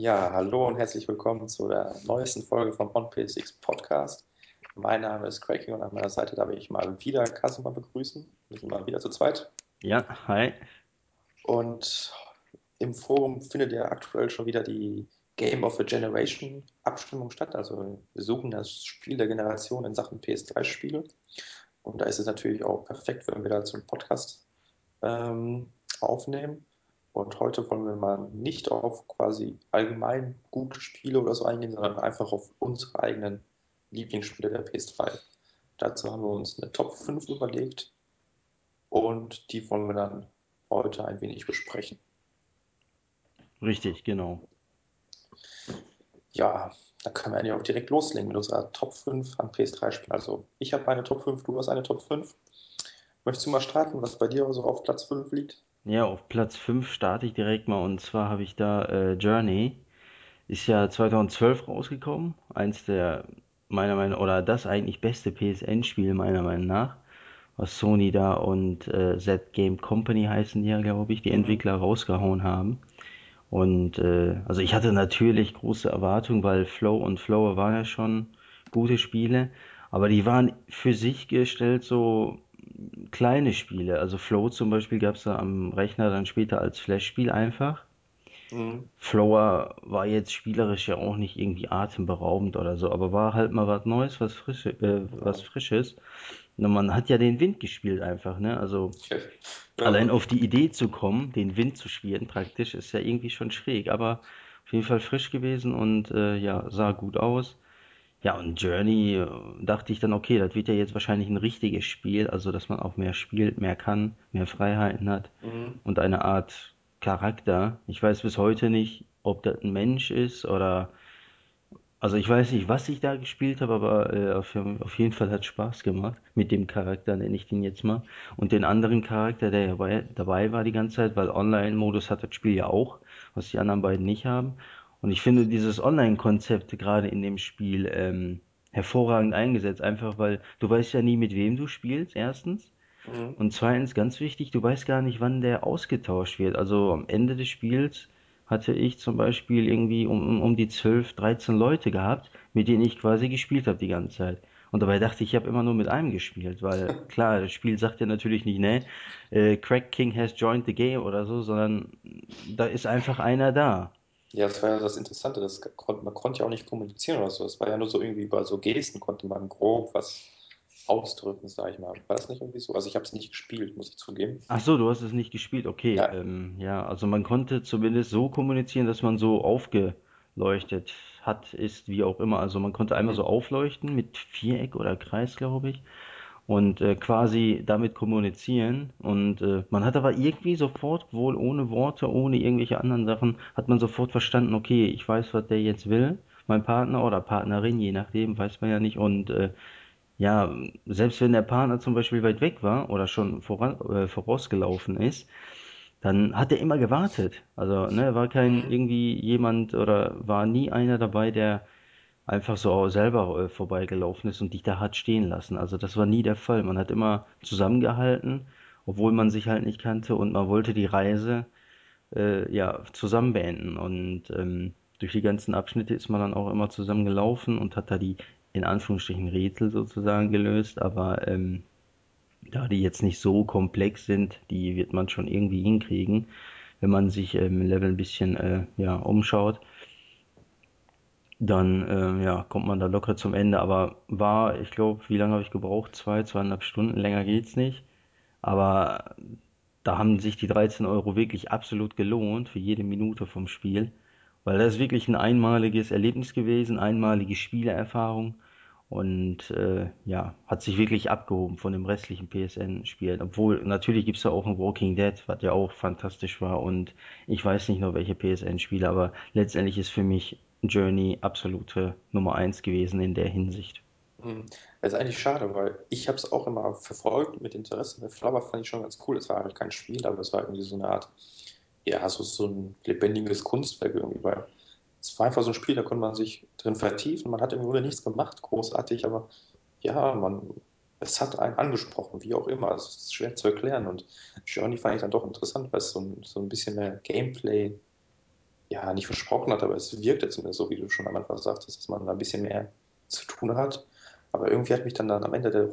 Ja, hallo und herzlich willkommen zu der neuesten Folge vom OnPSX Podcast. Mein Name ist Cracking und an meiner Seite darf ich mal wieder Kasuma begrüßen. Wir sind mal wieder zu zweit. Ja, hi. Und im Forum findet ja aktuell schon wieder die Game of the Generation Abstimmung statt. Also wir suchen das Spiel der Generation in Sachen PS3-Spiele. Und da ist es natürlich auch perfekt, wenn wir dazu einen Podcast ähm, aufnehmen. Und heute wollen wir mal nicht auf quasi allgemein gute Spiele oder so eingehen, sondern einfach auf unsere eigenen Lieblingsspiele der PS3. Dazu haben wir uns eine Top 5 überlegt und die wollen wir dann heute ein wenig besprechen. Richtig, genau. Ja, da können wir eigentlich auch direkt loslegen mit unserer Top 5 an PS3-Spielen. Also ich habe eine Top 5, du hast eine Top 5. Möchtest du mal starten, was bei dir so auf Platz 5 liegt? Ja, auf Platz 5 starte ich direkt mal und zwar habe ich da äh, Journey. Ist ja 2012 rausgekommen. Eins der, meiner Meinung oder das eigentlich beste PSN-Spiel meiner Meinung nach. Was Sony da und äh, Z Game Company heißen die ja, glaube ich, die Mhm. Entwickler rausgehauen haben. Und äh, also ich hatte natürlich große Erwartungen, weil Flow und Flower waren ja schon gute Spiele, aber die waren für sich gestellt so kleine Spiele. Also Flow zum Beispiel gab es da am Rechner dann später als Flash-Spiel einfach. Mhm. Flower war jetzt spielerisch ja auch nicht irgendwie atemberaubend oder so, aber war halt mal was Neues, was Frische, äh, was. Frisches. Und man hat ja den Wind gespielt einfach, ne? Also Ja. Allein auf die Idee zu kommen, den Wind zu spielen praktisch, ist ja irgendwie schon schräg, aber auf jeden Fall frisch gewesen und äh, ja, sah gut aus. Ja, und Journey äh, dachte ich dann, okay, das wird ja jetzt wahrscheinlich ein richtiges Spiel, also dass man auch mehr spielt, mehr kann, mehr Freiheiten hat Mhm. und eine Art Charakter. Ich weiß bis heute nicht, ob das ein Mensch ist oder also ich weiß nicht, was ich da gespielt habe, aber äh, auf, auf jeden Fall hat Spaß gemacht. Mit dem Charakter nenne ich den jetzt mal. Und den anderen Charakter, der dabei, dabei war die ganze Zeit, weil Online-Modus hat das Spiel ja auch, was die anderen beiden nicht haben. Und ich finde dieses Online-Konzept gerade in dem Spiel ähm, hervorragend eingesetzt, einfach weil du weißt ja nie, mit wem du spielst, erstens. Mhm. Und zweitens, ganz wichtig, du weißt gar nicht, wann der ausgetauscht wird. Also am Ende des Spiels hatte ich zum Beispiel irgendwie um, um, die 12, 13 Leute gehabt, mit denen ich quasi gespielt habe die ganze Zeit. Und dabei dachte ich, ich habe immer nur mit einem gespielt, weil klar, das Spiel sagt ja natürlich nicht, ne, äh, Crack King has joined the game oder so, sondern da ist einfach einer da. Ja, das war ja das Interessante, das kon man konnte ja auch nicht kommunizieren oder so. Es war ja nur so irgendwie über so Gesten konnte man grob was ausdrücken, sag ich mal. War das nicht irgendwie so? Also ich habe es nicht gespielt, muss ich zugeben. Ach so, du hast es nicht gespielt. Okay, Ja, ähm, ja, also man konnte zumindest so kommunizieren, dass man so aufgeleuchtet hat, ist, wie auch immer. Also man konnte einmal so mhm. aufleuchten mit Viereck oder Kreis, glaube ich, und äh, quasi damit kommunizieren. Und äh, man hat aber irgendwie sofort, wohl ohne Worte, ohne irgendwelche anderen Sachen, hat man sofort verstanden, okay, ich weiß, was der jetzt will. Mein Partner oder Partnerin, je nachdem, weiß man ja nicht. Und äh, ja, selbst wenn der Partner zum Beispiel weit weg war oder schon voran, äh, vorausgelaufen ist, dann hat er immer gewartet. Also, ne, war kein irgendwie jemand oder war nie einer dabei, der einfach so selber äh, vorbeigelaufen ist und dich da hat stehen lassen. Also das war nie der Fall. Man hat immer zusammengehalten, obwohl man sich halt nicht kannte und man wollte die Reise äh, ja zusammen beenden. Und ähm, durch die ganzen Abschnitte ist man dann auch immer zusammen gelaufen und hat da die in Anführungsstrichen Rätsel sozusagen gelöst, aber ähm, da die jetzt nicht so komplex sind, die wird man schon irgendwie hinkriegen, wenn man sich ähm, im Level ein bisschen äh, ja, umschaut. Dann ähm, ja, kommt man da locker zum Ende. Aber war, ich glaube, wie lange habe ich gebraucht? Zwei, zweieinhalb Stunden. Länger geht's nicht. Aber da haben sich die 13 Euro wirklich absolut gelohnt für jede Minute vom Spiel. Weil das wirklich ein einmaliges Erlebnis gewesen, einmalige Spielerfahrung. Und äh, ja, hat sich wirklich abgehoben von dem restlichen PSN-Spielen. Obwohl, natürlich gibt's da auch ein Walking Dead, was ja auch fantastisch war. Und ich weiß nicht noch welche PSN-Spiele, aber letztendlich ist für mich Journey absolute Nummer eins gewesen in der Hinsicht. Mhm. Das ist eigentlich schade, weil ich habe es auch immer verfolgt mit Interesse. Bei Flower fand ich schon ganz cool. Es war halt kein Spiel, aber es war irgendwie so eine Art, ja, so, so ein lebendiges Kunstwerk irgendwie, weil es war einfach so ein Spiel, da konnte man sich drin vertiefen. Man hat im Grunde nichts gemacht, großartig, aber ja, man, es hat einen angesprochen, wie auch immer. Es ist schwer zu erklären und Journey fand ich dann doch interessant, weil es so so ein bisschen mehr Gameplay ja, nicht versprochen hat, aber es wirkte zumindest so, wie du schon am Anfang sagtest, dass man da ein bisschen mehr zu tun hat. Aber irgendwie hat mich dann, dann am Ende der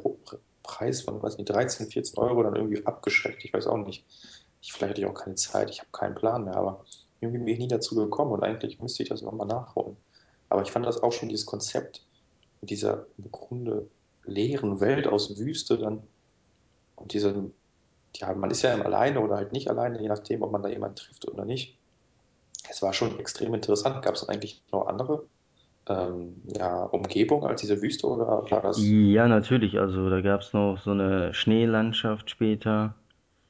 Preis von, weiß nicht, 13, 14 Euro dann irgendwie abgeschreckt. Ich weiß auch nicht. Ich, vielleicht hatte ich auch keine Zeit, ich habe keinen Plan mehr, aber irgendwie bin ich nie dazu gekommen und eigentlich müsste ich das nochmal nachholen. Aber ich fand das auch schon, dieses Konzept mit dieser im Grunde leeren Welt aus Wüste dann und diese, ja, man ist ja alleine oder halt nicht alleine, je nachdem, ob man da jemanden trifft oder nicht. Es war schon extrem interessant. Gab es eigentlich noch andere ähm, ja, Umgebungen als diese Wüste oder war das? Ja, natürlich. Also da gab es noch so eine Schneelandschaft später.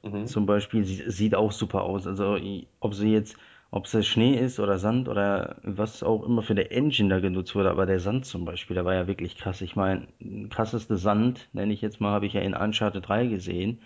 Mhm. Zum Beispiel, sie, sieht auch super aus. Also ob sie jetzt, ob es Schnee ist oder Sand oder was auch immer für der Engine da genutzt wurde, aber der Sand zum Beispiel, der war ja wirklich krass. Ich meine, krasseste Sand, nenne ich jetzt mal, habe ich ja in Uncharted 3 gesehen.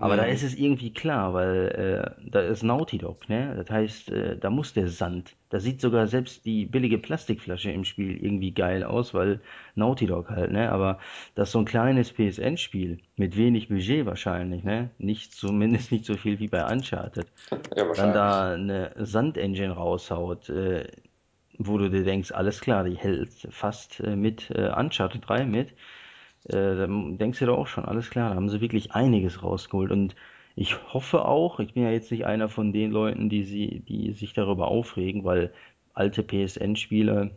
Aber da ist es irgendwie klar, weil äh, da ist Naughty Dog, ne? Das heißt, äh, da muss der Sand. Da sieht sogar selbst die billige Plastikflasche im Spiel irgendwie geil aus, weil Naughty Dog halt, ne? Aber das ist so ein kleines PSN-Spiel mit wenig Budget wahrscheinlich, ne? Nicht zumindest nicht so viel wie bei Uncharted. Ja, Dann da eine Sandengine raushaut, äh, wo du dir denkst, alles klar, die hält fast äh, mit äh, Uncharted 3 mit. Äh, dann denkst du dir auch schon, alles klar, da haben sie wirklich einiges rausgeholt. Und ich hoffe auch, ich bin ja jetzt nicht einer von den Leuten, die sie, die sich darüber aufregen, weil alte PSN-Spiele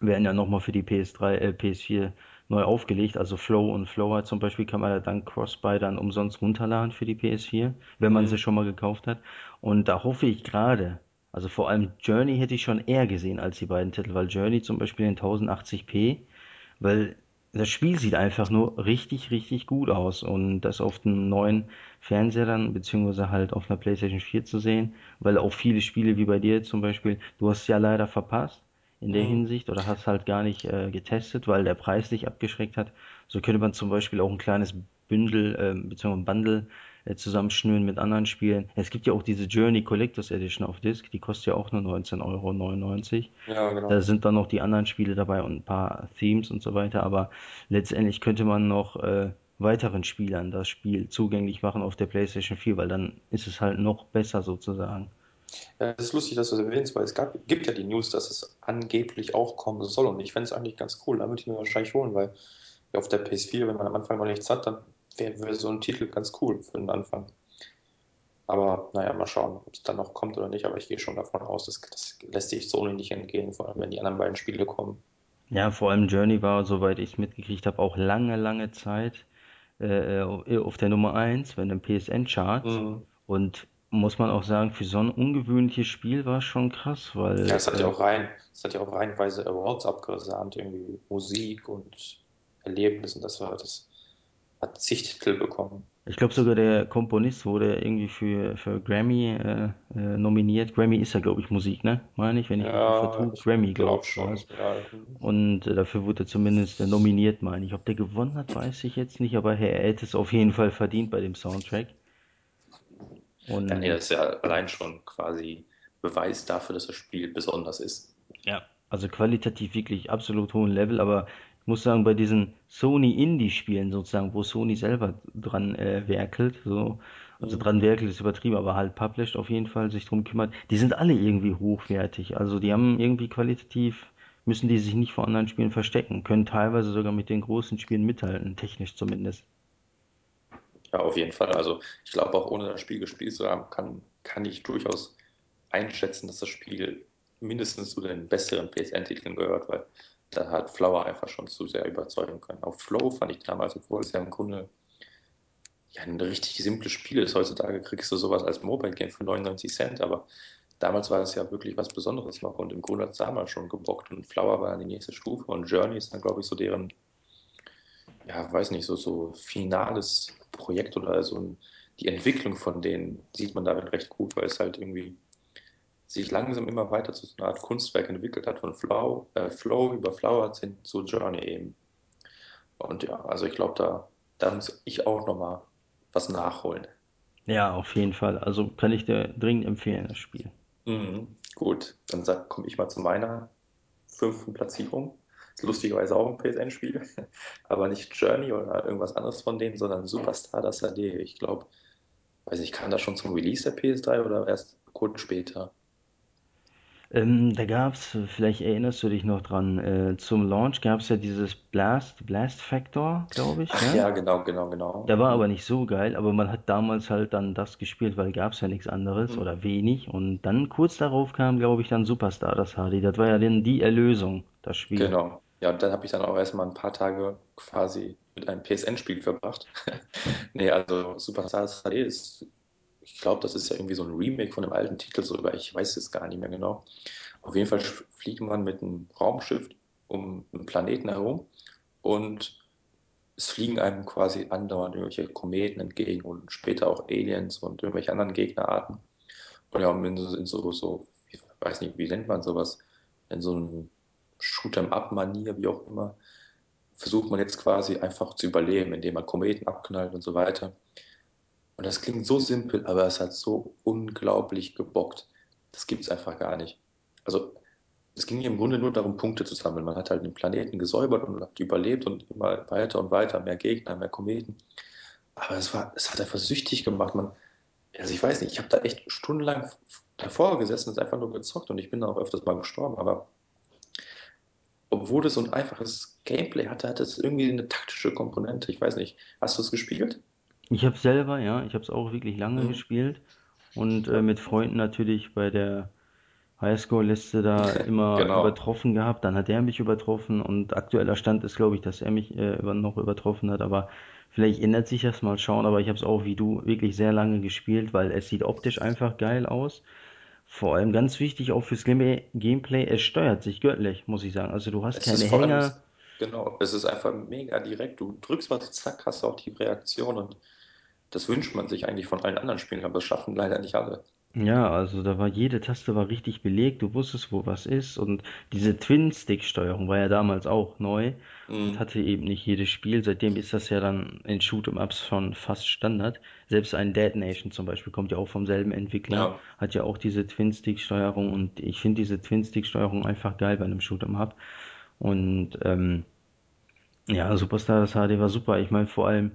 werden ja nochmal für die PS3, äh, PS4 neu aufgelegt. Also Flow und Flower zum Beispiel kann man ja dann Cross-Buy dann umsonst runterladen für die PS4, wenn man sie Mhm. schon mal gekauft hat. Und da hoffe ich gerade, also vor allem Journey hätte ich schon eher gesehen als die beiden Titel, weil Journey zum Beispiel in 1080p weil das Spiel sieht einfach nur richtig, richtig gut aus. Und das auf einem neuen Fernseher dann, beziehungsweise halt auf einer PlayStation 4 zu sehen, weil auch viele Spiele wie bei dir zum Beispiel, du hast ja leider verpasst in der Mhm. Hinsicht oder hast halt gar nicht äh, getestet, weil der Preis dich abgeschreckt hat. So könnte man zum Beispiel auch ein kleines Bündel äh, beziehungsweise ein Bundle äh, zusammenschnüren mit anderen Spielen. Es gibt ja auch diese Journey Collectors Edition auf Disc, die kostet ja auch nur 19,99 Euro. Ja, Da genau. sind dann noch die anderen Spiele dabei und ein paar Themes und so weiter, aber letztendlich könnte man noch äh, weiteren Spielern das Spiel zugänglich machen auf der PlayStation 4, weil dann ist es halt noch besser sozusagen. Ja, es ist lustig, dass du das erwähnst, weil es gab, gibt ja die News, dass es angeblich auch kommen soll. Und ich fände es eigentlich ganz cool. Da würde ich mir wahrscheinlich holen, weil auf der PS4, wenn man am Anfang noch nichts hat, dann wäre wär so ein Titel ganz cool für den Anfang. Aber naja, mal schauen, ob es dann noch kommt oder nicht. Aber ich gehe schon davon aus, das, das lässt sich Sony nicht entgehen, vor allem wenn die anderen beiden Spiele kommen. Ja, vor allem Journey war, soweit ich es mitgekriegt habe, auch lange, lange Zeit äh, auf der Nummer eins bei den PSN-Charts. Mhm. Und muss man auch sagen, für so ein ungewöhnliches Spiel war es schon krass, Ja, weil es hat ja äh, auch rein, es hat ja auch reihenweise Awards abgesahnt, irgendwie Musik und Erlebnissen. Das war, das hat zig Titel bekommen. Ich glaube sogar der Komponist wurde irgendwie für, für Grammy äh, äh, nominiert. Grammy ist ja, glaube ich, Musik, ne? Meine ich, wenn ich Ja, vertue. Grammy, glaube glaube ich, schon. Ja. Und äh, dafür wurde er zumindest äh, nominiert, meine ich. Ob der gewonnen hat, weiß ich jetzt nicht, aber er hätte es auf jeden Fall verdient bei dem Soundtrack. Ja, nee, Und das ist ja allein schon quasi Beweis dafür, dass das Spiel besonders ist. ja, also qualitativ wirklich absolut hohen Level, aber muss sagen, bei diesen Sony Indie-Spielen sozusagen, wo Sony selber dran äh, werkelt, so, also Mhm. dran werkelt ist übertrieben, aber halt published auf jeden Fall, sich drum kümmert, die sind alle irgendwie hochwertig. Also die haben irgendwie qualitativ, müssen die sich nicht vor anderen Spielen verstecken, können teilweise sogar mit den großen Spielen mithalten, technisch zumindest. Ja, auf jeden Fall. Also ich glaube, auch ohne das Spiel gespielt zu haben, kann, kann ich durchaus einschätzen, dass das Spiel mindestens zu den besseren PSN-Titeln gehört, weil da hat Flower einfach schon zu sehr überzeugen können. Auch Flow fand ich damals, obwohl es ja im Grunde ja ein richtig simples Spiel ist. Heutzutage kriegst du sowas als Mobile Game für 99 Cent, aber damals war es ja wirklich was Besonderes noch und im Grunde hat es damals schon gebockt und Flower war dann die nächste Stufe und Journey ist dann, glaube ich, so deren ja, weiß nicht, so, so finales Projekt oder so ein, die Entwicklung von denen sieht man darin recht gut, weil es halt irgendwie sich langsam immer weiter zu so einer Art Kunstwerk entwickelt hat, von Flow, äh, Flow über Flower hin zu Journey eben. Und ja, also ich glaube, da, da muss ich auch nochmal was nachholen. Ja, auf jeden Fall. Also kann ich dir dringend empfehlen, das Spiel. Mhm. Gut, dann komme ich mal zu meiner fünften Platzierung. Lustigerweise auch ein PSN-Spiel, aber nicht Journey oder irgendwas anderes von denen, sondern Superstar das HD. Ich glaube, weiß nicht, kam das schon zum Release der PS3 oder erst kurz später? Ähm, da gab's, vielleicht erinnerst du dich noch dran, äh, zum Launch gab's ja dieses Blast, Blast Factor, glaube ich, Ach ne? ja, genau, genau, genau. Der war aber Mhm. nicht so geil, aber man hat damals halt dann das gespielt, weil gab's ja nichts anderes Mhm. oder wenig. Und dann kurz darauf kam, glaube ich, dann Superstar, das HD. Das war ja dann die Erlösung, das Spiel. Genau. Ja, und dann habe ich dann auch erstmal ein paar Tage quasi mit einem PSN-Spiel verbracht. Nee, also Superstars HD ist, ich glaube, das ist ja irgendwie so ein Remake von einem alten Titel sogar. Ich weiß es gar nicht mehr genau. Auf jeden Fall fliegt man mit einem Raumschiff um einen Planeten herum und es fliegen einem quasi andauernd irgendwelche Kometen entgegen und später auch Aliens und irgendwelche anderen Gegnerarten. Und ja, in so, in so, so ich weiß nicht, wie nennt man sowas, in so einem Shoot'em-up-Manier, wie auch immer, versucht man jetzt quasi einfach zu überleben, indem man Kometen abknallt und so weiter. Und das klingt so simpel, aber es hat so unglaublich gebockt. Das gibt's einfach gar nicht. Also, es ging im Grunde nur darum, Punkte zu sammeln. Man hat halt den Planeten gesäubert und hat überlebt und immer weiter und weiter, mehr Gegner, mehr Kometen. Aber es war, es hat einfach süchtig gemacht. Man, also ich weiß nicht, ich habe da echt stundenlang davor gesessen und einfach nur gezockt und ich bin da auch öfters mal gestorben. Aber obwohl es so ein einfaches Gameplay hatte, hatte es irgendwie eine taktische Komponente. Ich weiß nicht. Hast du es gespielt? Ich habe selber, ja, ich habe es auch wirklich lange Hm? gespielt und äh, mit Freunden natürlich bei der Highscore-Liste da immer genau. übertroffen gehabt. Dann hat er mich übertroffen und aktueller Stand ist, glaube ich, dass er mich äh, noch übertroffen hat. Aber vielleicht ändert sich das mal schauen. Aber ich habe es auch wie du wirklich sehr lange gespielt, weil es sieht optisch einfach geil aus. Vor allem ganz wichtig auch fürs Game Gameplay, es steuert sich göttlich, muss ich sagen. Also du hast Es keine Hänger, genau, es ist einfach mega direkt. Du drückst was, zack, hast du auch die Reaktion und das wünscht man sich eigentlich von allen anderen Spielen, aber das schaffen leider nicht alle. Ja, also da war jede Taste war richtig belegt, du wusstest, wo was ist und diese Twin-Stick-Steuerung war ja damals auch neu und Mhm. hatte eben nicht jedes Spiel. Seitdem ist das ja dann in Shoot'em-Ups schon fast Standard. Selbst ein Dead Nation zum Beispiel kommt ja auch vom selben Entwickler, Ja, hat ja auch diese Twin-Stick-Steuerung und ich finde diese Twin-Stick-Steuerung einfach geil bei einem Shoot'em-Up. Und ähm, ja, Superstars HD war super. Ich meine vor allem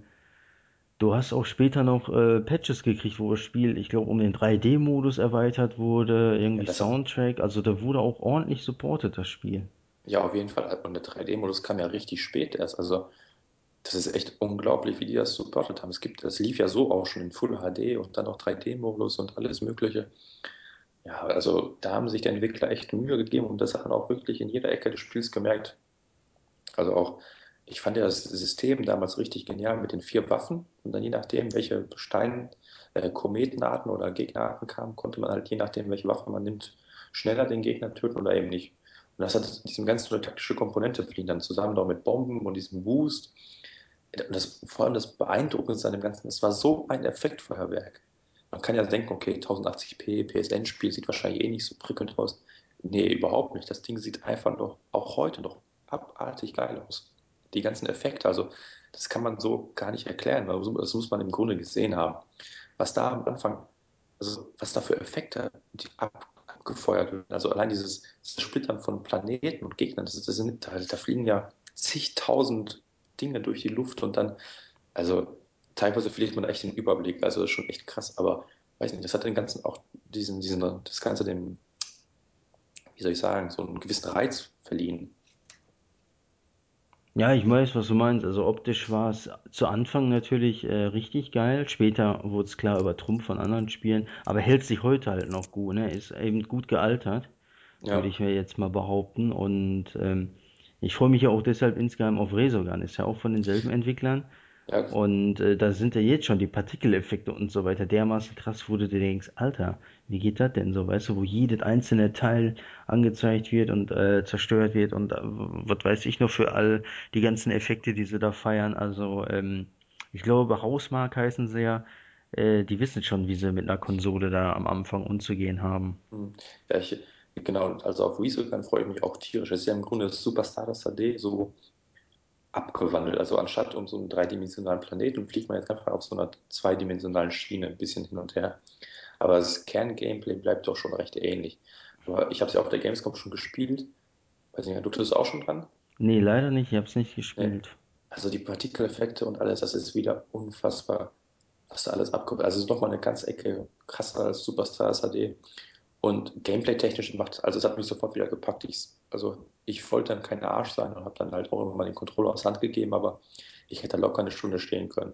Du hast auch später noch äh, Patches gekriegt, wo das Spiel, ich glaube, um den 3D-Modus erweitert wurde, ja, irgendwie auf, Soundtrack, also da wurde auch ordentlich supported, das Spiel. ja, auf jeden Fall. Und der 3D-Modus kam ja richtig spät erst. Also, das ist echt unglaublich, wie die das supportet haben. Es gibt, das lief ja so auch schon in Full HD und dann noch 3D-Modus und alles Mögliche. Ja, also da haben sich die Entwickler echt Mühe gegeben und das hat man auch wirklich in jeder Ecke des Spiels gemerkt. Also auch, ich fand ja das System damals richtig genial mit den vier Waffen und dann je nachdem, welche Stein, äh, Kometenarten oder Gegnerarten kamen, konnte man halt je nachdem, welche Waffe man nimmt, schneller den Gegner töten oder eben nicht. Und das hat diese ganz tolle taktische Komponente fliegen dann zusammen noch mit Bomben und diesem Boost. Und das, vor allem das Beeindruckendste an dem Ganzen, es war so ein Effektfeuerwerk. Man kann ja denken, okay, 1080p, PSN-Spiel sieht wahrscheinlich eh nicht so prickelnd aus. Nee, überhaupt nicht. Das Ding sieht einfach noch, auch heute noch abartig geil aus. Die ganzen Effekte, also das kann man so gar nicht erklären, weil das muss man im Grunde gesehen haben. Was da am Anfang, also was da für Effekte abgefeuert werden, also allein dieses, dieses Splittern von Planeten und Gegnern, das, das sind, da, da fliegen ja zigtausend Dinge durch die Luft und dann, also teilweise verliert man echt den Überblick, also das ist schon echt krass, aber weiß nicht, das hat den ganzen auch diesen, diesen, das Ganze dem, wie soll ich sagen, so einen gewissen Reiz verliehen. Ja, ich weiß, was du meinst. Also optisch war es zu Anfang natürlich äh, richtig geil. Später wurde es klar übertrumpft von anderen Spielen, aber hält sich heute halt noch gut, ne? Ist eben gut gealtert, würde Ja, ich mir jetzt mal behaupten. Und ähm, ich freue mich ja auch deshalb insgeheim auf Resogun. Ist ja auch von denselben Entwicklern. Ja, Und äh, da sind ja jetzt schon die Partikeleffekte und so weiter dermaßen krass, wo du dir denkst, Alter, wie geht das denn so, weißt du, wo jedes einzelne Teil angezeigt wird und äh, zerstört wird und äh, was weiß ich noch für all die ganzen Effekte, die sie da feiern. Also ähm, ich glaube, Hausmark heißen sie ja, äh, die wissen schon, wie sie mit einer Konsole da am Anfang umzugehen haben. hm. ja ich, genau, also auf Resogun freue ich mich auch tierisch. Es ist ja im Grunde das Super Stardust HD so abgewandelt. Also anstatt um so einen dreidimensionalen Planeten fliegt man jetzt einfach auf so einer zweidimensionalen Schiene ein bisschen hin und her. Aber das Kerngameplay bleibt doch schon recht ähnlich. Aber ich habe es ja auf der Gamescom schon gespielt. Weiß nicht, du tust auch schon dran? Nee, leider nicht, ich hab's nicht Nee. gespielt. Also die Partikeleffekte und alles, das ist wieder unfassbar, was da alles abkommt. Also es ist nochmal eine ganz Ecke krasser als Superstars HD. Und gameplay-technisch macht, also es hat mich sofort wieder gepackt. Ich, also ich wollte dann kein Arsch sein und habe dann halt auch immer mal den Controller aus Hand gegeben, aber ich hätte locker eine Stunde stehen können.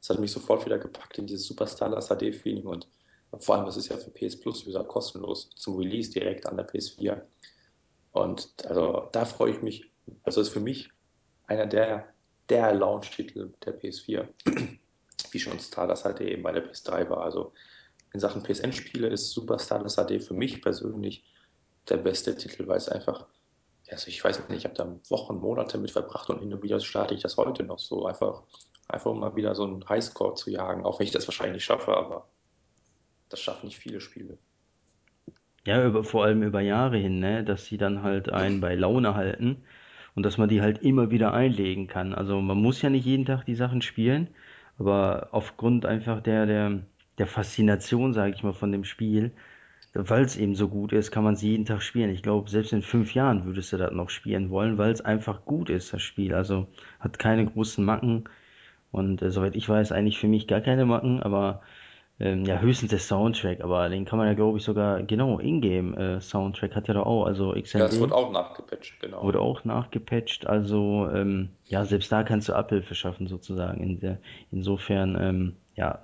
Es hat mich sofort wieder gepackt in dieses Super Stylus HD-Feeling und vor allem, das ist ja für PS Plus, gesagt, kostenlos zum Release direkt an der PS4. Und also da freue ich mich. Also ist für mich einer der, der Launch-Titel der PS4, wie schon Stardust HD eben bei der PS3 war. Also in Sachen PSN-Spiele ist Super Stardust HD für mich persönlich der beste Titel, weil es einfach, also ich weiß nicht, ich habe da Wochen, Monate mit verbracht und hin und wieder starte ich das heute noch so, einfach, einfach um mal wieder so einen Highscore zu jagen, auch wenn ich das wahrscheinlich schaffe, aber das schaffen nicht viele Spiele. Ja, über, vor allem über Jahre hin, ne, dass sie dann halt einen bei Laune halten und dass man die halt immer wieder einlegen kann. Also man muss ja nicht jeden Tag die Sachen spielen, aber aufgrund einfach der, der, der Faszination, sage ich mal, von dem Spiel, weil es eben so gut ist, kann man sie jeden Tag spielen. Ich glaube, selbst in fünf Jahren würdest du das noch spielen wollen, weil es einfach gut ist, das Spiel. Also hat keine großen Macken und äh, soweit ich weiß, eigentlich für mich gar keine Macken, aber ähm, ja, höchstens der Soundtrack, aber den kann man ja, glaube ich, sogar, genau, Ingame-Soundtrack hat ja da auch, also Ja, es wird auch nachgepatcht, wurde genau. auch nachgepatcht, also ähm, ja, selbst da kannst du Abhilfe schaffen sozusagen. In der, insofern, ähm, ja,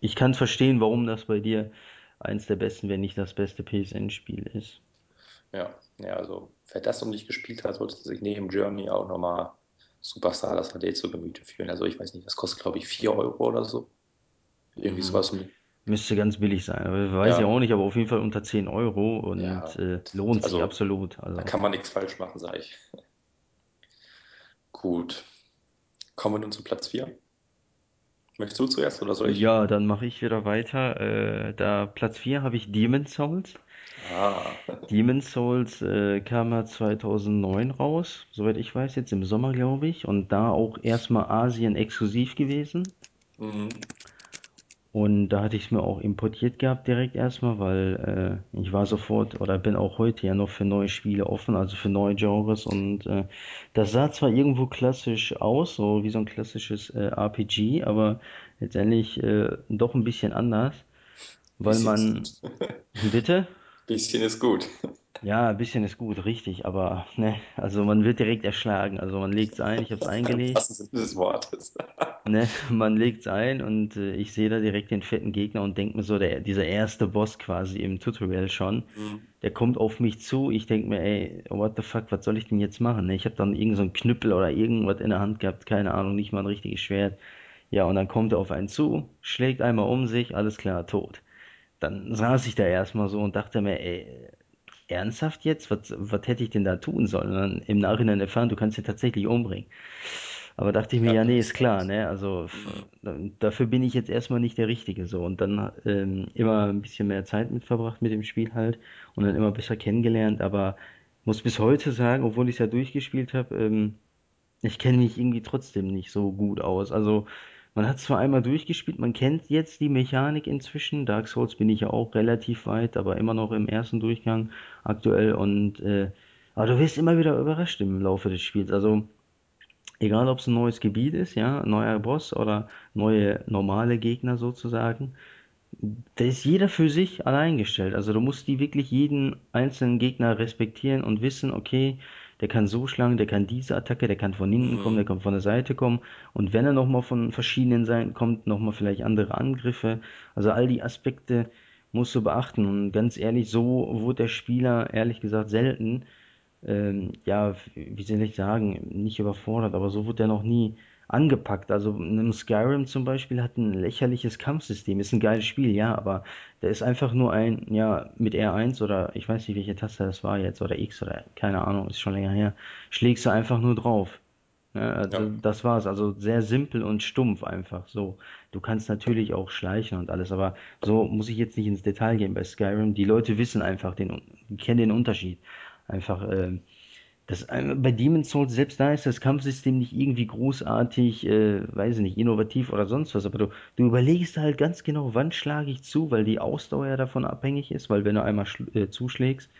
ich kann verstehen, warum das bei dir eins der besten, wenn nicht das beste PSN-Spiel ist. Ja, ja, also wer das noch nicht gespielt hat, sollte sich neben Journey auch nochmal Superstar das HD zu Gemüte führen. Also ich weiß nicht, das kostet glaube ich 4 Euro oder so. Irgendwie Mhm. sowas. Müsste ganz billig sein, aber weiß ich Ja, auch nicht, aber auf jeden Fall unter 10 Euro und ja, äh, lohnt sich also absolut. da Also kann man nichts falsch machen, sage ich. Gut. Kommen wir nun zu Platz 4. Möchtest du zuerst oder soll ich? ja, dann mache ich wieder weiter. Äh, da Platz 4 habe ich Demon's Souls. Ah. Demon's Souls äh, kam ja 2009 raus, soweit ich weiß, jetzt im Sommer, glaube ich. Und da auch erstmal Asien exklusiv gewesen. Mhm. Und da hatte ich es mir auch importiert gehabt direkt erstmal, weil äh, ich war sofort oder bin auch heute ja noch für neue Spiele offen, also für neue Genres. Und äh, das sah zwar irgendwo klassisch aus, so wie so ein klassisches äh, RPG, aber letztendlich äh, doch ein bisschen anders, weil man, bitte? Bisschen ist gut. Ja, ein bisschen ist gut, richtig, aber ne, also man wird direkt erschlagen. Also man legt's ein, ich habe es eingelegt, wahrsten Sinne des Wortes. ne, man legt's ein und äh, ich sehe da direkt den fetten Gegner und denk mir so, der, dieser erste Boss quasi im Tutorial schon, Mhm. der kommt auf mich zu, ich denk mir, ey, what the fuck, was soll ich denn jetzt machen? Ne? Ich habe dann irgend so einen Knüppel oder irgendwas in der Hand gehabt, keine Ahnung, nicht mal ein richtiges Schwert. Ja, und dann kommt er auf einen zu, schlägt einmal um sich, alles klar, tot. Dann saß ich da erstmal so und dachte mir, ey, ernsthaft jetzt? Was, was hätte ich denn da tun sollen? Und dann im Nachhinein erfahren, du kannst ihn tatsächlich umbringen. Aber dachte ich mir, Ja, ja, nee, ist klar, ne? Also dafür bin ich jetzt erstmal nicht der Richtige so. Und dann ähm, immer ein bisschen mehr Zeit mit verbracht mit dem Spiel halt und dann immer besser kennengelernt. Aber muss bis heute sagen, obwohl ich es ja durchgespielt habe, ähm, ich kenne mich irgendwie trotzdem nicht so gut aus. Also man hat zwar einmal durchgespielt, man kennt jetzt die Mechanik inzwischen. Dark Souls bin ich ja auch relativ weit, aber immer noch im ersten Durchgang aktuell. Und äh, aber du wirst immer wieder überrascht im Laufe des Spiels. Also egal, ob es ein neues Gebiet ist, ja, neuer Boss oder neue normale Gegner sozusagen. Da ist jeder für sich allein gestellt. Also du musst die wirklich jeden einzelnen Gegner respektieren und wissen, okay, der kann so schlagen, der kann diese Attacke, der kann von hinten kommen, der Mhm. kann von der Seite kommen. Und wenn er nochmal von verschiedenen Seiten kommt, nochmal vielleicht andere Angriffe. Also all die Aspekte musst du beachten. Und ganz ehrlich, so wurde der Spieler, ehrlich gesagt, selten ähm, ja, wie soll ich sagen, nicht überfordert, aber so wurde er noch nie angepackt. Also ein Skyrim zum Beispiel hat ein lächerliches Kampfsystem, ist ein geiles Spiel, ja, aber da ist einfach nur ein, ja, mit R1 oder ich weiß nicht, welche Taste das war jetzt, oder X oder keine Ahnung, ist schon länger her, schlägst du einfach nur drauf. Ja, also Ja. das war's, also sehr simpel und stumpf einfach so. Du kannst natürlich auch schleichen und alles, aber so muss ich jetzt nicht ins Detail gehen bei Skyrim. Die Leute wissen einfach den, kennen den Unterschied. Einfach, ähm, das, äh, bei Demon's Souls, selbst da ist das Kampfsystem nicht irgendwie großartig, äh, weiß ich nicht, innovativ oder sonst was, aber du, du überlegst halt ganz genau, wann schlage ich zu, weil die Ausdauer ja davon abhängig ist, weil wenn du einmal äh, zuschlägst,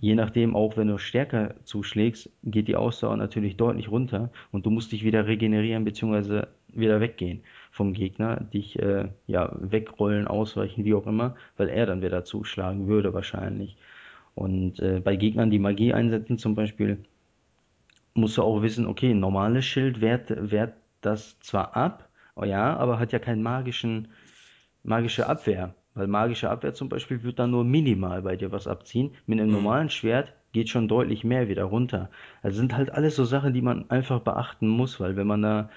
je nachdem, auch wenn du stärker zuschlägst, geht die Ausdauer natürlich deutlich runter und du musst dich wieder regenerieren bzw. wieder weggehen vom Gegner, dich äh, ja wegrollen, ausweichen, wie auch immer, weil er dann wieder zuschlagen würde wahrscheinlich. Und äh, bei Gegnern, die Magie einsetzen zum Beispiel, musst du auch wissen, okay, ein normales Schild wehrt, wehrt das zwar ab, oh ja, aber hat ja keinen magischen, magische Abwehr. Weil magische Abwehr zum Beispiel wird dann nur minimal bei dir was abziehen. Mit einem Mhm. normalen Schwert geht schon deutlich mehr wieder runter. Also sind halt alles so Sachen, die man einfach beachten muss, weil wenn man da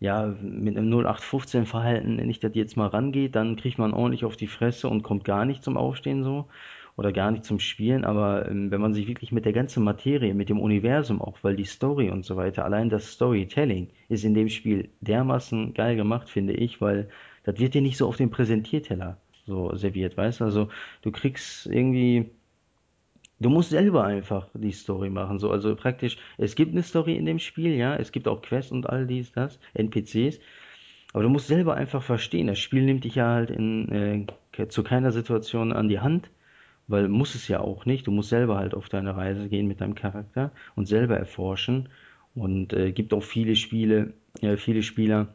ja mit einem 0815 Verhalten, wenn ich das jetzt mal rangeht, dann kriegt man ordentlich auf die Fresse und kommt gar nicht zum Aufstehen so oder gar nicht zum Spielen. Aber ähm, wenn man sich wirklich mit der ganzen Materie, mit dem Universum auch, weil die Story und so weiter, allein das Storytelling ist in dem Spiel dermaßen geil gemacht, finde ich, weil das wird dir nicht so auf dem Präsentierteller so serviert, weißt du? Also du kriegst irgendwie, du musst selber einfach die Story machen, so. Also praktisch, es gibt eine Story in dem Spiel, ja, es gibt auch Quests und all dies, das, NPCs, aber du musst selber einfach verstehen, das Spiel nimmt dich ja halt in, äh, zu keiner Situation an die Hand, weil muss es ja auch nicht. Du musst selber halt auf deine Reise gehen mit deinem Charakter und selber erforschen. Und äh, gibt auch viele Spiele, äh, viele Spieler,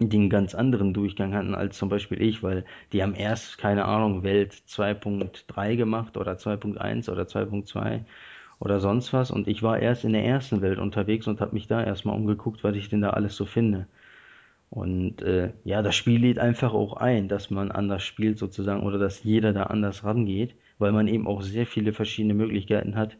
die einen ganz anderen Durchgang hatten als zum Beispiel ich, weil die haben erst, keine Ahnung, Welt 2.3 gemacht oder 2.1 oder 2.2 oder sonst was und ich war erst in der ersten Welt unterwegs und habe mich da erstmal umgeguckt, was ich denn da alles so finde. Und äh, ja, das Spiel lädt einfach auch ein, dass man anders spielt sozusagen oder dass jeder da anders rangeht, weil man eben auch sehr viele verschiedene Möglichkeiten hat.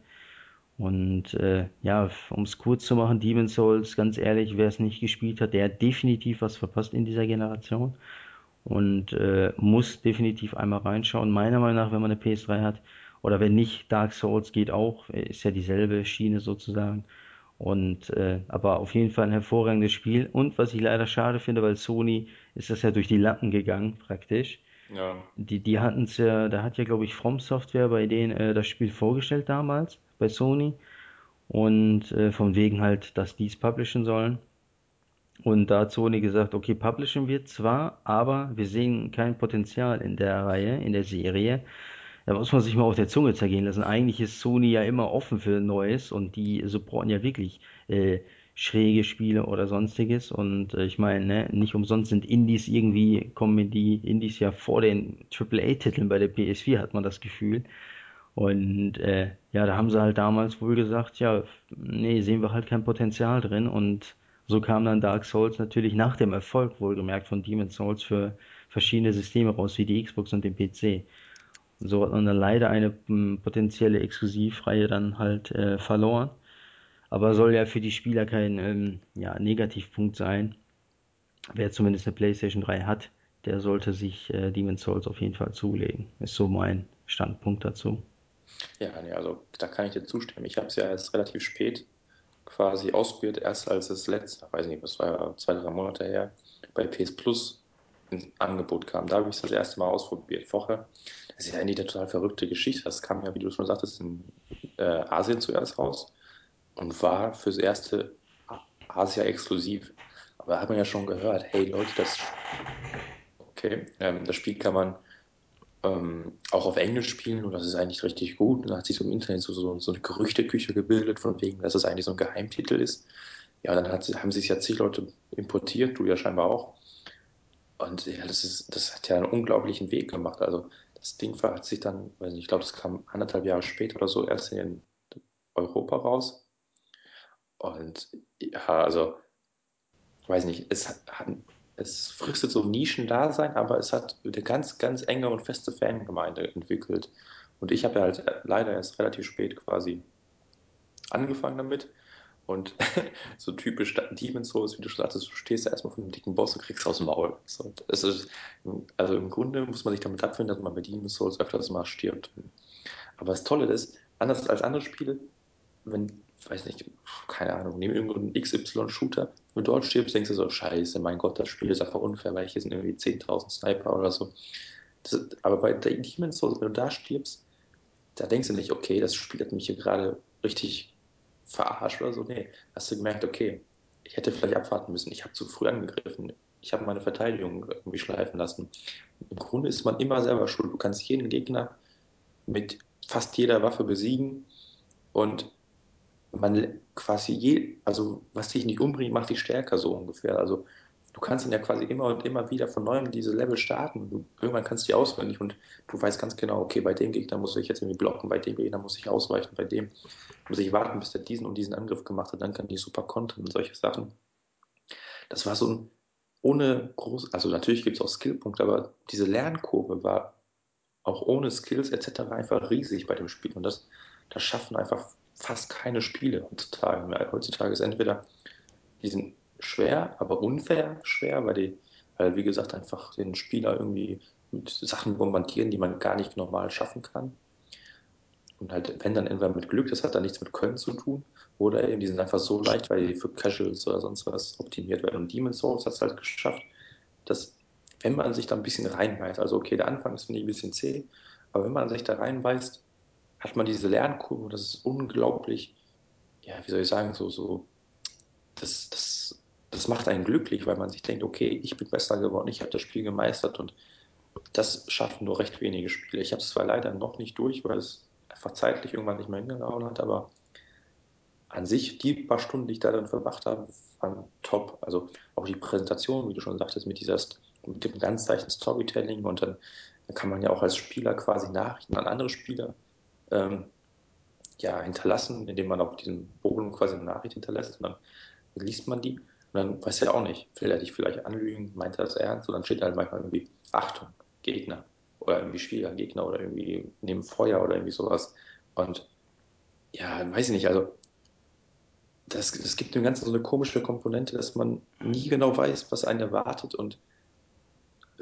Und äh, ja, um es kurz zu machen, Demon's Souls, ganz ehrlich, wer es nicht gespielt hat, der hat definitiv was verpasst in dieser Generation und äh, muss definitiv einmal reinschauen. Meiner Meinung nach, wenn man eine PS3 hat, oder wenn nicht, Dark Souls geht auch, ist ja dieselbe Schiene sozusagen. Und äh, aber auf jeden Fall ein hervorragendes Spiel. Und was ich leider schade finde, weil Sony ist das ja durch die Lappen gegangen, praktisch. Ja. Die, die hatten es ja, da hat ja, glaube ich, From Software bei denen äh, das Spiel vorgestellt damals, bei Sony. Und äh, von wegen halt, dass die es publishen sollen. Und da hat Sony gesagt, okay, publishen wir zwar, aber wir sehen kein Potenzial in der Reihe, in der Serie. Da muss man sich mal auf der Zunge zergehen lassen. Eigentlich ist Sony ja immer offen für Neues und die supporten ja wirklich äh, schräge Spiele oder sonstiges. Und äh, ich meine, ne, nicht umsonst sind Indies irgendwie, kommen die Indies ja vor den AAA-Titeln bei der PS4, hat man das Gefühl. Und äh, ja, da haben sie halt damals wohl gesagt, ja, nee, sehen wir halt kein Potenzial drin. Und so kam dann Dark Souls natürlich nach dem Erfolg, wohlgemerkt, von Demon's Souls für verschiedene Systeme raus, wie die Xbox und den PC. So hat man dann leider eine potenzielle Exklusivreihe dann halt äh, verloren. Aber soll ja für die Spieler kein ähm, ja, Negativpunkt sein. Wer zumindest eine PlayStation 3 hat, der sollte sich äh, Demon's Souls auf jeden Fall zulegen. Ist so mein Standpunkt dazu. Ja, nee, also da kann ich dir zustimmen. Ich habe es ja erst relativ spät quasi ausprobiert, erst als es letzte, weiß nicht, das war zwei, drei Monate her, bei PS Plus ins Angebot kam. Da habe ich es das erste Mal ausprobiert. Vorher, das ist ja eigentlich eine total verrückte Geschichte. Das kam ja, wie du schon sagtest, in äh, Asien zuerst raus und war fürs erste Asia exklusiv. Aber da hat man ja schon gehört, hey Leute, das, okay, ähm, das Spiel kann man ähm, auch auf Englisch spielen und das ist eigentlich richtig gut. Und da hat sich so im Internet so, so, so eine Gerüchteküche gebildet, von wegen, dass es eigentlich so ein Geheimtitel ist. Ja, dann hat, haben sich ja zig Leute importiert, du ja scheinbar auch. Und ja, das ist, das hat ja einen unglaublichen Weg gemacht. Also das Ding hat sich dann, ich glaube, das kam anderthalb Jahre später oder so erst in Europa raus. Und ja, also, weiß nicht, es hat, es fristet so Nischendasein, aber es hat eine ganz, ganz enge und feste Fangemeinde entwickelt. Und ich habe ja halt leider erst relativ spät quasi angefangen damit. Und so typisch Demon's Souls, wie du schon sagtest, du stehst da erstmal vor einem dicken Boss und kriegst aus dem Maul. So, ist, also im Grunde muss man sich damit abfinden, dass man bei Demon's Souls öfters mal stirbt. Aber das Tolle ist, anders als andere Spiele, wenn, weiß nicht, keine Ahnung, nehmen irgendeinen XY-Shooter, wenn du dort stirbst, denkst du so, scheiße, mein Gott, das Spiel ist einfach unfair, weil hier sind irgendwie 10.000 Sniper oder so. Das, aber bei Demon's Souls, wenn du da stirbst, da denkst du nicht, okay, das Spiel hat mich hier gerade richtig verarscht oder so. Nee, hast du gemerkt, okay, ich hätte vielleicht abwarten müssen, ich habe zu früh angegriffen, ich habe meine Verteidigung irgendwie schleifen lassen. Im Grunde ist man immer selber schuld. Du kannst jeden Gegner mit fast jeder Waffe besiegen und man quasi je, also was dich nicht umbringt, macht dich stärker so ungefähr. Also du kannst dann ja quasi immer und immer wieder von neuem diese Level starten. Du, irgendwann kannst du die auswendig und du weißt ganz genau, okay, bei dem Gegner muss ich jetzt irgendwie blocken, bei dem Gegner muss ich ausweichen, bei dem muss ich warten, bis der diesen und diesen Angriff gemacht hat, dann kann ich super kontern und solche Sachen. Das war so ein ohne groß, also natürlich gibt es auch Skillpunkte, aber diese Lernkurve war auch ohne Skills etc. einfach riesig bei dem Spiel. Und das, das schaffen einfach fast keine Spiele heutzutage. Heutzutage ist entweder, die sind schwer, aber unfair schwer, weil die, weil wie gesagt, einfach den Spieler irgendwie mit Sachen bombardieren, die man gar nicht normal schaffen kann. Und halt, wenn dann entweder mit Glück, das hat dann nichts mit Können zu tun, oder eben, die sind einfach so leicht, weil die für Casuals oder sonst was optimiert werden. Und Demon's Souls hat es halt geschafft, dass, wenn man sich da ein bisschen reinbeißt, also okay, der Anfang ist, finde ich, ein bisschen zäh, aber wenn man sich da reinbeißt, hat man diese Lernkurve, das ist unglaublich, ja, wie soll ich sagen, so, so, das, das, das macht einen glücklich, weil man sich denkt, okay, ich bin besser geworden, ich habe das Spiel gemeistert und das schaffen nur recht wenige Spiele. Ich habe es zwar leider noch nicht durch, weil es einfach zeitlich irgendwann nicht mehr hingehauen hat, aber an sich, die paar Stunden, die ich da dann verbracht habe, waren top. Also auch die Präsentation, wie du schon sagtest, mit, dieser, mit dem ganz leichten Storytelling und dann, dann, kann man ja auch als Spieler quasi Nachrichten an andere Spieler ähm, ja, hinterlassen, indem man auf diesem Bogen quasi eine Nachricht hinterlässt und dann liest man die und dann weiß er auch nicht, will er dich vielleicht anlügen, meint er das ernst und dann steht halt manchmal irgendwie Achtung, Gegner oder irgendwie schwieriger Gegner oder irgendwie neben Feuer oder irgendwie sowas und ja, weiß ich nicht, also das, das gibt dem Ganzen so eine komische Komponente, dass man nie genau weiß, was einen erwartet und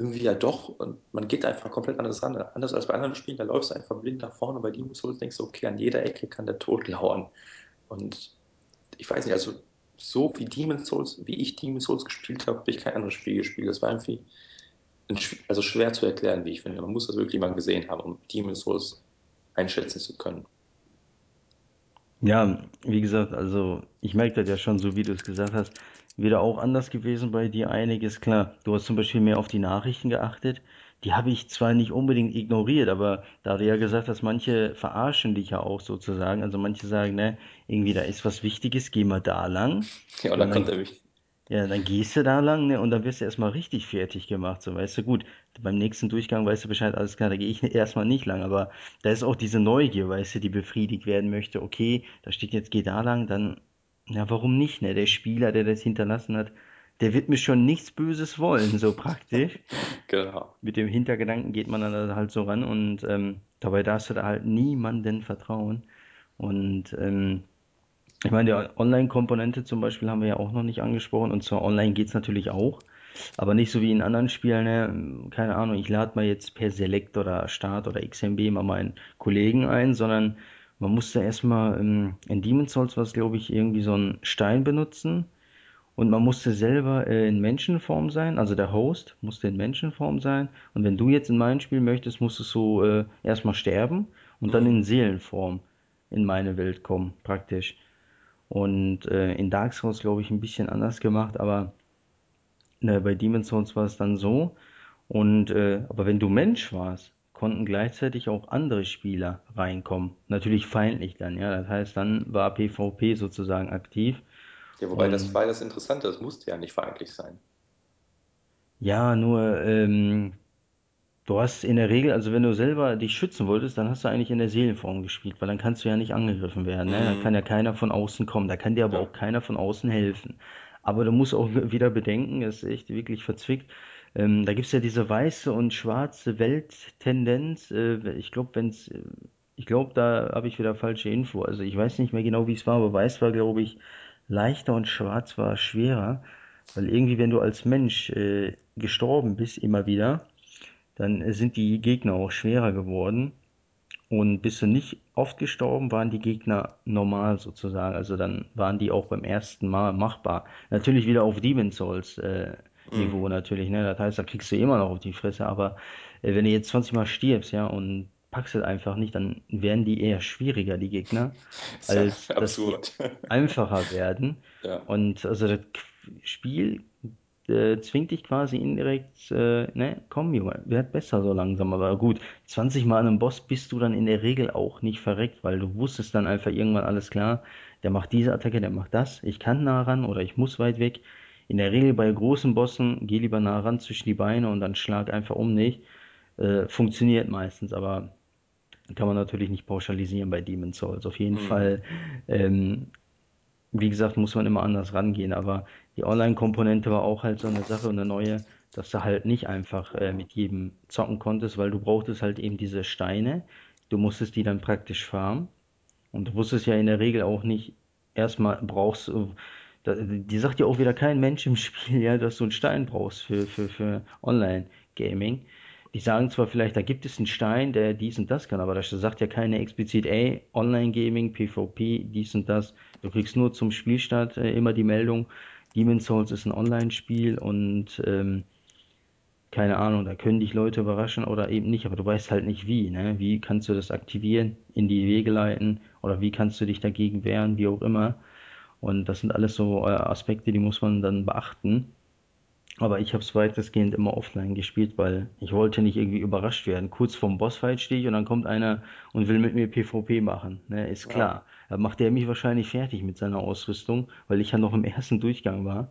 irgendwie ja doch und man geht einfach komplett anders ran. Anders als bei anderen Spielen, da läufst du einfach blind nach vorne. Bei Demon's Souls denkst du, okay, an jeder Ecke kann der Tod lauern. Und ich weiß nicht, also so wie Demon's Souls, wie ich Demon's Souls gespielt habe, habe ich kein anderes Spiel gespielt. Das war irgendwie also schwer zu erklären, wie ich finde. Man muss das wirklich mal gesehen haben, um Demon's Souls einschätzen zu können. Ja, wie gesagt, also ich merke das ja schon, so wie du es gesagt hast, wieder auch anders gewesen bei dir einiges. Klar, du hast zum Beispiel mehr auf die Nachrichten geachtet. Die habe ich zwar nicht unbedingt ignoriert, aber da du ja gesagt hast, manche verarschen dich ja auch sozusagen. Also manche sagen, ne, irgendwie da ist was Wichtiges, geh mal da lang. Ja, und dann und kommt dann er mich. ja, dann gehst du da lang, ne, und dann wirst du erstmal richtig fertig gemacht, so, weißt du, gut, beim nächsten Durchgang weißt du Bescheid, alles klar, da gehe ich erstmal nicht lang, aber da ist auch diese Neugier, weißt du, die befriedigt werden möchte, okay, da steht jetzt, geh da lang, dann, ja, warum nicht, ne, der Spieler, der das hinterlassen hat, der wird mir schon nichts Böses wollen, so praktisch. Genau. Mit dem Hintergedanken geht man dann halt so ran und ähm, dabei darfst du da halt niemanden vertrauen und ähm, ich meine, die Online-Komponente zum Beispiel haben wir ja auch noch nicht angesprochen. Und zwar online geht's natürlich auch, aber nicht so wie in anderen Spielen. Ne? Keine Ahnung, ich lade mal jetzt per Select oder Start oder XMB mal meinen Kollegen ein, sondern man musste erstmal ähm, in Demon's Souls was, glaube ich, irgendwie so einen Stein benutzen. Und man musste selber äh, in Menschenform sein, also der Host musste in Menschenform sein. Und wenn du jetzt in mein Spiel möchtest, musstest du äh, erstmal sterben und dann in Seelenform in meine Welt kommen, praktisch. Und äh, in Dark Souls, glaube ich, ein bisschen anders gemacht, aber bei Demon's Souls war es dann so. Und äh, aber wenn du Mensch warst, konnten gleichzeitig auch andere Spieler reinkommen. Natürlich feindlich dann, ja. Das heißt, dann war PvP sozusagen aktiv. Ja, wobei das Und war das Interessante, das musste ja nicht feindlich sein. ja, nur ähm, Du hast in der Regel, also wenn du selber dich schützen wolltest, dann hast du eigentlich in der Seelenform gespielt, weil dann kannst du ja nicht angegriffen werden, ne? Da kann Mhm. ja keiner von außen kommen, da kann dir aber auch keiner von außen helfen. Aber du musst auch wieder bedenken, das ist echt wirklich verzwickt. Ähm, da gibt's ja diese weiße und schwarze Welttendenz. Äh, ich glaube, wenn's, äh, ich glaube, da habe ich wieder falsche Info. Also ich weiß nicht mehr genau, wie es war, aber weiß war, glaube ich, leichter und schwarz war schwerer, weil irgendwie, wenn du als Mensch äh, gestorben bist, immer wieder dann sind die Gegner auch schwerer geworden. Und bist du nicht oft gestorben, waren die Gegner normal sozusagen. Also dann waren die auch beim ersten Mal machbar. Natürlich wieder auf Demon's Souls äh, Niveau Mhm. natürlich. Ne? Das heißt, da kriegst du immer noch auf die Fresse. Aber äh, wenn du jetzt 20 Mal stirbst, ja, und packst es einfach nicht, dann werden die eher schwieriger, die Gegner, Ist ja als dass absurd. einfacher werden. Ja. Und also das Spiel äh, zwingt dich quasi indirekt, äh, ne, komm Junge, werd besser so langsam. Aber gut, 20 Mal an einem Boss bist du dann in der Regel auch nicht verreckt, weil du wusstest dann einfach irgendwann alles klar, der macht diese Attacke, der macht das, ich kann nah ran oder ich muss weit weg. In der Regel bei großen Bossen, geh lieber nah ran zwischen die Beine und dann schlag einfach um nicht. Äh, funktioniert meistens, aber kann man natürlich nicht pauschalisieren bei Demon's Souls. Auf jeden Mhm. Fall ähm, wie gesagt, muss man immer anders rangehen, aber die Online-Komponente war auch halt so eine Sache und eine neue, dass du halt nicht einfach äh, mit jedem zocken konntest, weil du brauchtest halt eben diese Steine. Du musstest die dann praktisch farmen und du wusstest ja in der Regel auch nicht, erstmal brauchst du, da, die sagt ja auch wieder kein Mensch im Spiel, ja, dass du einen Stein brauchst für, für, für Online-Gaming. Die sagen zwar vielleicht, da gibt es einen Stein, der dies und das kann, aber das sagt ja keiner explizit, ey, Online-Gaming, PvP, dies und das. Du kriegst nur zum Spielstart äh, immer die Meldung, Demon's Souls ist ein Online-Spiel und ähm, keine Ahnung, da können dich Leute überraschen oder eben nicht, aber du weißt halt nicht wie, ne? Wie kannst du das aktivieren, in die Wege leiten oder wie kannst du dich dagegen wehren, wie auch immer. Und das sind alles so äh, Aspekte, die muss man dann beachten. Aber ich habe es weitestgehend immer offline gespielt, weil ich wollte nicht irgendwie überrascht werden. Kurz vorm Bossfight stehe ich und dann kommt einer und will mit mir PvP machen. Ne, ist Ja. klar. Da macht der mich wahrscheinlich fertig mit seiner Ausrüstung, weil ich ja noch im ersten Durchgang war.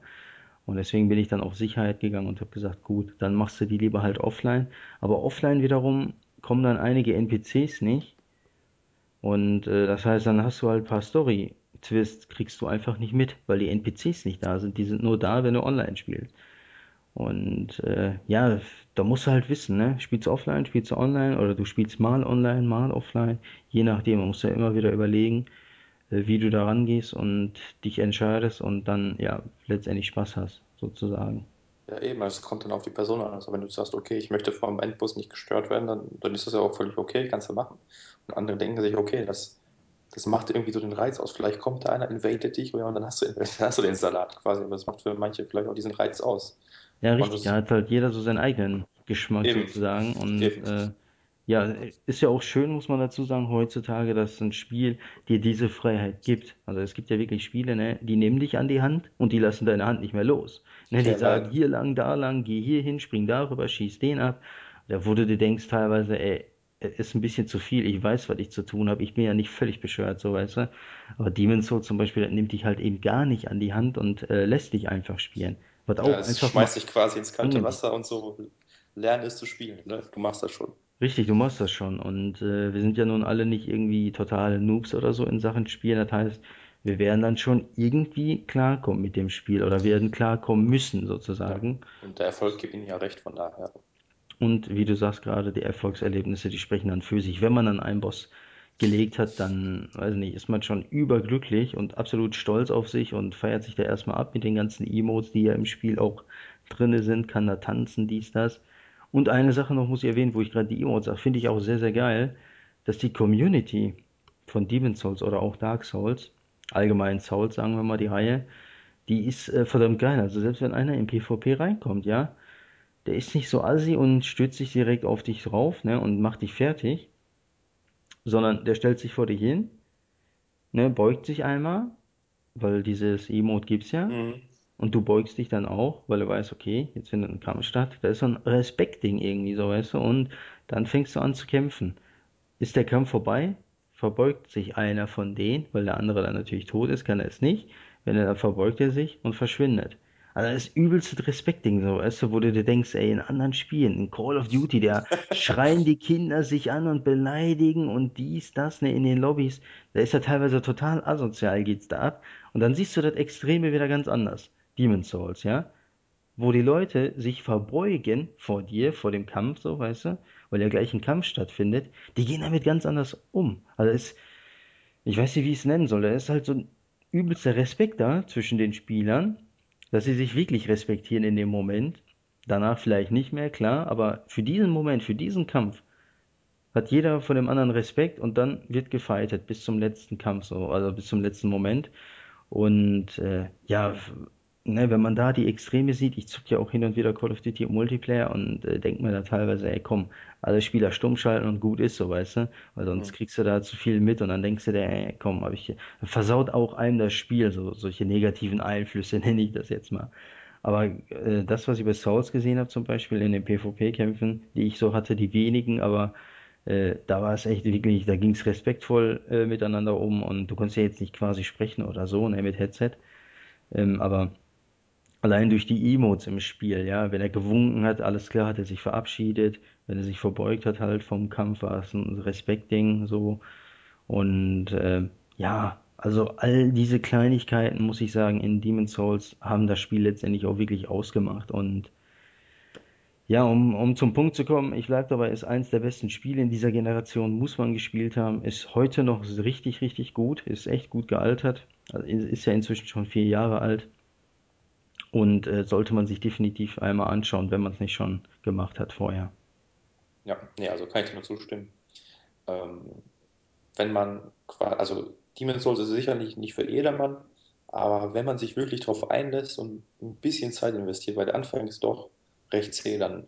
Und deswegen bin ich dann auf Sicherheit gegangen und habe gesagt, gut, dann machst du die lieber halt offline. Aber offline wiederum kommen dann einige NPCs nicht. Und äh, das heißt, dann hast du halt ein paar Story-Twists, kriegst du einfach nicht mit, weil die NPCs nicht da sind. Die sind nur da, wenn du online spielst. Und äh, ja, da musst du halt wissen, ne? Spielst du offline, spielst du online oder du spielst mal online, mal offline. Je nachdem, man muss ja immer wieder überlegen, äh, wie du da rangehst und dich entscheidest und dann ja letztendlich Spaß hast, sozusagen. Ja, eben, also es kommt dann auf die Person an. Also wenn du sagst, okay, ich möchte vor dem Endbus nicht gestört werden, dann, dann ist das ja auch völlig okay, kannst du machen. Und andere denken sich, okay, das, das macht irgendwie so den Reiz aus. Vielleicht kommt da einer, invadet dich ja, und dann hast du, dann hast du den Salat quasi. Aber das macht für manche vielleicht auch diesen Reiz aus. Ja, richtig, da hat halt jeder so seinen eigenen Geschmack eben, sozusagen und äh, ja, ist ja auch schön, muss man dazu sagen, heutzutage, dass ein Spiel dir diese Freiheit gibt. Also es gibt ja wirklich Spiele, ne, die nehmen dich an die Hand und die lassen deine Hand nicht mehr los. Ne, die Ja, sagen hier lang, da lang, geh hier hin, spring darüber, schieß den ab. Da wo du dir denkst teilweise, ey, ist ein bisschen zu viel, ich weiß, was ich zu tun habe, ich bin ja nicht völlig bescheuert, so weißt du. Aber Demon's Souls zum Beispiel, das nimmt dich halt eben gar nicht an die Hand und äh, lässt dich einfach spielen. Was Ja, auch es einfach mal schmeißt dich quasi ins kalte Wasser und so lernen es zu spielen. Ne? Du machst das schon. Richtig, du machst das schon. Und äh, wir sind ja nun alle nicht irgendwie totale Noobs oder so in Sachen Spielen. Das heißt, wir werden dann schon irgendwie klarkommen mit dem Spiel oder werden klarkommen müssen Ja. sozusagen. Und der Erfolg gibt ihnen ja recht, von daher. Und wie du sagst gerade, die Erfolgserlebnisse, die sprechen dann für sich. Wenn man dann einen Boss gelegt hat, dann, weiß nicht, ist man schon überglücklich und absolut stolz auf sich und feiert sich da erstmal ab mit den ganzen Emotes, die ja im Spiel auch drinne sind, kann da tanzen, dies, das. Und eine Sache noch muss ich erwähnen, wo ich gerade die Emotes sage, finde ich auch sehr, sehr geil, dass die Community von Demon's Souls oder auch Dark Souls, allgemein Souls, sagen wir mal, die Reihe, die ist äh, verdammt geil. Also selbst wenn einer in PvP reinkommt, ja, der ist nicht so assi und stürzt sich direkt auf dich drauf, ne, und macht dich fertig, sondern der stellt sich vor dich hin, ne, beugt sich einmal, weil dieses Emote gibt's ja, Mhm. und du beugst dich dann auch, weil du weißt, okay, jetzt findet ein Kampf statt. Da ist so ein Respektding irgendwie so, weißt du, und dann fängst du an zu kämpfen. Ist der Kampf vorbei, verbeugt sich einer von denen, weil der andere dann natürlich tot ist, kann er es nicht. Wenn er dann verbeugt er sich und verschwindet. Also das ist übelste Respektding so, weißt du, wo du dir denkst, ey, in anderen Spielen, in Call of Duty, da schreien die Kinder sich an und beleidigen und dies, das, ne, in den Lobbys. Da ist ja teilweise total asozial geht's da ab. Und dann siehst du das Extreme wieder ganz anders. Demon's Souls, ja? wo die Leute sich verbeugen vor dir, vor dem Kampf, so, weißt du, weil ja gleich ein Kampf stattfindet, die gehen damit ganz anders um. Also es, ich weiß nicht, wie ich es nennen soll, da ist halt so ein übelster Respekt da zwischen den Spielern, dass sie sich wirklich respektieren in dem Moment. Danach vielleicht nicht mehr, klar, aber für diesen Moment, für diesen Kampf hat jeder von dem anderen Respekt und dann wird gefightet bis zum letzten Kampf, so, also bis zum letzten Moment. Und äh, ja, ne, wenn man da die Extreme sieht, ich zock ja auch hin und wieder Call of Duty im Multiplayer und äh, denk mir da teilweise, ey komm, alle Spieler stumm schalten und gut ist, so weißt du, weil sonst Mhm. kriegst du da zu viel mit und dann denkst du dir, ey komm, hab ich versaut auch einem das Spiel, so solche negativen Einflüsse nenne ich das jetzt mal. Aber äh, das, was ich bei Souls gesehen habe, zum Beispiel in den PvP-Kämpfen, die ich so hatte, die wenigen, aber äh, da war es echt wirklich, da ging es respektvoll äh, miteinander um und du konntest ja jetzt nicht quasi sprechen oder so, ne, mit Headset. Ähm, aber allein durch die Emotes im Spiel, ja, wenn er gewunken hat, alles klar, hat er sich verabschiedet, wenn er sich verbeugt hat halt vom Kampf, war es ein Respektding so. Und äh, ja, also all diese Kleinigkeiten, muss ich sagen, in Demon's Souls haben das Spiel letztendlich auch wirklich ausgemacht. Und ja, um, um zum Punkt zu kommen, ich bleibe dabei, ist eins der besten Spiele in dieser Generation, muss man gespielt haben, ist heute noch richtig, richtig gut, ist echt gut gealtert, also ist ja inzwischen schon vier Jahre alt und äh, sollte man sich definitiv einmal anschauen, wenn man es nicht schon gemacht hat vorher. Ja, nee, also kann ich dir nur zustimmen. Ähm, wenn man, qua- also Demon's Souls ist sicherlich nicht für jedermann, aber wenn man sich wirklich darauf einlässt und ein bisschen Zeit investiert, weil der Anfang ist doch recht zäh, dann,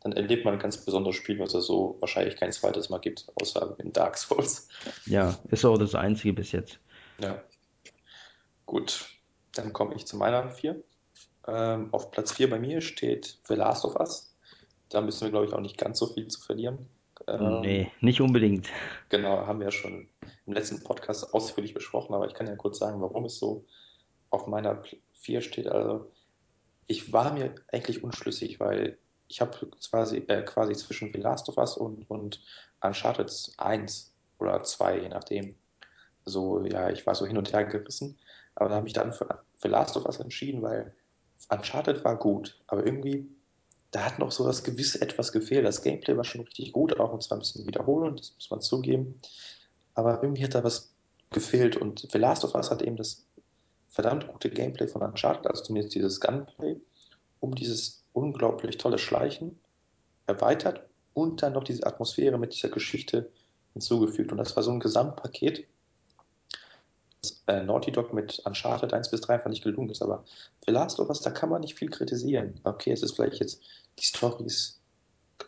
dann erlebt man ein ganz besonderes Spiel, was es so wahrscheinlich kein zweites Mal gibt, außer in Dark Souls. Ja, ist auch das einzige bis jetzt. Ja, gut. Dann komme ich zu meiner vier. Ähm, auf Platz 4 bei mir steht The Last of Us. Da müssen wir, glaube ich, auch nicht ganz so viel zu verlieren. Ähm, Nee, nicht unbedingt. genau, haben wir ja schon im letzten Podcast ausführlich besprochen, aber ich kann ja kurz sagen, warum es so auf meiner 4 steht. Also, ich war mir eigentlich unschlüssig, weil ich habe quasi, äh, quasi zwischen The Last of Us und, und Uncharted 1 oder 2, je nachdem. So, ja, ich war so hin und her gerissen, aber da habe ich dann für, für Last of Us entschieden, weil Uncharted war gut, aber irgendwie da hat noch so das gewisse etwas gefehlt. Das Gameplay war schon richtig gut, auch und zwar ein bisschen wiederholend, das muss man zugeben. Aber irgendwie hat da was gefehlt und The Last of Us hat eben das verdammt gute Gameplay von Uncharted, also zumindest dieses Gunplay, um dieses unglaublich tolle Schleichen erweitert und dann noch diese Atmosphäre mit dieser Geschichte hinzugefügt. Und das war so ein Gesamtpaket, äh, Naughty Dog mit Uncharted 1 bis 3 einfach nicht gelungen ist. Aber The Last of Us, da kann man nicht viel kritisieren. Okay, es ist vielleicht jetzt, die Story ist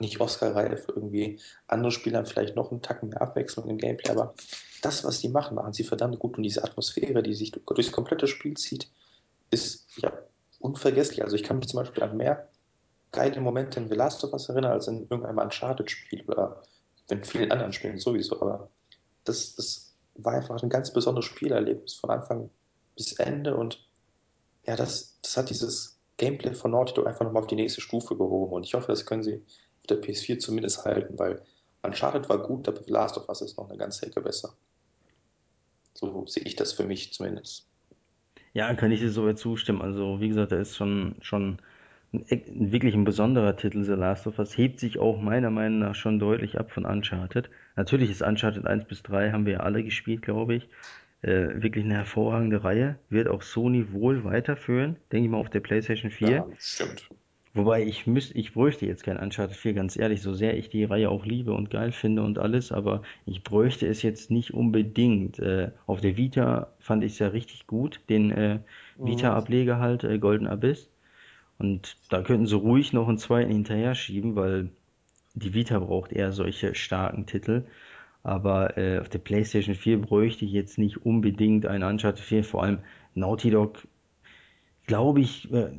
nicht Oscar-reif, irgendwie andere Spieler haben vielleicht noch einen Tacken mehr Abwechslung im Gameplay, aber das, was die machen, machen sie verdammt gut und diese Atmosphäre, die sich durchs komplette Spiel zieht, ist ja unvergesslich. Also ich kann mich zum Beispiel an mehr geile Momente in The Last of Us erinnern als in irgendeinem Uncharted-Spiel oder in vielen anderen Spielen sowieso, aber das, das war einfach ein ganz besonderes Spielerlebnis von Anfang bis Ende und ja, das, das hat dieses Gameplay von Naughty Dog einfach nochmal auf die nächste Stufe gehoben und ich hoffe, das können sie auf der PS4 zumindest halten, weil Uncharted war gut, aber Last of Us ist noch eine ganze Ecke besser. So sehe ich das für mich zumindest. Ja, kann ich dir soweit zustimmen. Also, wie gesagt, da ist schon, schon ein, ein wirklich ein besonderer Titel, The Last of Us. Hebt sich auch meiner Meinung nach schon deutlich ab von Uncharted. Natürlich ist Uncharted eins bis 3 haben wir ja alle gespielt, glaube ich. Äh, wirklich eine hervorragende Reihe. Wird auch Sony wohl weiterführen, denke ich mal, auf der PlayStation 4. Ja, stimmt. Wobei ich müsste, ich bräuchte jetzt kein Uncharted 4, ganz ehrlich, so sehr ich die Reihe auch liebe und geil finde und alles, aber ich bräuchte es jetzt nicht unbedingt. Äh, auf der Vita fand ich es ja richtig gut, den äh, Mhm. Vita-Ableger halt, äh, Golden Abyss. Und da könnten sie ruhig noch einen zweiten hinterher schieben, weil die Vita braucht eher solche starken Titel. Aber äh, auf der PlayStation 4 bräuchte ich jetzt nicht unbedingt einen Uncharted 4, vor allem Naughty Dog glaube ich, äh,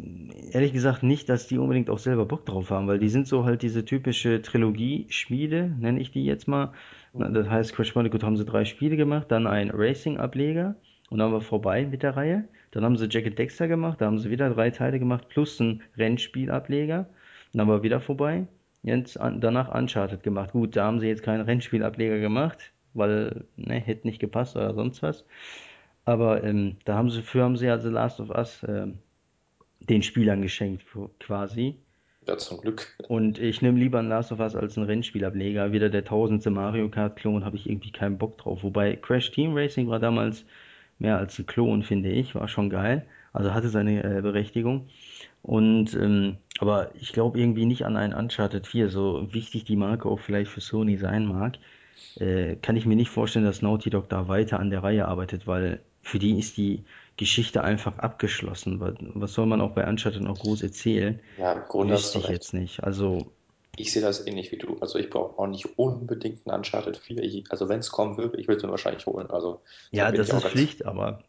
ehrlich gesagt nicht, dass die unbedingt auch selber Bock drauf haben, weil die sind so halt diese typische Trilogie-Schmiede, nenne ich die jetzt mal. Das heißt, Crash Bandicoot haben sie drei Spiele gemacht, dann ein Racing-Ableger und dann war vorbei mit der Reihe. Dann haben sie Jack and Dexter gemacht, da haben sie wieder drei Teile gemacht, plus ein Rennspiel-Ableger. Dann war wieder vorbei. Jetzt an, danach Uncharted gemacht. Gut, da haben sie jetzt keinen Rennspiel-Ableger gemacht, weil, ne, hätte nicht gepasst oder sonst was. Aber ähm, da haben sie, für haben sie also Last of Us ähm, den Spielern geschenkt quasi. Ja, zum Glück. Und ich nehme lieber ein Last of Us als einen Rennspielableger. Wieder der tausendste Mario Kart Klon, habe ich irgendwie keinen Bock drauf. Wobei Crash Team Racing war damals mehr als ein Klon, finde ich. War schon geil. Also hatte seine äh, Berechtigung. Und ähm, aber ich glaube irgendwie nicht an einen Uncharted 4, so wichtig die Marke auch vielleicht für Sony sein mag äh, kann ich mir nicht vorstellen, dass Naughty Dog da weiter an der Reihe arbeitet, weil für die ist die Geschichte einfach abgeschlossen. Was soll man auch bei Uncharted noch groß erzählen? Ja, im Grunde Wüsste ich jetzt recht. nicht. Also, Ich sehe das ähnlich wie du. Also ich brauche auch nicht unbedingt einen Uncharted 4. Ich, also wenn es kommen würde, ich würde es mir wahrscheinlich holen. Also ja, das ist Pflicht, aber.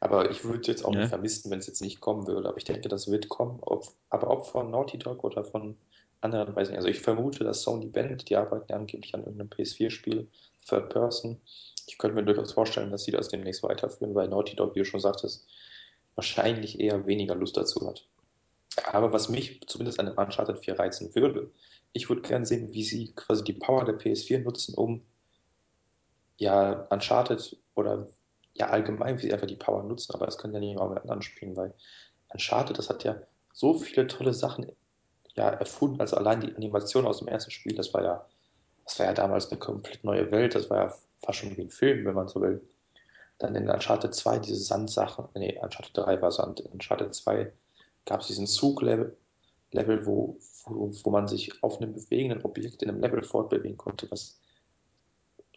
Aber ich würde es jetzt auch nicht Ne? vermissen, wenn es jetzt nicht kommen würde. Aber ich denke, das wird kommen. Ob, aber ob von Naughty Dog oder von anderen, weiß ich nicht. Also ich vermute, dass Sony Band, die arbeiten ja angeblich an irgendeinem PS4-Spiel, Third Person. Ich könnte mir durchaus vorstellen, dass sie das demnächst weiterführen, weil Naughty Dog, wie du schon sagtest, wahrscheinlich eher weniger Lust dazu hat. Aber was mich zumindest an dem Uncharted 4 reizen würde, ich würde gerne sehen, wie sie quasi die Power der PS4 nutzen, um ja Uncharted oder ja allgemein, wie sie einfach die Power nutzen, aber das können ja nicht mal mit anderen spielen, weil Uncharted, das hat ja so viele tolle Sachen ja erfunden, also allein die Animation aus dem ersten Spiel, das war ja, das war ja damals eine komplett neue Welt, das war ja fast schon wie ein Film, wenn man so will. Dann in Uncharted 2 diese Sandsachen, nee, Uncharted 3 war Sand, in Uncharted 2 gab es diesen Zuglevel, Level, wo, wo, wo man sich auf einem bewegenden Objekt in einem Level fortbewegen konnte, was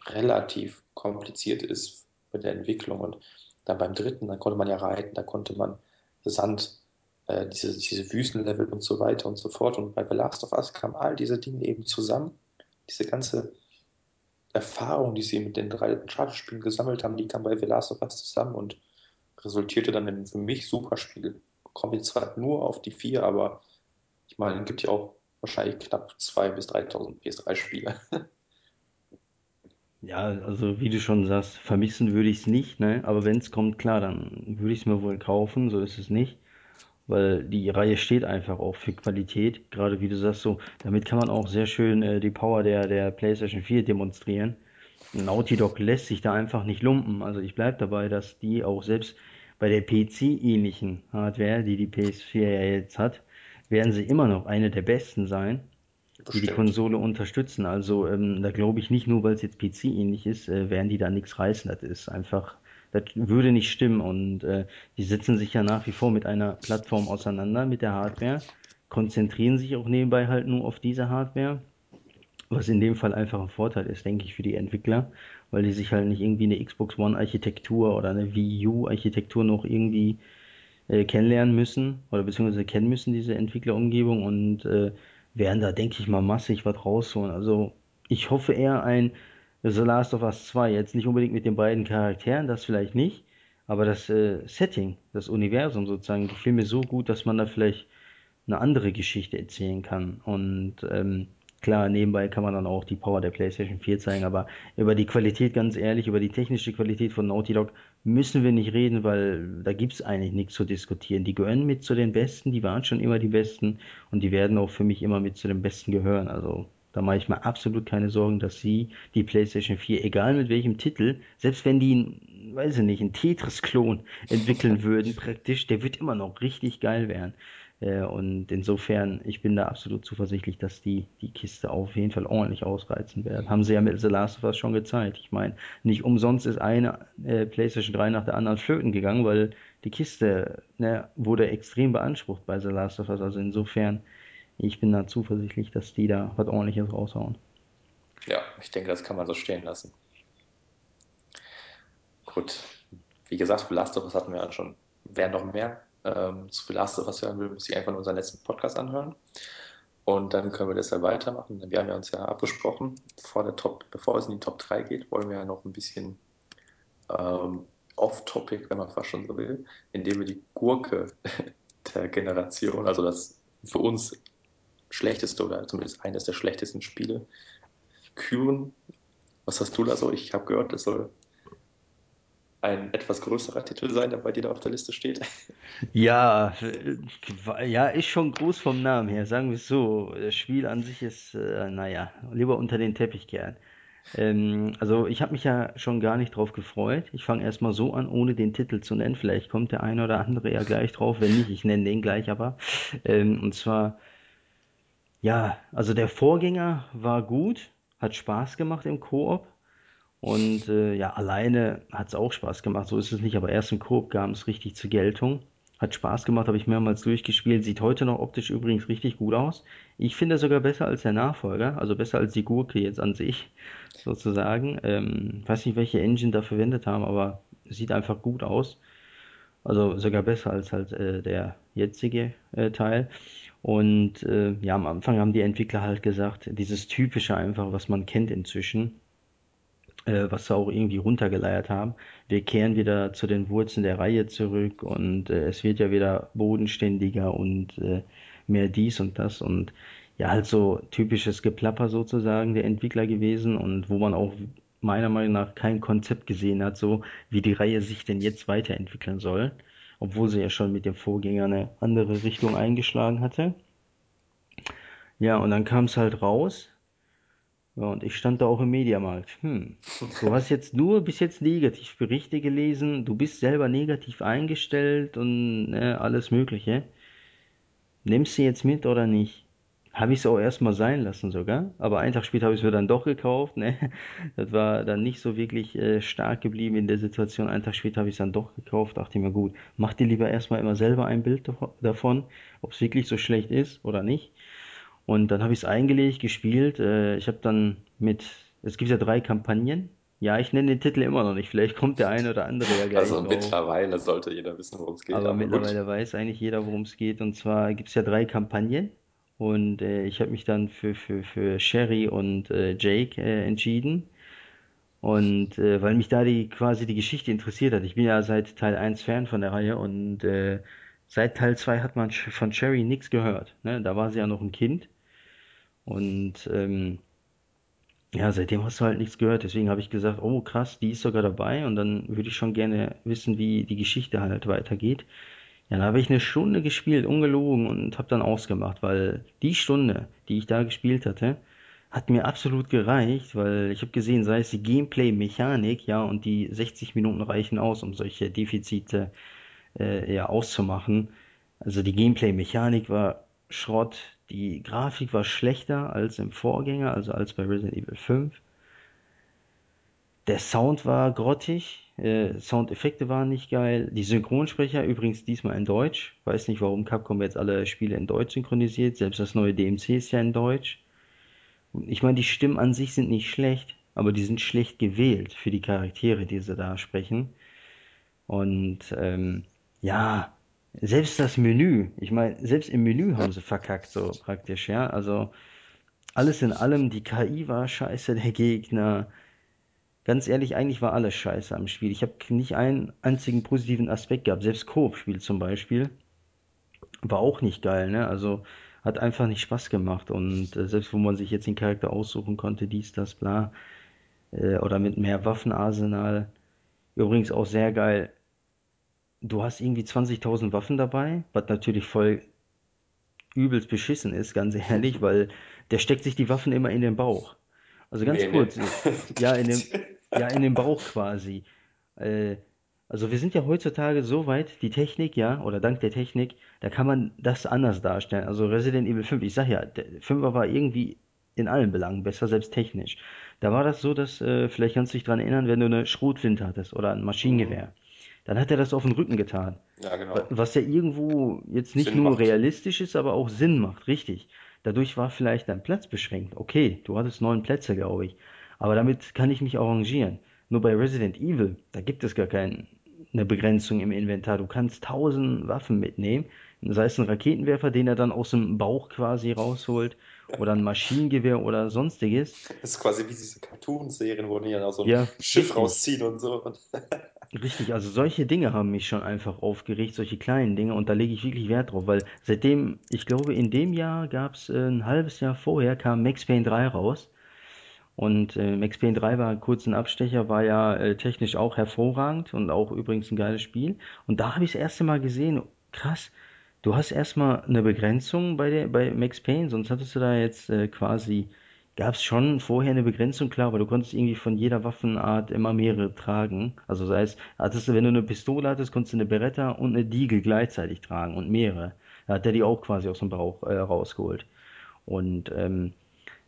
relativ kompliziert ist mit der Entwicklung. Und dann beim dritten, dann konnte man ja reiten, da konnte man Sand, äh, diese, diese Wüstenlevel und so weiter und so fort. Und bei The Last of Us kamen all diese Dinge eben zusammen. Diese ganze Erfahrung, die sie mit den drei Uncharted-Spielen gesammelt haben, die kam bei The Last of Us zusammen und resultierte dann in für mich super Spiel. Kommt jetzt zwar nur auf die vier, aber ich meine, gibt ja auch wahrscheinlich knapp 2.000 bis 3.000 PS3-Spiele. Ja, also wie du schon sagst, vermissen würde ich es nicht, ne? Aber wenn es kommt, klar, dann würde ich es mir wohl kaufen, so ist es nicht. Weil die Reihe steht einfach auch für Qualität. Gerade wie du sagst, so, damit kann man auch sehr schön äh, die Power der, der PlayStation 4 demonstrieren. Naughty Dog lässt sich da einfach nicht lumpen. Also ich bleib dabei, dass die auch selbst bei der PC-ähnlichen Hardware, die die PS4 ja jetzt hat, werden sie immer noch eine der besten sein, die die Bestimmt. Konsole unterstützen. Also ähm, da glaube ich nicht nur, weil es jetzt PC-ähnlich ist, äh, werden die da nichts reißen. Das ist einfach, das würde nicht stimmen. Und äh, die setzen sich ja nach wie vor mit einer Plattform auseinander, mit der Hardware, konzentrieren sich auch nebenbei halt nur auf diese Hardware was in dem Fall einfach ein Vorteil ist, denke ich, für die Entwickler, weil die sich halt nicht irgendwie eine Xbox One Architektur oder eine Wii U Architektur noch irgendwie äh, kennenlernen müssen oder beziehungsweise kennen müssen, diese Entwicklerumgebung und äh, werden da, denke ich mal, massig was rausholen. Also ich hoffe eher ein The Last of Us 2, jetzt nicht unbedingt mit den beiden Charakteren, das vielleicht nicht, aber das äh, Setting, das Universum sozusagen, gefiel mir so gut, dass man da vielleicht eine andere Geschichte erzählen kann. Und ähm, klar, nebenbei kann man dann auch die Power der PlayStation 4 zeigen, aber über die Qualität, ganz ehrlich, über die technische Qualität von Naughty Dog müssen wir nicht reden, weil da gibt's eigentlich nichts zu diskutieren. Die gehören mit zu den Besten, die waren schon immer die Besten und die werden auch für mich immer mit zu den Besten gehören. Also da mache ich mir absolut keine Sorgen, dass sie die PlayStation 4, egal mit welchem Titel, selbst wenn die, weiß ich nicht, einen Tetris-Klon entwickeln würden, praktisch, der wird immer noch richtig geil werden. Äh, und insofern, ich bin da absolut zuversichtlich, dass die die Kiste auf jeden Fall ordentlich ausreizen werden. Haben sie ja mit The Last of Us schon gezeigt. Ich meine, nicht umsonst ist eine äh, PlayStation 3 nach der anderen flöten gegangen, weil die Kiste ne, wurde extrem beansprucht bei The Last of Us. Also insofern, ich bin da zuversichtlich, dass die da was ordentliches raushauen. Ja, ich denke, das kann man so stehen lassen. Gut. Wie gesagt, für Last of Us hatten wir ja schon. Wer noch mehr ähm, zu Last of Us hören will, muss sich einfach nur unseren letzten Podcast anhören. Und dann können wir das ja weitermachen. Wir haben ja uns ja abgesprochen, vor der Top, bevor es in die Top 3 geht, wollen wir ja noch ein bisschen ähm, off-topic, wenn man fast schon so will, indem wir die Gurke der Generation, also das für uns schlechteste oder zumindest eines der schlechtesten Spiele, küren. Was hast du da so? Ich habe gehört, das soll ein etwas größerer Titel sein, der bei dir da auf der Liste steht. Ja, äh, ja, ist schon groß vom Namen her, sagen wir es so. Das Spiel an sich ist, äh, naja, lieber unter den Teppich kehren. Ähm, also ich habe mich ja schon gar nicht drauf gefreut. Ich fange erstmal so an, ohne den Titel zu nennen. Vielleicht kommt der eine oder andere ja gleich drauf. Wenn nicht, ich nenne den gleich aber. Ähm, und zwar, ja, also der Vorgänger war gut, hat Spaß gemacht im Koop. Und äh, ja, alleine hat es auch Spaß gemacht. So ist es nicht, aber erst im Koop kam es richtig zur Geltung. Hat Spaß gemacht, habe ich mehrmals durchgespielt. Sieht heute noch optisch übrigens richtig gut aus. Ich finde sogar besser als der Nachfolger, also besser als die Gurke jetzt an sich, sozusagen. Ähm, weiß nicht, welche Engine da verwendet haben, aber sieht einfach gut aus. Also sogar besser als halt äh, der jetzige äh, Teil. Und äh, ja, am Anfang haben die Entwickler halt gesagt, dieses typische einfach, was man kennt inzwischen äh, was sie auch irgendwie runtergeleiert haben. Wir kehren wieder zu den Wurzeln der Reihe zurück und äh, es wird ja wieder bodenständiger und äh, mehr dies und das und ja, halt so typisches Geplapper sozusagen der Entwickler gewesen und wo man auch meiner Meinung nach kein Konzept gesehen hat, so wie die Reihe sich denn jetzt weiterentwickeln soll, obwohl sie ja schon mit dem Vorgänger eine andere Richtung eingeschlagen hatte. Ja, und dann kam es halt raus ja, und ich stand da auch im Mediamarkt. Hm, du hast jetzt nur bis jetzt Negativberichte gelesen, du bist selber negativ eingestellt und ne, alles Mögliche. Nimmst du jetzt mit oder nicht? Habe ich es auch erstmal sein lassen sogar, aber einen Tag später habe ich es mir dann doch gekauft. Ne? Das war dann nicht so wirklich äh, stark geblieben in der Situation. Einen Tag später habe ich es dann doch gekauft, dachte mir gut, mach dir lieber erstmal immer selber ein Bild davon, ob es wirklich so schlecht ist oder nicht. Und dann habe ich es eingelegt, gespielt. Äh, ich habe dann mit, es gibt ja drei Kampagnen. Ja, ich nenne den Titel immer noch nicht. Vielleicht kommt der eine oder andere ja gleich Also mittlerweile sollte jeder wissen, worum es geht, Aber aber gut. mittlerweile weiß eigentlich jeder, worum es geht. Und zwar gibt es ja drei Kampagnen. Und äh, ich habe mich dann für, für, für Sherry und äh, Jake äh, entschieden. Und äh, weil mich da die quasi die Geschichte interessiert hat. Ich bin ja seit Teil eins Fan von der Reihe und äh, seit Teil 2 hat man von Sherry nichts gehört. Ne? Da war sie ja noch ein Kind. Und ähm, ja, seitdem hast du halt nichts gehört. Deswegen habe ich gesagt, oh krass, die ist sogar dabei. Und dann würde ich schon gerne wissen, wie die Geschichte halt weitergeht. Ja, dann habe ich eine Stunde gespielt, ungelogen, und habe dann ausgemacht, weil die Stunde, die ich da gespielt hatte, hat mir absolut gereicht, weil ich habe gesehen, sei es die Gameplay-Mechanik, ja, und die 60 Minuten reichen aus, um solche Defizite äh, ja, auszumachen. Also die Gameplay-Mechanik war Schrott, die Grafik war schlechter als im Vorgänger, also als bei Resident Evil 5. Der Sound war grottig, äh, Soundeffekte waren nicht geil. Die Synchronsprecher übrigens diesmal in Deutsch. Weiß nicht, warum Capcom jetzt alle Spiele in Deutsch synchronisiert. Selbst das neue DMC ist ja in Deutsch. Ich meine, die Stimmen an sich sind nicht schlecht, aber die sind schlecht gewählt für die Charaktere, die sie da sprechen. Und ähm, ja, selbst das Menü, ich meine, selbst im Menü haben sie verkackt, so praktisch, ja. Also alles in allem, die KI war scheiße, der Gegner. Ganz ehrlich, eigentlich war alles scheiße am Spiel. Ich habe nicht einen einzigen positiven Aspekt gehabt. Selbst Koop-Spiel zum Beispiel war auch nicht geil, ne? Also hat einfach nicht Spaß gemacht. Und äh, selbst wo man sich jetzt den Charakter aussuchen konnte, dies, das, bla, äh, oder mit mehr Waffenarsenal. Übrigens auch sehr geil, du hast irgendwie 20.000 Waffen dabei, was natürlich voll übelst beschissen ist, ganz ehrlich, weil der steckt sich die Waffen immer in den Bauch. Also ganz Nee, nee. kurz, äh, ja, in dem, ja, in den Bauch quasi. Äh, also wir sind ja heutzutage so weit, die Technik, ja, oder dank der Technik, da kann man das anders darstellen. Also Resident Evil 5, ich sag ja, der Fünfer war irgendwie in allen Belangen besser, selbst technisch. Da war das so, dass, äh, vielleicht kannst du dich dran erinnern, wenn du eine Schrotflinte hattest oder ein Mhm. Dann hat er das auf den Rücken getan. Ja, genau. Was ja irgendwo jetzt nicht Sinn nur macht. realistisch ist, aber auch Sinn macht, richtig. Dadurch war vielleicht dein Platz beschränkt. Okay, du hattest neun Plätze, glaube ich. Aber damit kann ich mich arrangieren. Nur bei Resident Evil, da gibt es gar keine Begrenzung im Inventar. Du kannst tausend Waffen mitnehmen. Sei es ein Raketenwerfer, den er dann aus dem Bauch quasi rausholt, oder ein Maschinengewehr oder sonstiges. Das ist quasi wie diese Cartoon-Serien, wo die dann auch so ein Ja, Schiff rausziehen und so. Richtig, also solche Dinge haben mich schon einfach aufgeregt, solche kleinen Dinge, und da lege ich wirklich Wert drauf, weil seitdem, ich glaube, in dem Jahr gab es äh, ein halbes Jahr vorher, kam Max Payne 3 raus. Und äh, Max Payne 3 war kurz ein Abstecher, war ja äh, technisch auch hervorragend und auch übrigens ein geiles Spiel. Und da habe ich das erste Mal gesehen, krass, du hast erstmal eine Begrenzung bei der, bei Max Payne, sonst hattest du da jetzt äh, quasi, gab es schon vorher eine Begrenzung, klar, aber du konntest irgendwie von jeder Waffenart immer mehrere tragen. Also sei es, hattest du, wenn du eine Pistole hattest, konntest du eine Beretta und eine Diegel gleichzeitig tragen und mehrere. Da hat der die auch quasi aus dem Bauch äh, rausgeholt. Und ähm,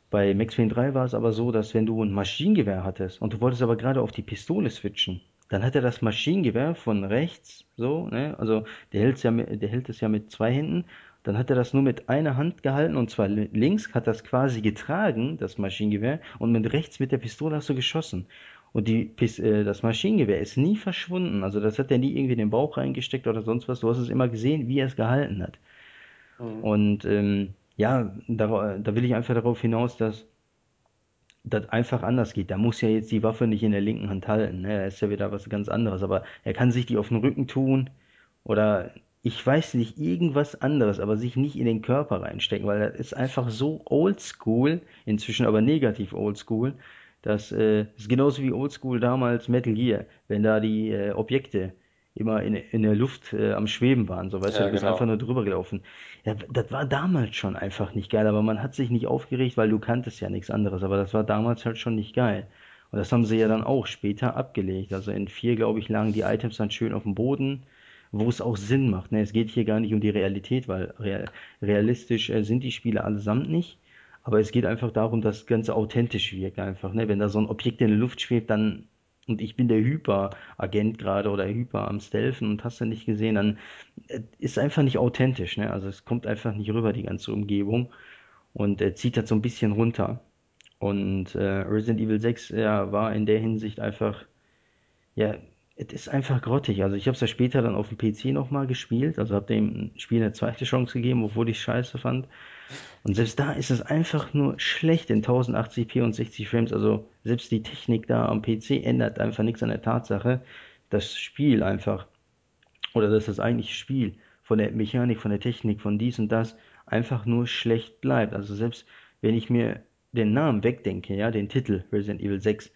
bei Max Payne 3 war es aber so, dass wenn du ein Maschinengewehr hattest und du wolltest aber gerade auf die Pistole switchen, dann hat er das Maschinengewehr von rechts so, ne, also der ja der hält es ja mit zwei Händen, dann hat er das nur mit einer Hand gehalten und zwar links hat das quasi getragen, das Maschinengewehr, und mit rechts mit der Pistole hast du geschossen. Und die, äh, das Maschinengewehr ist nie verschwunden. Also das hat er nie irgendwie in den Bauch reingesteckt oder sonst was. Du hast es immer gesehen, wie er es gehalten hat. Mhm. Und ähm, ja, da, da will ich einfach darauf hinaus, dass das einfach anders geht. Da muss ja jetzt die Waffe nicht in der linken Hand halten, ne? Da ist ja wieder was ganz anderes. Aber er kann sich die auf den Rücken tun oder ich weiß nicht, irgendwas anderes, aber sich nicht in den Körper reinstecken, weil das ist einfach so oldschool, inzwischen aber negativ oldschool, dass äh, ist genauso wie oldschool damals Metal Gear, wenn da die äh, Objekte immer in, in der Luft äh, am Schweben waren, so weißt du, Ja, du bist einfach genau. nur drüber gelaufen. Ja, das war damals schon einfach nicht geil, aber man hat sich nicht aufgeregt, weil du kanntest ja nichts anderes, aber das war damals halt schon nicht geil. Und das haben sie ja dann auch später abgelegt. Also in vier, glaube ich, lagen die Items dann schön auf dem Boden, wo es auch Sinn macht. Ne? Es geht hier gar nicht um die Realität, weil real, realistisch äh, sind die Spiele allesamt nicht. Aber es geht einfach darum, dass das Ganze authentisch wirkt einfach. Ne? Wenn da so ein Objekt in der Luft schwebt, dann und ich bin der Hyper-Agent gerade oder Hyper am Stealthen und hast du nicht gesehen, dann äh, ist einfach nicht authentisch. Ne? Also es kommt einfach nicht rüber, die ganze Umgebung und äh, zieht das so ein bisschen runter. Und äh, Resident Evil 6 ja, war in der Hinsicht einfach, ja, es ist einfach grottig. Also ich habe es ja später dann auf dem PC nochmal gespielt, also habe dem Spiel eine zweite Chance gegeben, obwohl ich scheiße fand. Und selbst da ist es einfach nur schlecht in 1080p und 60 Frames. Also selbst die Technik da am PC ändert einfach nichts an der Tatsache, das Spiel einfach, oder dass das eigentliche Spiel von der Mechanik, von der Technik, von dies und das einfach nur schlecht bleibt. Also selbst wenn ich mir den Namen wegdenke, ja, den Titel Resident Evil 6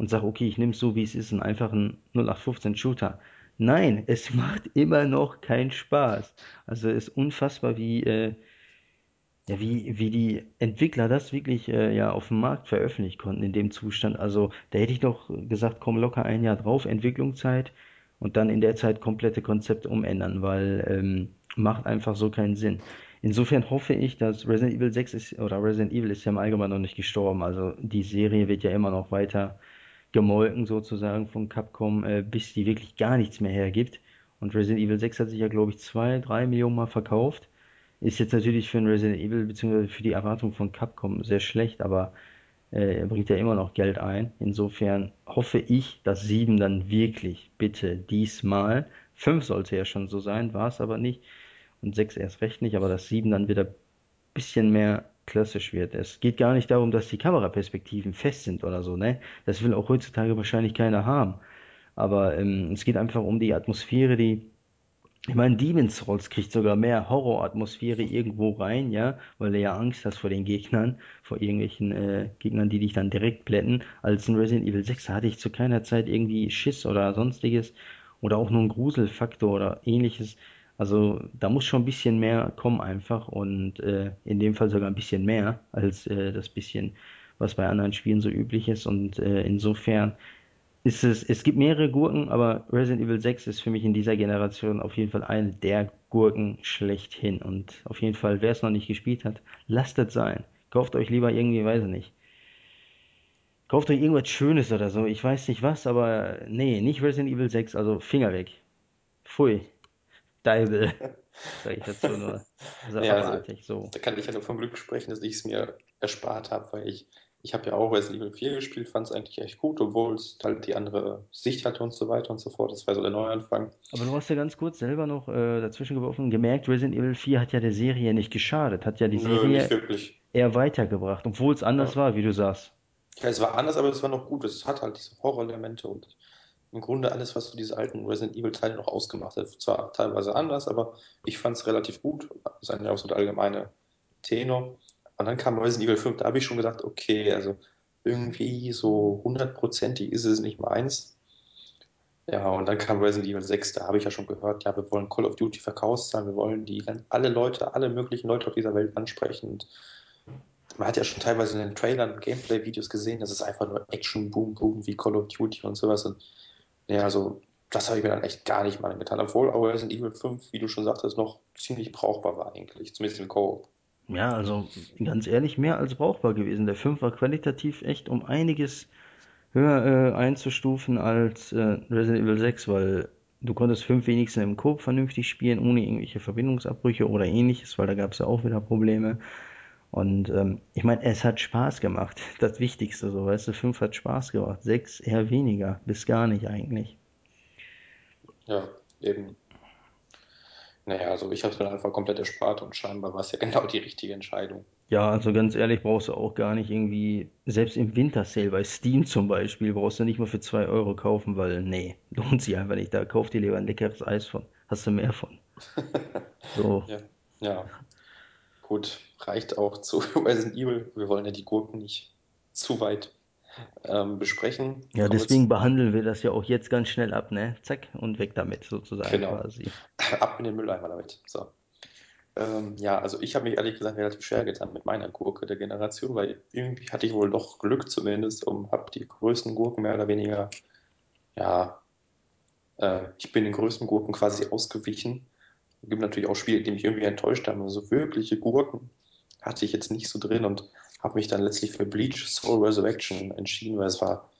und sage, okay, ich nehme es so, wie es ist, einen einfachen 0815 Shooter. Nein, es macht immer noch keinen Spaß. Also es ist unfassbar, wie äh, ja, wie, wie die Entwickler das wirklich äh, ja auf dem Markt veröffentlichen konnten in dem Zustand. Also da hätte ich doch gesagt, komm locker ein Jahr drauf, Entwicklungszeit und dann in der Zeit komplette Konzepte umändern, weil ähm, macht einfach so keinen Sinn. Insofern hoffe ich, dass Resident Evil 6 ist, oder Resident Evil ist ja im Allgemeinen noch nicht gestorben. Also die Serie wird ja immer noch weiter gemolken sozusagen von Capcom, äh, bis die wirklich gar nichts mehr hergibt. Und Resident Evil 6 hat sich ja, glaube ich, zwei, drei Millionen Mal verkauft. Ist jetzt natürlich für ein Resident Evil bzw. für die Erwartung von Capcom sehr schlecht, aber äh, er bringt ja immer noch Geld ein. Insofern hoffe ich, dass 7 dann wirklich, bitte, diesmal, 5 sollte ja schon so sein, war es aber nicht und 6 erst recht nicht, aber dass 7 dann wieder ein bisschen mehr klassisch wird. Es geht gar nicht darum, dass die Kameraperspektiven fest sind oder so, ne? Das will auch heutzutage wahrscheinlich keiner haben. Aber ähm, es geht einfach um die Atmosphäre, die ich meine, Demon's Souls kriegt sogar mehr Horroratmosphäre irgendwo rein, ja, weil du ja Angst hast vor den Gegnern, vor irgendwelchen äh, Gegnern, die dich dann direkt plätten. Als in Resident Evil 6 hatte ich zu keiner Zeit irgendwie Schiss oder sonstiges oder auch nur einen Gruselfaktor oder ähnliches. Also da muss schon ein bisschen mehr kommen einfach und äh, in dem Fall sogar ein bisschen mehr als äh, das bisschen, was bei anderen Spielen so üblich ist. Und äh, insofern ist es, es gibt mehrere Gurken, aber Resident Evil 6 ist für mich in dieser Generation auf jeden Fall eine der Gurken schlechthin. Und auf jeden Fall, wer es noch nicht gespielt hat, lasst es sein. Kauft euch lieber irgendwie, weiß ich nicht. Kauft euch irgendwas Schönes oder so. Ich weiß nicht was, aber nee, nicht Resident Evil 6, also Finger weg. Pfui. Deibel, sage ich dazu nur. Ja, also so. da kann ich ja nur vom Glück sprechen, dass ich es mir erspart habe, weil ich, ich habe ja auch Resident Evil 4 gespielt, fand es eigentlich echt gut, obwohl es halt die andere Sicht hatte und so weiter und so fort. Das war so der Neuanfang. Aber du hast ja ganz kurz selber noch äh, dazwischen geworfen, gemerkt, Resident Evil 4 hat ja der Serie nicht geschadet, hat ja die Nö, Serie wirklich. eher weitergebracht, obwohl es anders Ja. war, wie du sagst. Ja, es war anders, aber es war noch gut. Es hat halt diese Horrorelemente und im Grunde alles, was so diese alten Resident Evil-Teile noch ausgemacht hat. Zwar teilweise anders, aber ich fand es relativ gut. Das ist eigentlich auch so der allgemeine Tenor. Und dann kam Resident Evil 5, da habe ich schon gesagt, okay, also irgendwie so hundertprozentig ist es nicht meins. Ja, und dann kam Resident Evil 6, da habe ich ja schon gehört, ja, wir wollen Call of Duty Verkaufszahlen, wir wollen die alle Leute, alle möglichen Leute auf dieser Welt ansprechen. Und man hat ja schon teilweise in den Trailern, Gameplay-Videos gesehen, das ist einfach nur Action, Boom, Boom, wie Call of Duty und sowas. Und ja, also das habe ich mir dann echt gar nicht mal getan, obwohl auch Resident Evil 5, wie du schon sagtest, noch ziemlich brauchbar war eigentlich, zumindest im Koop. Ja, also ganz ehrlich, mehr als brauchbar gewesen. Der 5 war qualitativ echt um einiges höher äh, einzustufen als äh, Resident Evil 6, weil du konntest 5 wenigstens im Coop vernünftig spielen, ohne irgendwelche Verbindungsabbrüche oder ähnliches, weil da gab es ja auch wieder Probleme. Und ähm, ich meine, es hat Spaß gemacht. Das Wichtigste, so weißt du, 5 hat Spaß gemacht, 6 eher weniger, bis gar nicht eigentlich. Ja, eben. Naja, also ich habe es dann einfach komplett erspart und scheinbar war es ja genau die richtige Entscheidung. Ja, also ganz ehrlich, brauchst du auch gar nicht irgendwie, selbst im Winter Sale bei Steam zum Beispiel, brauchst du nicht mal für 2 Euro kaufen, weil, nee, lohnt sich einfach nicht. Da kauf dir lieber ein leckeres Eis von. Hast du mehr von. So, Ja, ja, gut, reicht auch zu Resident Evil. Wir wollen ja die Gurken nicht zu weit ähm, besprechen. ja, Kommen deswegen behandeln wir das ja auch jetzt ganz schnell ab, ne? Zack, und weg damit, sozusagen genau, quasi. ab in den Mülleimer damit. So. Ähm, ja, also ich habe mich ehrlich gesagt relativ schwer getan mit meiner Gurke der Generation, weil irgendwie hatte ich wohl doch Glück zumindest und habe die größten Gurken mehr oder weniger, ja, äh, ich bin den größten Gurken quasi ausgewichen. Es gibt natürlich auch Spiele, die mich irgendwie enttäuscht haben, aber so wirkliche Gurken hatte ich jetzt nicht so drin und habe mich dann letztlich für Bleach Soul Resurrection entschieden, weil es war,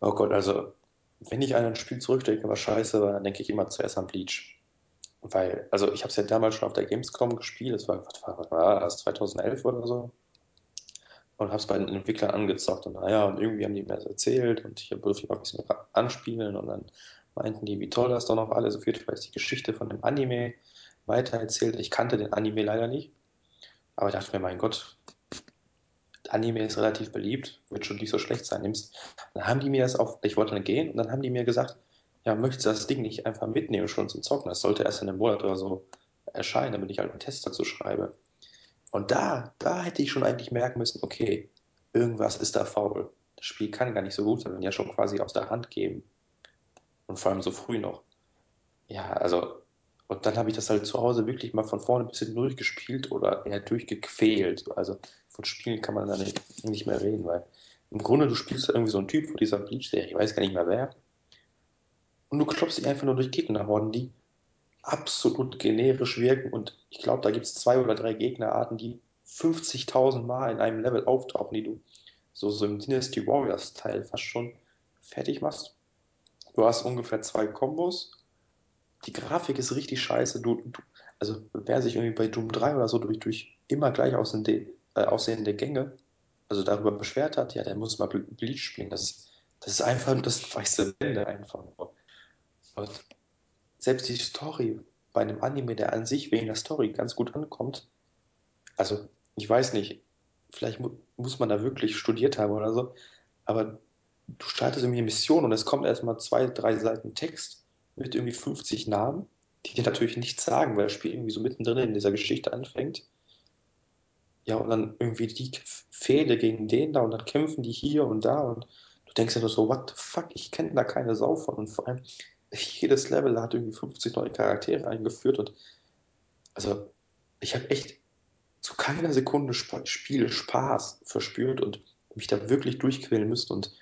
oh Gott, also wenn ich an ein Spiel zurückdenke, was scheiße war, dann denke ich immer zuerst an Bleach. Weil, also ich habe es ja damals schon auf der Gamescom gespielt, das war, was war, was war das, 2011 oder so, und habe es bei den Entwicklern angezockt und naja, und irgendwie haben die mir das erzählt und ich durfte mal ein bisschen anspielen und dann meinten die, wie toll das doch noch alles, auf jeden Fall ist die Geschichte von dem Anime weitererzählt. Ich kannte den Anime leider nicht, aber ich dachte mir, mein Gott, Anime ist relativ beliebt, wird schon nicht so schlecht sein. Nimm's. Dann haben die mir das auf, ich wollte dann gehen und dann haben die mir gesagt, ja, möchtest du das Ding nicht einfach mitnehmen schon zum Zocken? Das sollte erst in einem Monat oder so erscheinen, damit ich halt einen Test dazu schreibe. Und da, da hätte ich schon eigentlich merken müssen, okay, irgendwas ist da faul. Das Spiel kann gar nicht so gut sein, wenn ja schon quasi aus der Hand geben. Und vor allem so früh noch. Ja, also, und dann habe ich das halt zu Hause wirklich mal von vorne bis hinten durchgespielt oder eher durchgequält. Also von Spielen kann man da nicht, nicht mehr reden, weil im Grunde du spielst irgendwie so einen Typ von dieser Bleach-Serie, ich weiß gar nicht mehr wer, und du klopfst dich einfach nur durch Gegnerhorden, die absolut generisch wirken. Und ich glaube, da gibt es zwei oder drei Gegnerarten, die 50.000 Mal in einem Level auftauchen, die du so, so im Dynasty Warriors-Teil fast schon fertig machst. Du hast ungefähr zwei Kombos. Die Grafik ist richtig scheiße. Du, du, also wer sich irgendwie bei Doom 3 oder so durch, durch immer gleich aussehende, äh, aussehende Gänge, also darüber beschwert hat, ja, der muss mal Bleach spielen. Das ist, das ist einfach das weiße Wände einfach. Und selbst die Story bei einem Anime, der an sich wegen der Story ganz gut ankommt, also ich weiß nicht, vielleicht mu muss man da wirklich studiert haben oder so, aber du startest irgendwie eine Mission und es kommt erstmal zwei, drei Seiten Text mit irgendwie 50 Namen, die dir natürlich nichts sagen, weil das Spiel irgendwie so mittendrin in dieser Geschichte anfängt. Ja, und dann irgendwie die Fehde gegen den da und dann kämpfen die hier und da und du denkst dir nur so, what the fuck, ich kenne da keine Sau von und vor allem jedes Level hat irgendwie 50 neue Charaktere eingeführt und also ich habe echt zu keiner Sekunde Sp Spiel Spaß verspürt und mich da wirklich durchquälen müssen und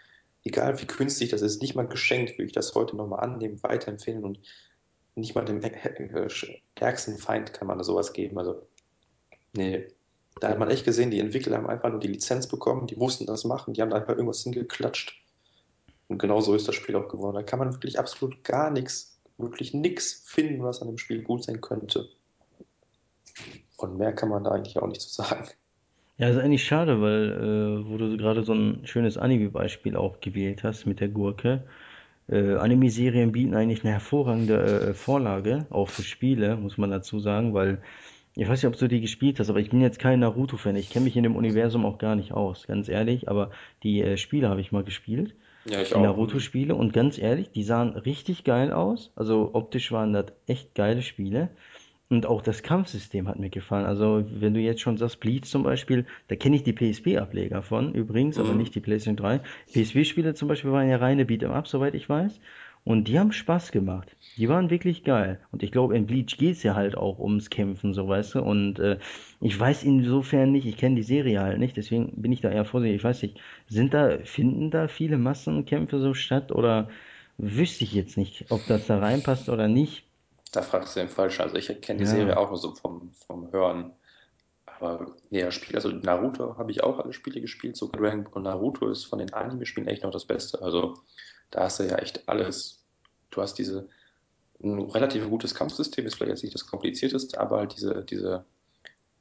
egal wie künstlich das ist, nicht mal geschenkt, würde ich das heute nochmal annehmen, weiterempfehlen und nicht mal dem ärgsten Feind kann man sowas geben. Also, nee, da hat man echt gesehen, die Entwickler haben einfach nur die Lizenz bekommen, die mussten das machen, die haben da einfach irgendwas hingeklatscht und genau so ist das Spiel auch geworden. Da kann man wirklich absolut gar nichts, wirklich nichts finden, was an dem Spiel gut sein könnte. Und mehr kann man da eigentlich auch nicht zu sagen. Ja, ist eigentlich schade, weil, äh, wo du gerade so ein schönes Anime-Beispiel auch gewählt hast mit der Gurke. Äh, Anime-Serien bieten eigentlich eine hervorragende äh, Vorlage, auch für Spiele, muss man dazu sagen, weil ich weiß nicht, ob du die gespielt hast, aber ich bin jetzt kein Naruto-Fan. Ich kenne mich in dem Universum auch gar nicht aus, ganz ehrlich. Aber die äh, Spiele habe ich mal gespielt, Ja, ich die auch. Naruto-Spiele, und ganz ehrlich, die sahen richtig geil aus. Also optisch waren das echt geile Spiele. Und auch das Kampfsystem hat mir gefallen. Also, wenn du jetzt schon sagst, Bleach zum Beispiel, da kenne ich die PSP-Ableger von, übrigens, aber Mhm. nicht die PlayStation 3. PSP-Spiele zum Beispiel waren ja reine Beat'em Up, soweit ich weiß. Und die haben Spaß gemacht. Die waren wirklich geil. Und ich glaube, in Bleach geht's ja halt auch ums Kämpfen, so weißt du. Und äh, ich weiß insofern nicht, ich kenne die Serie halt nicht, deswegen bin ich da eher vorsichtig. Ich weiß nicht, sind da, finden da viele Massenkämpfe so statt? Oder wüsste ich jetzt nicht, ob das da reinpasst oder nicht. Da fragst du den Falschen. Also ich kenne die Serie Ja. auch nur so vom, vom Hören. Aber nee, das Spiel, also Naruto habe ich auch alle Spiele gespielt, so Dragon Ball Naruto ist von den Anime-Spielen echt noch das Beste. Also da hast du ja echt alles. Du hast diese ein relativ gutes Kampfsystem, ist vielleicht jetzt nicht das komplizierteste, aber halt diese, diese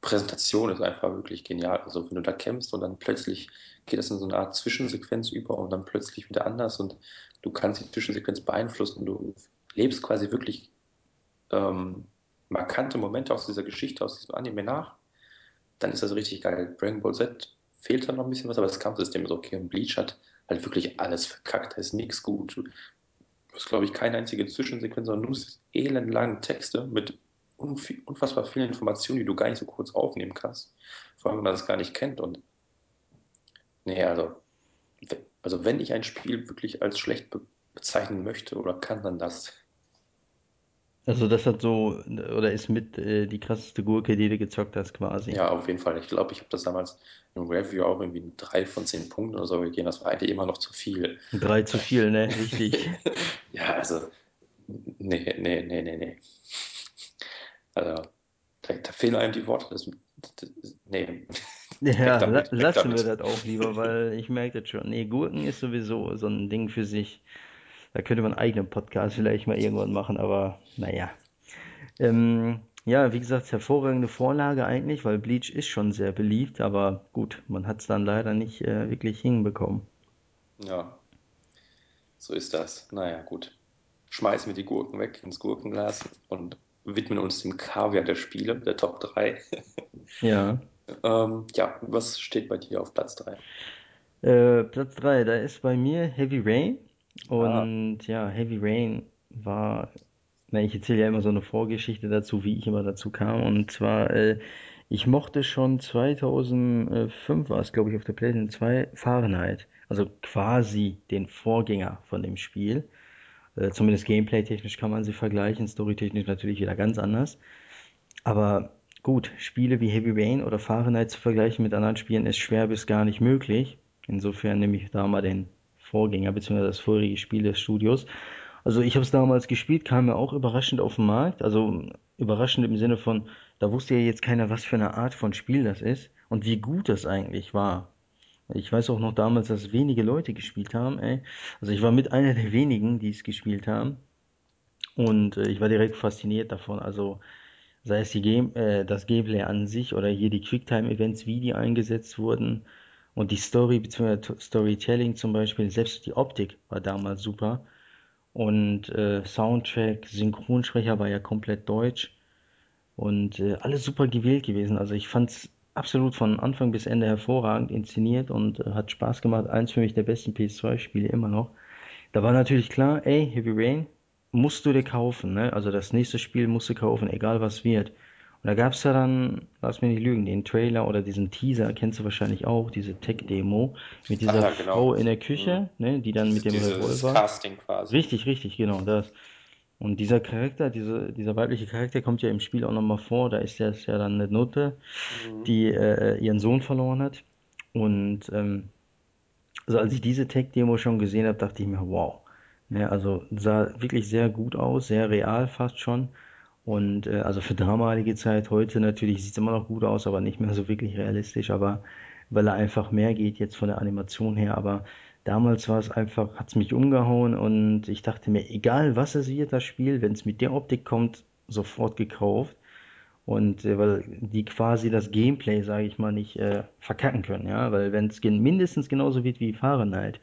Präsentation ist einfach wirklich genial. Also wenn du da kämpfst und dann plötzlich geht das in so eine Art Zwischensequenz über und dann plötzlich wieder anders und du kannst die Zwischensequenz beeinflussen und du lebst quasi wirklich ähm, markante Momente aus dieser Geschichte, aus diesem Anime nach, dann ist das richtig geil. Dragon Ball Z fehlt da noch ein bisschen was, aber das Kampfsystem ist okay und Bleach hat halt wirklich alles verkackt, da ist nichts gut. Du hast, glaube ich, keine einzige Zwischensequenz, sondern nur elendlange Texte mit unfassbar vielen Informationen, die du gar nicht so kurz aufnehmen kannst. Vor allem, wenn man das gar nicht kennt. Und nee, also, also wenn ich ein Spiel wirklich als schlecht be bezeichnen möchte oder kann, dann das. Also das hat so, oder ist mit äh, die krasseste Gurke, die du gezockt hast, quasi. Ja, auf jeden Fall. Ich glaube, ich habe das damals im Review auch irgendwie ein 3 von 10 Punkten oder so gegeben. Das war eigentlich immer noch zu viel. Drei zu viel, ne? Richtig. Ja, also, nee, nee, nee, nee, nee. Also, da, da fehlen einem die Worte. Das, das, nee, Ja, damit, lassen wir damit. das auch lieber, weil ich merke das schon. Nee, Gurken ist sowieso so ein Ding für sich. Da könnte man einen eigenen Podcast vielleicht mal irgendwann machen, aber naja. Ähm, ja, wie gesagt, hervorragende Vorlage eigentlich, weil Bleach ist schon sehr beliebt, aber gut, man hat es dann leider nicht äh, wirklich hinbekommen. Ja, so ist das. Naja, gut. Schmeißen wir die Gurken weg ins Gurkenglas und widmen uns dem Kaviar der Spiele, der Top 3. Ja. Ähm, ja, was steht bei dir auf Platz 3? Äh, Platz 3, da ist bei mir Heavy Rain. Ah, Und ja, Heavy Rain war, na, ich erzähle ja immer so eine Vorgeschichte dazu, wie ich immer dazu kam. Und zwar, äh, ich mochte schon 2005 war es, glaube ich, auf der PlayStation 2 Fahrenheit. Also quasi den Vorgänger von dem Spiel. Äh, zumindest gameplay-technisch kann man sie vergleichen, storytechnisch natürlich wieder ganz anders. Aber gut, Spiele wie Heavy Rain oder Fahrenheit zu vergleichen mit anderen Spielen ist schwer bis gar nicht möglich. Insofern nehme ich da mal den Vorgänger bzw. das vorherige Spiel des Studios. Also ich habe es damals gespielt, kam mir auch überraschend auf den Markt. Also überraschend im Sinne von, da wusste ja jetzt keiner, was für eine Art von Spiel das ist und wie gut das eigentlich war. Ich weiß auch noch damals, dass wenige Leute gespielt haben, ey. Also ich war mit einer der wenigen, die es gespielt haben. Und äh, ich war direkt fasziniert davon. Also sei es Game, äh, das Gameplay an sich oder hier die Quicktime-Events, wie die eingesetzt wurden und die Story bzw. Storytelling zum Beispiel, selbst die Optik war damals super und äh, Soundtrack, Synchronsprecher war ja komplett deutsch und äh, alles super gewählt gewesen. Also ich fand's absolut von Anfang bis Ende hervorragend inszeniert und äh, hat Spaß gemacht. Eins für mich der besten PS2-Spiele immer noch. Da war natürlich klar, ey, Heavy Rain musst du dir kaufen, ne? Also das nächste Spiel musst du kaufen, egal was wird. Und da gab's ja dann, lass mich nicht lügen, den Trailer oder diesen Teaser, kennst du wahrscheinlich auch, diese Tech-Demo mit dieser ja, genau. Frau in der. Küche, ne, die dann mit dem Revolver. Casting quasi. Richtig, richtig, genau das. Und dieser Charakter, diese, dieser weibliche Charakter kommt ja im Spiel auch nochmal vor. Da ist ja, ist ja dann eine Nutte, Mhm. die äh, ihren Sohn verloren hat. Und ähm, also als ich diese Tech-Demo schon gesehen habe, dachte ich mir, wow. Ne, also sah wirklich sehr gut aus, sehr real fast schon. Und äh, also für damalige Zeit, heute natürlich sieht es immer noch gut aus, aber nicht mehr so wirklich realistisch, aber weil er einfach mehr geht jetzt von der Animation her. Aber damals war es einfach, hat es mich umgehauen und ich dachte mir, egal was es wird, das Spiel, wenn es mit der Optik kommt, sofort gekauft. Und äh, weil die quasi das Gameplay, sage ich mal, nicht äh, verkacken können, ja, weil wenn es mindestens genauso wird wie Fahrenheit,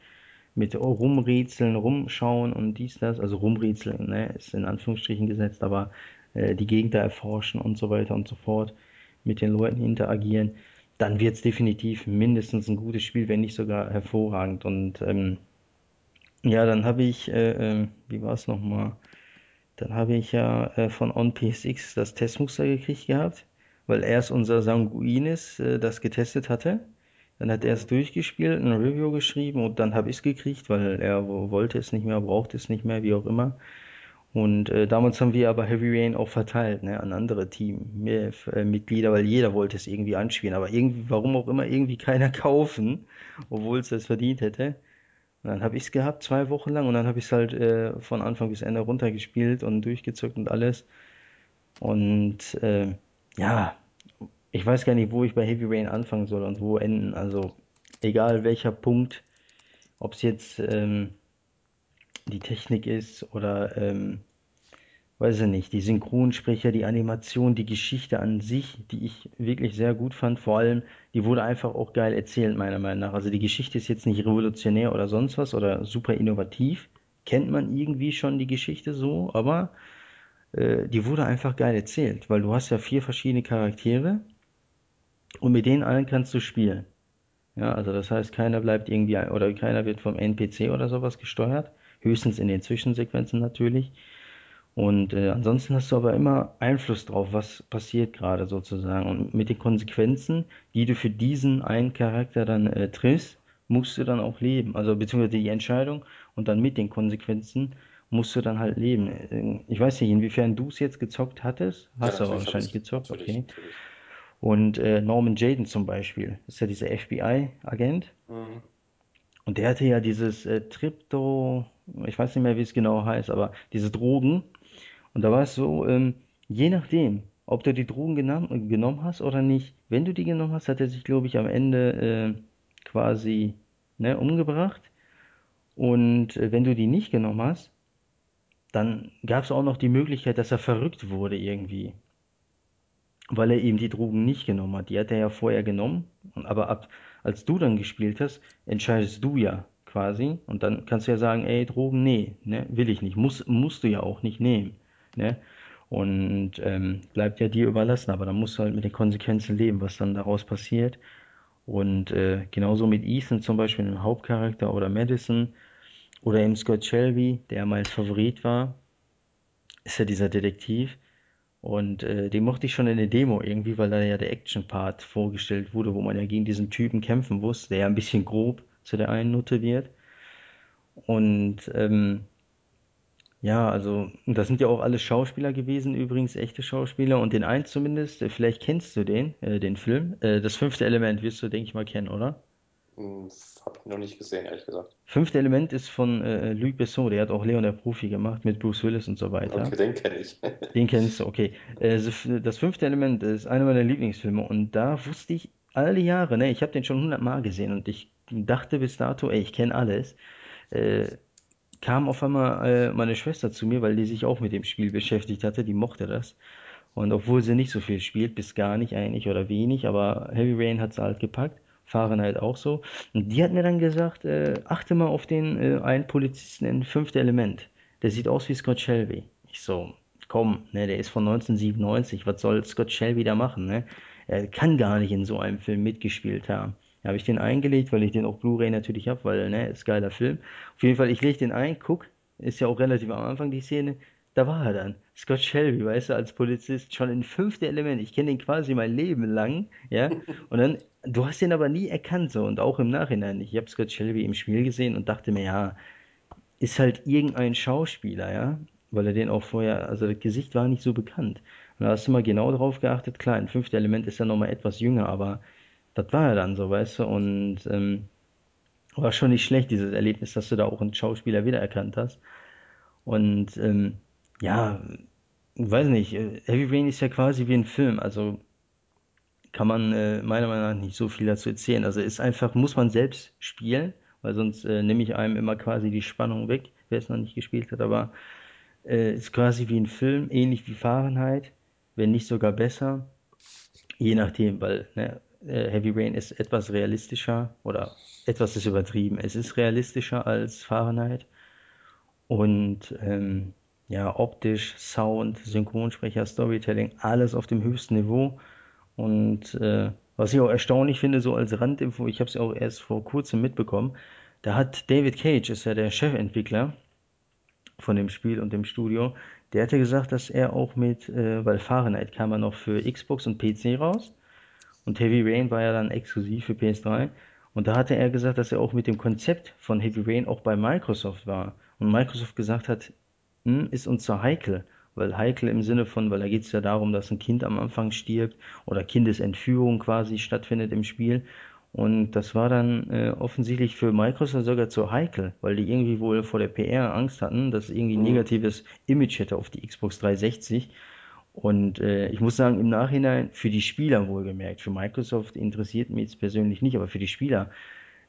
mit rumrätseln, rumschauen und dies, das, also rumrätseln, ne, ist in Anführungsstrichen gesetzt, aber äh, die Gegend da erforschen und so weiter und so fort, mit den Leuten interagieren, dann wird es definitiv mindestens ein gutes Spiel, wenn nicht sogar hervorragend. Und ähm, ja, dann habe ich, äh, äh, wie war es nochmal? Dann habe ich ja äh, von OnPSX das Testmuster gekriegt gehabt, weil erst unser Sanguinis äh, das getestet hatte. Dann hat er es durchgespielt, ein Review geschrieben und dann habe ich es gekriegt, weil er wollte es nicht mehr, brauchte es nicht mehr, wie auch immer. Und äh, damals haben wir aber Heavy Rain auch verteilt, ne, an andere Teammitglieder, weil jeder wollte es irgendwie anspielen. Aber irgendwie, warum auch immer, irgendwie keiner kaufen, obwohl es das verdient hätte. Und dann habe ich es gehabt, zwei Wochen lang, und dann habe ich es halt äh, von Anfang bis Ende runtergespielt und durchgezockt und alles. Und äh, ja, ich weiß gar nicht, wo ich bei Heavy Rain anfangen soll und wo enden. Also egal welcher Punkt, ob es jetzt ähm, die Technik ist oder ähm, weiß ich nicht, die Synchronsprecher, die Animation, die Geschichte an sich, die ich wirklich sehr gut fand. Vor allem, die wurde einfach auch geil erzählt, meiner Meinung nach. Also die Geschichte ist jetzt nicht revolutionär oder sonst was oder super innovativ. Kennt man irgendwie schon die Geschichte so, aber äh, die wurde einfach geil erzählt, weil du hast ja vier verschiedene Charaktere und mit denen allen kannst du spielen. Ja, also das heißt, keiner bleibt irgendwie oder keiner wird vom NPC oder sowas gesteuert, höchstens in den Zwischensequenzen natürlich. Und äh, ansonsten hast du aber immer Einfluss drauf, was passiert gerade sozusagen. Und mit den Konsequenzen, die du für diesen einen Charakter dann äh, triffst, musst du dann auch leben. Also beziehungsweise die Entscheidung und dann mit den Konsequenzen musst du dann halt leben. Äh, ich weiß nicht, inwiefern du es jetzt gezockt hattest. Ja, Hast du aber wahrscheinlich gezockt, Natürlich, okay. natürlich. Und äh, Norman Jaden zum Beispiel, ist ja dieser FBI-Agent. Mhm. Und der hatte ja dieses äh, Tripto, ich weiß nicht mehr, wie es genau heißt, aber diese Drogen. Und da war es so, ähm, je nachdem, ob du die Drogen genommen, genommen hast oder nicht, wenn du die genommen hast, hat er sich, glaube ich, am Ende äh, quasi ne, umgebracht. Und äh, wenn du die nicht genommen hast, dann gab es auch noch die Möglichkeit, dass er verrückt wurde irgendwie, weil er eben die Drogen nicht genommen hat. Die hat er ja vorher genommen, aber ab, als du dann gespielt hast, entscheidest du ja quasi. Und dann kannst du ja sagen, ey, Drogen, nee, ne, will ich nicht. Muss, musst du ja auch nicht nehmen. Ne? Und ähm, bleibt ja dir überlassen, aber dann musst du halt mit den Konsequenzen leben, was dann daraus passiert. Und äh, genauso mit Ethan zum Beispiel, dem Hauptcharakter, oder Madison, oder eben Scott Shelby, der mein Favorit war, ist ja dieser Detektiv. Und äh, den mochte ich schon in der Demo irgendwie, weil da ja der Action-Part vorgestellt wurde, wo man ja gegen diesen Typen kämpfen muss, der ja ein bisschen grob zu der einen Nutte wird. Und ähm, ja, also das sind ja auch alles Schauspieler gewesen, übrigens echte Schauspieler. Und den einen zumindest, äh, vielleicht kennst du den, äh, den Film. Äh, das fünfte Element wirst du, denke ich mal, kennen, oder? Hm, Hab ich noch nicht gesehen, ehrlich gesagt. Fünfte Element ist von äh, Luc Besson, der hat auch Leon der Profi gemacht mit Bruce Willis und so weiter. Okay, den kenne ich. Den kennst du, okay. Äh, das fünfte Element ist einer meiner Lieblingsfilme und da wusste ich alle Jahre, ne, ich habe den schon hundertmal gesehen und ich dachte bis dato, ey, ich kenne alles. Äh, kam auf einmal äh, meine Schwester zu mir, weil die sich auch mit dem Spiel beschäftigt hatte, die mochte das. Und obwohl sie nicht so viel spielt, bis gar nicht eigentlich oder wenig, aber Heavy Rain hat sie halt gepackt, Fahrenheit auch so. Und die hat mir dann gesagt, äh, achte mal auf den äh, einen Polizisten in Fünfte Element. Der sieht aus wie Scott Shelby. Ich so, komm, ne, der ist von 1997, was soll Scott Shelby da machen, ne? Er kann gar nicht in so einem Film mitgespielt haben. Da habe ich den eingelegt, weil ich den auf Blu-ray natürlich habe, weil, ne, ist geiler Film. Auf jeden Fall, ich lege den ein, guck, ist ja auch relativ am Anfang die Szene, da war er dann. Scott Shelby, weißt du, als Polizist, schon in fünfte Element. Ich kenne den quasi mein Leben lang, ja. Und dann, du hast den aber nie erkannt, so, und auch im Nachhinein. Ich habe Scott Shelby im Spiel gesehen und dachte mir, ja, ist halt irgendein Schauspieler, ja. Weil er den auch vorher, also das Gesicht war nicht so bekannt. Und da hast du mal genau drauf geachtet, klar, in fünfte Element ist er nochmal etwas jünger, aber das war er dann so, weißt du, und ähm, war schon nicht schlecht, dieses Erlebnis, dass du da auch einen Schauspieler wiedererkannt hast. Und ähm, ja, weiß nicht, äh, Heavy Rain ist ja quasi wie ein Film, also kann man äh, meiner Meinung nach nicht so viel dazu erzählen. Also ist einfach, muss man selbst spielen, weil sonst äh, nehme ich einem immer quasi die Spannung weg, wer es noch nicht gespielt hat, aber äh, ist quasi wie ein Film, ähnlich wie Fahrenheit, wenn nicht sogar besser, je nachdem, weil ne, äh, Heavy Rain ist etwas realistischer oder etwas ist übertrieben. Es ist realistischer als Fahrenheit und ähm, ja, optisch, Sound, Synchronsprecher, Storytelling, alles auf dem höchsten Niveau. Und äh, was ich auch erstaunlich finde, so als Randinfo, ich habe es ja auch erst vor kurzem mitbekommen, da hat David Cage, ist ja der Chefentwickler von dem Spiel und dem Studio, der hatte gesagt, dass er auch mit, äh, weil Fahrenheit kam ja noch für Xbox und PC raus und Heavy Rain war ja dann exklusiv für PS3. Und da hatte er gesagt, dass er auch mit dem Konzept von Heavy Rain auch bei Microsoft war. Und Microsoft gesagt hat, hm, ist uns so heikel. Weil heikel im Sinne von, weil da geht es ja darum, dass ein Kind am Anfang stirbt oder Kindesentführung quasi stattfindet im Spiel. Und das war dann äh, offensichtlich für Microsoft sogar zu heikel, weil die irgendwie wohl vor der PR Angst hatten, dass irgendwie ein Mhm. negatives Image hätte auf die Xbox 360. Und äh, ich muss sagen, im Nachhinein für die Spieler wohlgemerkt, für Microsoft interessiert mich jetzt persönlich nicht, aber für die Spieler,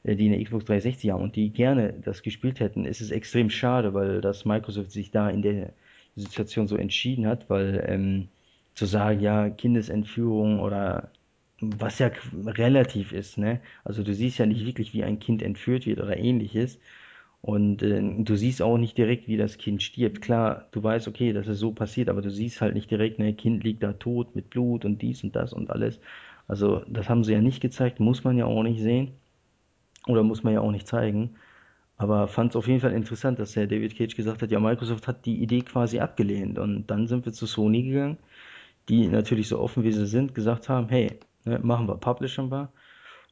äh, die eine Xbox 360 haben und die gerne das gespielt hätten, ist es extrem schade, weil das Microsoft sich da in der Situation so entschieden hat, weil ähm, zu sagen, ja, Kindesentführung oder was ja relativ ist, ne? Also du siehst ja nicht wirklich, wie ein Kind entführt wird oder ähnliches. Und äh, du siehst auch nicht direkt, wie das Kind stirbt. Klar, du weißt, okay, das ist so passiert, aber du siehst halt nicht direkt, ne, Kind liegt da tot mit Blut und dies und das und alles. Also, das haben sie ja nicht gezeigt, muss man ja auch nicht sehen. Oder muss man ja auch nicht zeigen. Aber fand es auf jeden Fall interessant, dass der David Cage gesagt hat, ja, Microsoft hat die Idee quasi abgelehnt. Und dann sind wir zu Sony gegangen, die natürlich so offen wie sie sind, gesagt haben, hey, ne, machen wir, publishen wir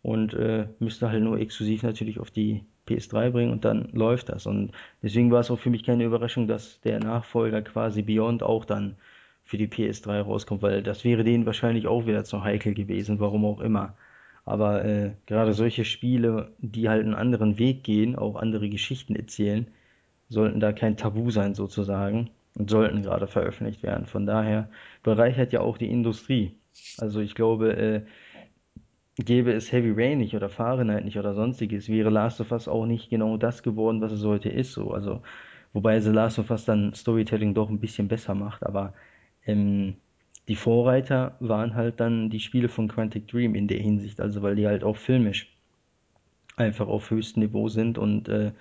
und äh, müsste halt nur exklusiv natürlich auf die PS3 bringen und dann läuft das. Und deswegen war es auch für mich keine Überraschung, dass der Nachfolger quasi Beyond auch dann für die PS3 rauskommt, weil das wäre denen wahrscheinlich auch wieder zu heikel gewesen, warum auch immer. Aber äh, gerade solche Spiele, die halt einen anderen Weg gehen, auch andere Geschichten erzählen, sollten da kein Tabu sein sozusagen und sollten gerade veröffentlicht werden. Von daher bereichert ja auch die Industrie. Also ich glaube, äh, gäbe es Heavy Rain nicht oder Fahrenheit nicht oder sonstiges, wäre Last of Us auch nicht genau das geworden, was es heute ist. So. Also, wobei The Last of Us dann Storytelling doch ein bisschen besser macht, aber ähm, die Vorreiter waren halt dann die Spiele von Quantic Dream in der Hinsicht, also weil die halt auch filmisch einfach auf höchstem Niveau sind und äh,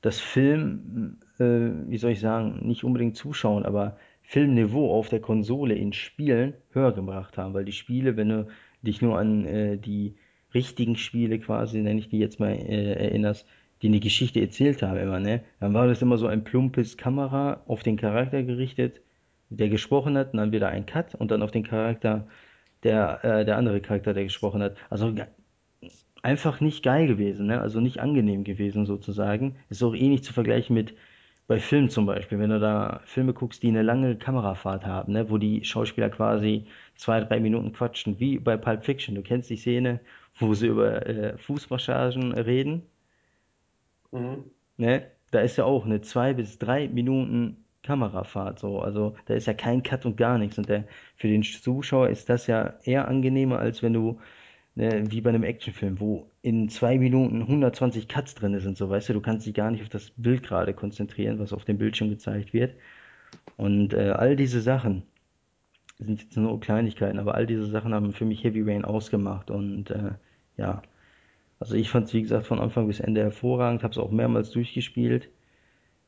das Film, äh, wie soll ich sagen, nicht unbedingt zuschauen, aber Filmniveau auf der Konsole in Spielen höher gebracht haben, weil die Spiele, wenn du dich nur an äh, die richtigen Spiele quasi, nenne ich die jetzt mal, äh, erinnerst, die eine Geschichte erzählt haben immer, ne? Dann war das immer so ein plumpes Kamera auf den Charakter gerichtet, der gesprochen hat, und dann wieder ein Cut und dann auf den Charakter, der, äh, der andere Charakter, der gesprochen hat. Also einfach nicht geil gewesen, ne? Also nicht angenehm gewesen sozusagen. Ist auch eh nicht zu vergleichen mit bei Filmen zum Beispiel, wenn du da Filme guckst, die eine lange Kamerafahrt haben, ne? Wo die Schauspieler quasi zwei, drei Minuten quatschen, wie bei Pulp Fiction. Du kennst die Szene, wo sie über äh, Fußmassagen reden, Mhm. ne? Da ist ja auch eine zwei bis drei Minuten Kamerafahrt so. Also da ist ja kein Cut und gar nichts. Und der, für den Zuschauer ist das ja eher angenehmer, als wenn du ne, wie bei einem Actionfilm, wo in zwei Minuten 120 Cuts drin sind, so weißt du, du kannst dich gar nicht auf das Bild gerade konzentrieren, was auf dem Bildschirm gezeigt wird. Und äh, all diese Sachen sind jetzt nur Kleinigkeiten, aber all diese Sachen haben für mich Heavy Rain ausgemacht. Und äh, ja, also ich fand es wie gesagt von Anfang bis Ende hervorragend, habe es auch mehrmals durchgespielt.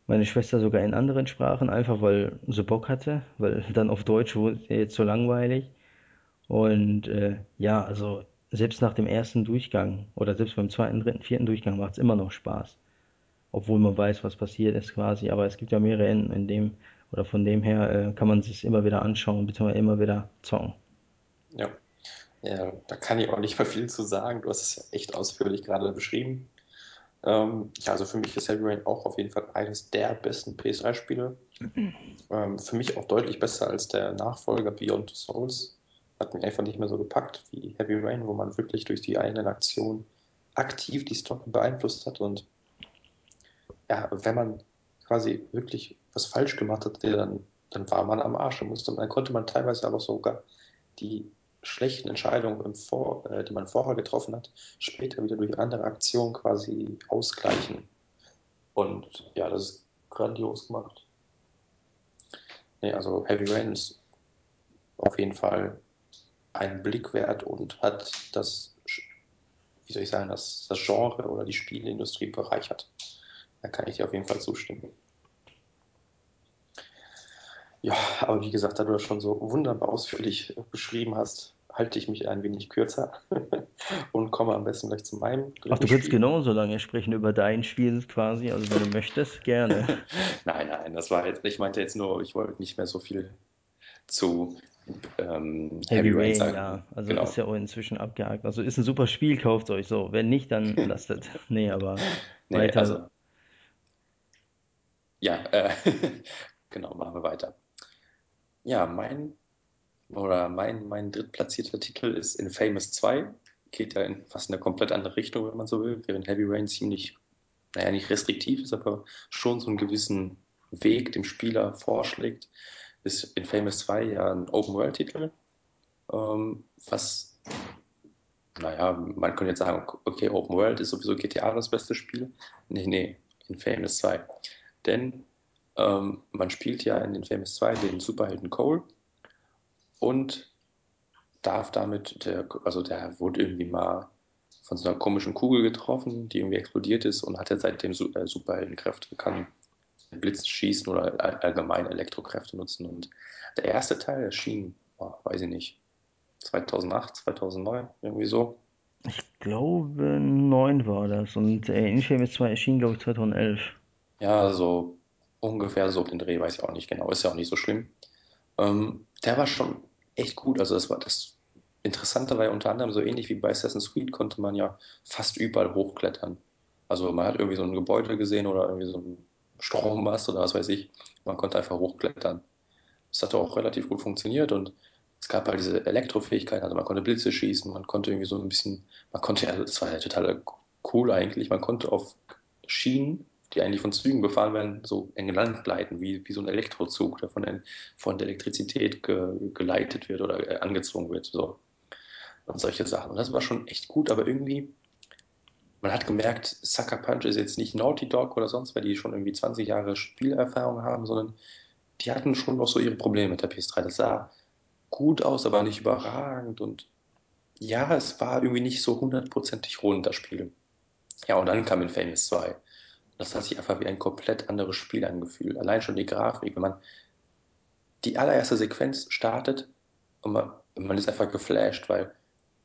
Meine Schwester sogar in anderen Sprachen, einfach weil sie Bock hatte, weil dann auf Deutsch wurde es jetzt so langweilig. Und äh, ja, also selbst nach dem ersten Durchgang oder selbst beim zweiten, dritten, vierten Durchgang macht es immer noch Spaß. Obwohl man weiß, was passiert ist quasi. Aber es gibt ja mehrere Enden in dem, oder von dem her äh, kann man sich immer wieder anschauen, beziehungsweise immer wieder zocken. Ja. Ja, da kann ich auch nicht mehr viel zu sagen. Du hast es ja echt ausführlich gerade beschrieben. Ähm, ja, also für mich ist Heavy Rain auch auf jeden Fall eines der besten PS3-Spiele. Ähm, für mich auch deutlich besser als der Nachfolger Beyond the Souls. Hat mich einfach nicht mehr so gepackt wie Heavy Rain, wo man wirklich durch die eigenen Aktionen aktiv die Story beeinflusst hat. Und ja, wenn man quasi wirklich was falsch gemacht hat, dann, dann war man am Arsch. Dann, musste, dann konnte man teilweise aber sogar die schlechten Entscheidungen, Vor, äh, die man vorher getroffen hat, später wieder durch andere Aktionen quasi ausgleichen. Und ja, das ist grandios gemacht. Nee, also Heavy Rain ist auf jeden Fall einen Blick wert und hat das, wie soll ich sagen, das, das Genre oder die Spielindustrie bereichert. Da kann ich dir auf jeden Fall zustimmen. Ja, aber wie gesagt, da du das schon so wunderbar ausführlich beschrieben hast, halte ich mich ein wenig kürzer und komme am besten gleich zu meinem Ach, du kannst Spiel. genauso lange sprechen über dein Spiel quasi, also wenn du möchtest, gerne. Nein, nein, das war jetzt, ich meinte jetzt nur, ich wollte nicht mehr so viel zu ähm, Heavy Heavy Rain Rain, ja, also ist Genau. ja auch inzwischen abgehakt. Also ist ein super Spiel, kauft euch so. Wenn nicht, dann lasst es. Nee, aber Nee, weiter. also, ja, äh, genau, machen wir weiter. Ja, mein oder mein, mein drittplatzierter Titel ist Infamous 2. Geht ja in fast eine komplett andere Richtung, wenn man so will, während Heavy Rain ziemlich, naja, nicht restriktiv ist, aber schon so einen gewissen Weg dem Spieler vorschlägt. Ist Infamous 2 ja ein Open-World-Titel, ähm, was, naja, man könnte jetzt sagen, okay, Open World ist sowieso GTA das beste Spiel. Nee, nee, Infamous 2. Denn ähm, man spielt ja in Infamous 2 den Superhelden Cole und darf damit, der, also der wurde irgendwie mal von so einer komischen Kugel getroffen, die irgendwie explodiert ist und hat jetzt seitdem äh, Superheldenkräfte, kann Blitz schießen oder allgemein Elektrokräfte nutzen. Und der erste Teil erschien, oh, weiß ich nicht, 2008, 2009, irgendwie so. Ich glaube, 9 war das. Und äh, Infamous 2 erschien, glaube ich, 2011. Ja, so ungefähr so den Dreh, weiß ich auch nicht genau, ist ja auch nicht so schlimm. Ähm, der war schon echt gut. Also das war das Interessante war ja unter anderem so ähnlich wie bei Assassin's Creed konnte man ja fast überall hochklettern. Also man hat irgendwie so ein Gebäude gesehen oder irgendwie so ein Strommast oder was weiß ich. Man konnte einfach hochklettern. Das hat auch relativ gut funktioniert und es gab halt diese Elektrofähigkeit, also man konnte Blitze schießen, man konnte irgendwie so ein bisschen, man konnte ja, das war ja total cool eigentlich, man konnte auf Schienen, die eigentlich von Zügen befahren werden, so eng Land gleiten, wie, wie so ein Elektrozug, der von, der, von der Elektrizität ge, geleitet wird oder äh, angezogen wird, so. Und solche Sachen. Und das war schon echt gut, aber irgendwie, man hat gemerkt, Sucker Punch ist jetzt nicht Naughty Dog oder sonst, weil die schon irgendwie 20 Jahre Spielerfahrung haben, sondern die hatten schon noch so ihre Probleme mit der PS3. Das sah gut aus, aber nicht überragend. Und ja, es war irgendwie nicht so hundertprozentig rund, das Spiel. Ja, und dann kam Infamous 2. Das hat sich einfach wie ein komplett anderes Spiel angefühlt. Allein schon die Grafik, wenn man die allererste Sequenz startet und man, man ist einfach geflasht, weil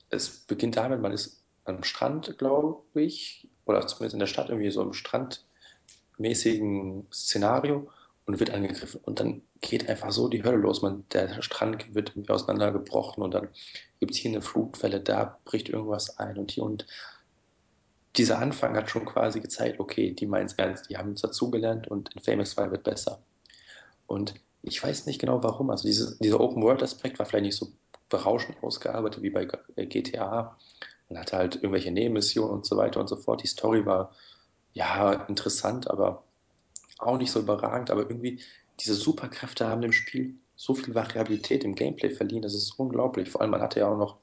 es beginnt damit, man ist am Strand, glaube ich, oder zumindest in der Stadt irgendwie so im strandmäßigen Szenario und wird angegriffen. Und dann geht einfach so die Hölle los. Man, der Strand wird irgendwie auseinandergebrochen und dann gibt es hier eine Flutwelle, da bricht irgendwas ein und hier. Und dieser Anfang hat schon quasi gezeigt, okay, die meinen es ernst, die haben uns dazugelernt und in Famous 2 wird besser. Und ich weiß nicht genau warum. Also diese, dieser Open-World-Aspekt war vielleicht nicht so berauschend ausgearbeitet wie bei GTA. Man hatte halt irgendwelche Nebenmissionen und so weiter und so fort. Die Story war ja interessant, aber auch nicht so überragend. Aber irgendwie diese Superkräfte haben dem Spiel so viel Variabilität im Gameplay verliehen. Das ist unglaublich. Vor allem, man hatte ja auch noch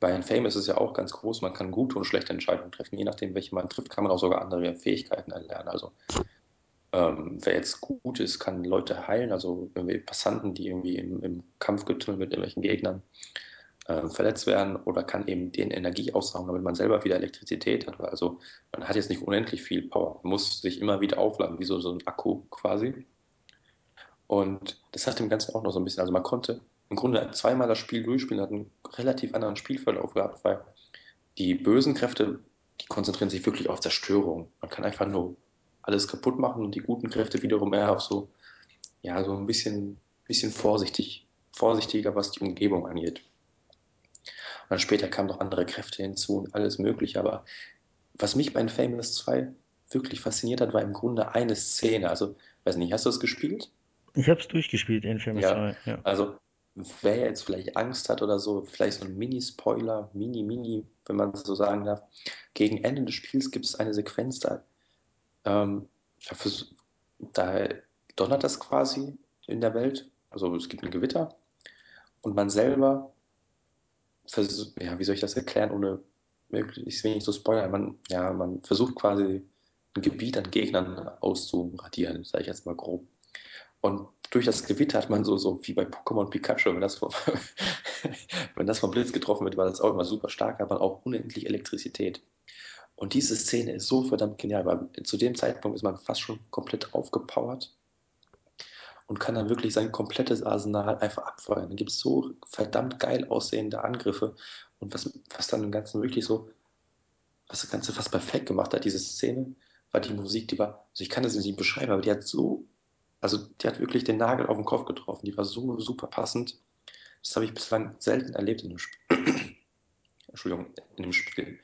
bei Infamous ist es ja auch ganz groß, man kann gute und schlechte Entscheidungen treffen. Je nachdem, welche man trifft, kann man auch sogar andere Fähigkeiten erlernen. Also ähm, wer jetzt gut ist, kann Leute heilen, also irgendwie Passanten, die irgendwie im, im Kampfgetümmel mit irgendwelchen Gegnern äh, verletzt werden oder kann eben den Energie aussaugen, damit man selber wieder Elektrizität hat. Also man hat jetzt nicht unendlich viel Power, man muss sich immer wieder aufladen, wie so, so ein Akku quasi. Und das hat dem Ganzen auch noch so ein bisschen, also man konnte im Grunde zweimal das Spiel durchspielen, hat einen relativ anderen Spielverlauf gehabt, weil die bösen Kräfte, die konzentrieren sich wirklich auf Zerstörung. Man kann einfach nur alles kaputt machen und die guten Kräfte wiederum eher auf so, ja, so ein bisschen, bisschen vorsichtig, vorsichtiger, was die Umgebung angeht. Und dann später kamen noch andere Kräfte hinzu und alles Mögliche. Aber was mich bei Famous 2 wirklich fasziniert hat, war im Grunde eine Szene. Also, weiß nicht, hast du das gespielt? Ich habe es durchgespielt, Infamous Ja, 2, ja. also wer jetzt vielleicht Angst hat oder so, vielleicht so ein Mini-Spoiler, Mini-Mini, wenn man es so sagen darf. Gegen Ende des Spiels gibt es eine Sequenz, da, ähm, da donnert das quasi in der Welt. Also es gibt ein Gewitter und man selber, ja, wie soll ich das erklären, ohne möglichst wenig zu spoilern. Man, ja, man versucht quasi ein Gebiet an Gegnern auszuradieren, sage ich jetzt mal grob. Und durch das Gewitter hat man so, so wie bei Pokémon Pikachu, wenn das, vom, wenn das vom Blitz getroffen wird, war das auch immer super stark, man auch unendlich Elektrizität. Und diese Szene ist so verdammt genial, weil zu dem Zeitpunkt ist man fast schon komplett aufgepowert und kann dann wirklich sein komplettes Arsenal einfach abfeuern. Dann gibt es so verdammt geil aussehende Angriffe und was, was dann im Ganzen wirklich so, was das Ganze fast perfekt gemacht hat, diese Szene, war die Musik, die war, also ich kann das nicht beschreiben, aber die hat so also die hat wirklich den Nagel auf den Kopf getroffen. Die war so super passend. Das habe ich bislang selten erlebt in dem Spiel. Entschuldigung, in dem Spiel.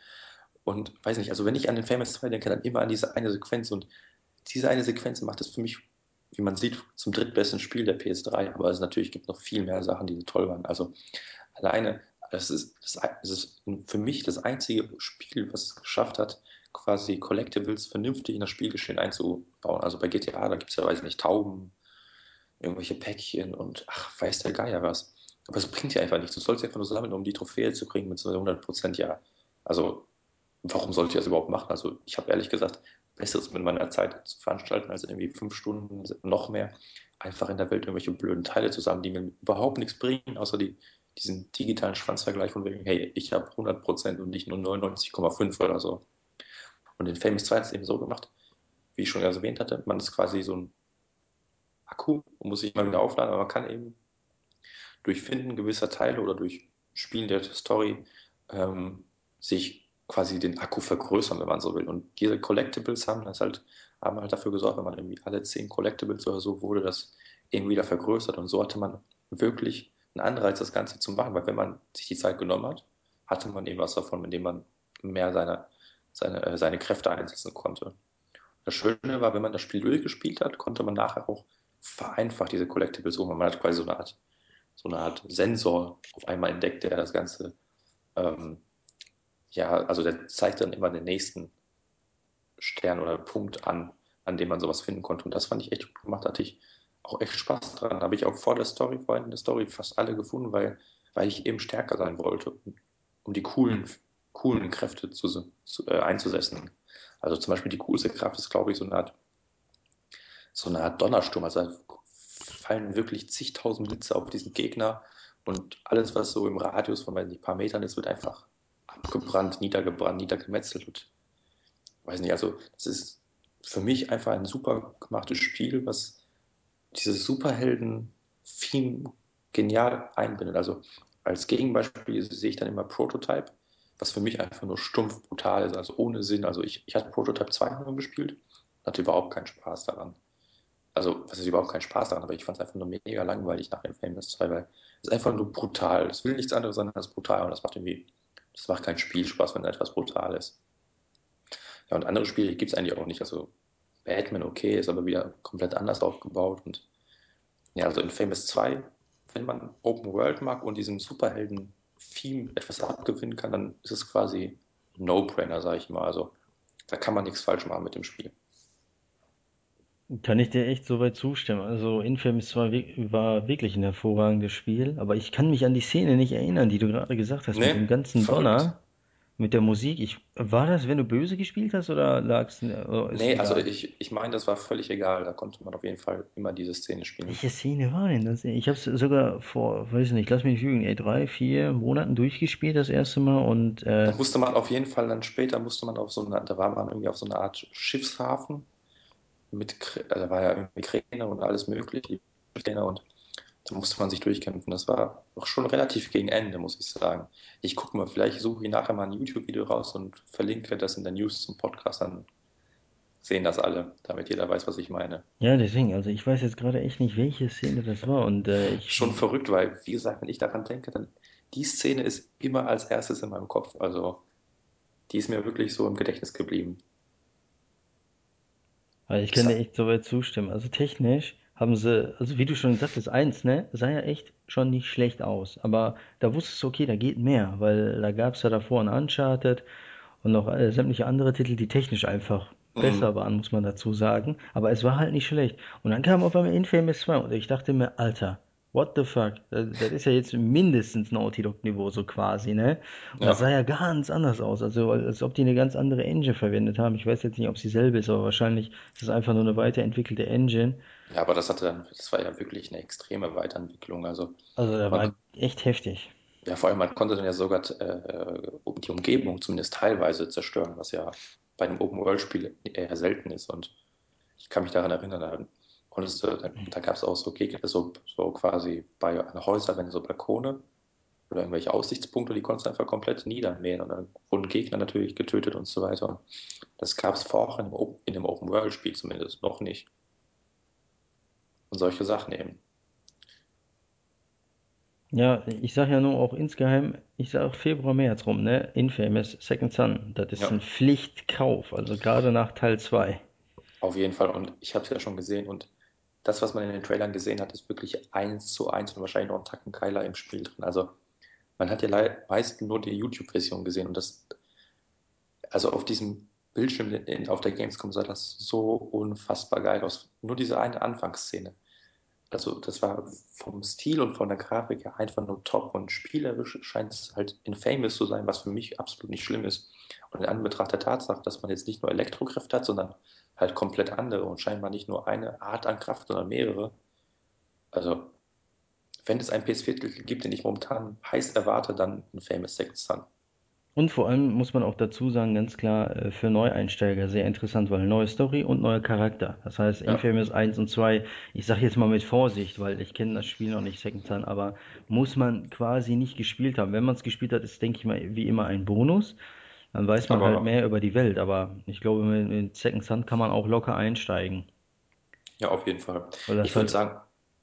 Und weiß nicht, also wenn ich an den Famous 2 denke, dann immer an diese eine Sequenz. Und diese eine Sequenz macht es für mich, wie man sieht, zum drittbesten Spiel der PS3. Aber es natürlich gibt noch viel mehr Sachen, die toll waren. Also alleine, das ist, das ist für mich das einzige Spiel, was es geschafft hat, quasi Collectibles vernünftig in das Spielgeschehen einzubauen. Also bei GTA, da gibt es ja, weiß nicht, Tauben, irgendwelche Päckchen und ach, weiß der Geier was. Aber es bringt ja einfach nichts. Du sollst einfach nur sammeln, um die Trophäe zu kriegen mit so 100 Prozent, ja. Also, warum sollte ich das überhaupt machen? Also, ich habe ehrlich gesagt Besseres mit meiner Zeit zu veranstalten, als irgendwie fünf Stunden noch mehr einfach in der Welt irgendwelche blöden Teile zusammen, die mir überhaupt nichts bringen, außer die, diesen digitalen Schwanzvergleich von wegen, hey, ich habe 100% und nicht nur 99,5 oder so. Und in Famous 2 hat es eben so gemacht, wie ich schon erwähnt hatte, man ist quasi so ein Akku und muss sich mal wieder aufladen, aber man kann eben durch Finden gewisser Teile oder durch Spielen der Story ähm, sich quasi den Akku vergrößern, wenn man so will. Und diese Collectibles haben das halt, haben halt dafür gesorgt, wenn man irgendwie alle zehn Collectibles oder so wurde, das eben wieder vergrößert. Und so hatte man wirklich einen Anreiz, das Ganze zu machen, weil wenn man sich die Zeit genommen hat, hatte man eben was davon, indem man mehr seine, seine, äh, seine Kräfte einsetzen konnte. Das Schöne war, wenn man das Spiel durchgespielt hat, konnte man nachher auch vereinfacht diese Collectibles um. Man hat quasi so eine Art, so eine Art Sensor auf einmal entdeckt, der das Ganze, ähm, ja, also der zeigt dann immer den nächsten Stern oder Punkt an, an dem man sowas finden konnte. Und das fand ich echt gut gemacht, da hatte ich auch echt Spaß dran. Da habe ich auch vor der Story, vor der Story fast alle gefunden, weil, weil ich eben stärker sein wollte, um die coolen, coolen Kräfte zu, zu, äh, einzusetzen. Also zum Beispiel die coolste Kraft ist, glaube ich, so eine Art, so eine Art Donnersturm. Also da fallen wirklich zigtausend Blitze auf diesen Gegner und alles, was so im Radius von weiß nicht, ein paar Metern ist, wird einfach abgebrannt, niedergebrannt, niedergemetzelt. Weiß nicht, also das ist für mich einfach ein super gemachtes Spiel, was dieses Superhelden-Theme genial einbindet. Also als Gegenbeispiel sehe ich dann immer Prototype, was für mich einfach nur stumpf brutal ist, also ohne Sinn. Also ich, ich hatte Prototype 2 nur gespielt, hatte überhaupt keinen Spaß daran. Also, was ist überhaupt keinen Spaß daran, aber ich fand es einfach nur mega langweilig nach Infamous 2, weil es einfach nur brutal. Es will nichts anderes sein als brutal und das macht irgendwie, das macht keinen Spielspaß, wenn etwas brutal ist. Ja, und andere Spiele gibt es eigentlich auch nicht. Also Batman okay, ist aber wieder komplett anders aufgebaut und ja, also in Famous 2, wenn man Open World mag und diesem Superhelden-Theme etwas abgewinnen kann, dann ist es quasi No-Brainer, sage ich mal. Also da kann man nichts falsch machen mit dem Spiel. Kann ich dir echt soweit zustimmen. Also Infamous 2 war wirklich ein hervorragendes Spiel, aber ich kann mich an die Szene nicht erinnern, die du gerade gesagt hast, mit Nee, dem ganzen verrückt. Donner, mit der Musik. Ich, war das, wenn du böse gespielt hast oder lag's, oder ist Nee, also egal? ich, ich meine, das war völlig egal. Da konnte man auf jeden Fall immer diese Szene spielen. Welche Szene war denn das? Ich habe es sogar vor, weiß nicht, lass mich nicht lügen, ey, drei, vier Monaten durchgespielt das erste Mal und Da äh, musste man auf jeden Fall dann später, musste man auf so eine, da war man irgendwie auf so eine Art Schiffshafen mit, da war ja Kräne und alles mögliche, und da musste man sich durchkämpfen. Das war auch schon relativ gegen Ende, muss ich sagen. Ich gucke mal, vielleicht suche ich nachher mal ein YouTube-Video raus und verlinke das in der News zum Podcast, dann sehen das alle, damit jeder weiß, was ich meine. ja, deswegen, also ich weiß jetzt gerade echt nicht, welche Szene das war und äh, ich, Schon verrückt, weil, wie gesagt, wenn ich daran denke, dann die Szene ist immer als erstes in meinem Kopf. Also die ist mir wirklich so im Gedächtnis geblieben. Also ich kann dir echt soweit zustimmen. Also technisch haben sie, also wie du schon sagtest, eins, ne, sah ja echt schon nicht schlecht aus, aber da wusstest du, okay, da geht mehr, weil da gab es ja davor ein Uncharted und noch äh, sämtliche andere Titel, die technisch einfach besser mhm. waren, muss man dazu sagen. Aber es war halt nicht schlecht. Und dann kam auf einmal Infamous 2 und ich dachte mir, Alter, what the fuck? Das, das ist ja jetzt mindestens Naughty Dog-Niveau, so quasi, ne? Und das sah Ja. ja ganz anders aus. Also, als ob die eine ganz andere Engine verwendet haben. Ich weiß jetzt nicht, ob sie selber ist, aber wahrscheinlich ist es einfach nur eine weiterentwickelte Engine. Ja, aber das hatte das war ja wirklich eine extreme Weiterentwicklung. Also Also, da war echt heftig. ja, vor allem man konnte dann ja sogar äh, die Umgebung zumindest teilweise zerstören, was ja bei einem Open-World-Spiel eher selten ist. Und ich kann mich daran erinnern, da konntest du, da, da gab es auch so Gegner, so, so quasi bei Häusern, wenn so Balkone oder irgendwelche Aussichtspunkte, die konntest du einfach komplett niedermähen und dann wurden Gegner natürlich getötet und so weiter. Und das gab es vorher in einem, in einem Open-World-Spiel zumindest noch nicht. Und solche Sachen eben. Ja, ich sag ja nur auch insgeheim, ich sag Februar, März rum, ne? Infamous Second Son. Das ist Ja, ein Pflichtkauf, also gerade nach Teil 2. auf jeden Fall. Und ich habe es ja schon gesehen und das, was man in den Trailern gesehen hat, ist wirklich eins zu eins und wahrscheinlich noch ein Tacken Keiler im Spiel drin. Also man hat ja meist nur die YouTube-Version gesehen und das, also auf diesem Bildschirm in, auf der Gamescom sah das so unfassbar geil aus. Nur diese eine Anfangsszene. Also das war vom Stil und von der Grafik her einfach nur top und spielerisch scheint es halt infamous zu sein, was für mich absolut nicht schlimm ist. Und in Anbetracht der Tatsache, dass man jetzt nicht nur Elektrokräfte hat, sondern halt komplett andere und scheinbar nicht nur eine Art an Kraft, sondern mehrere. Also wenn es einen PS4-Titel gibt, den ich momentan heiß erwarte, dann ein Famous Second Son. Und vor allem muss man auch dazu sagen, ganz klar, äh, für Neueinsteiger sehr interessant, weil neue Story und neuer Charakter. Das heißt, Ja, Infamous 1 und 2, ich sage jetzt mal mit Vorsicht, weil ich kenne das Spiel noch nicht Second Son, aber muss man quasi nicht gespielt haben. Wenn man es gespielt hat, ist, denke ich mal, wie immer ein Bonus. Dann weiß man halt aber mehr über die Welt, aber ich glaube, mit, mit Second Son kann man auch locker einsteigen, ja, auf jeden Fall. weil das Ich würde halt sagen,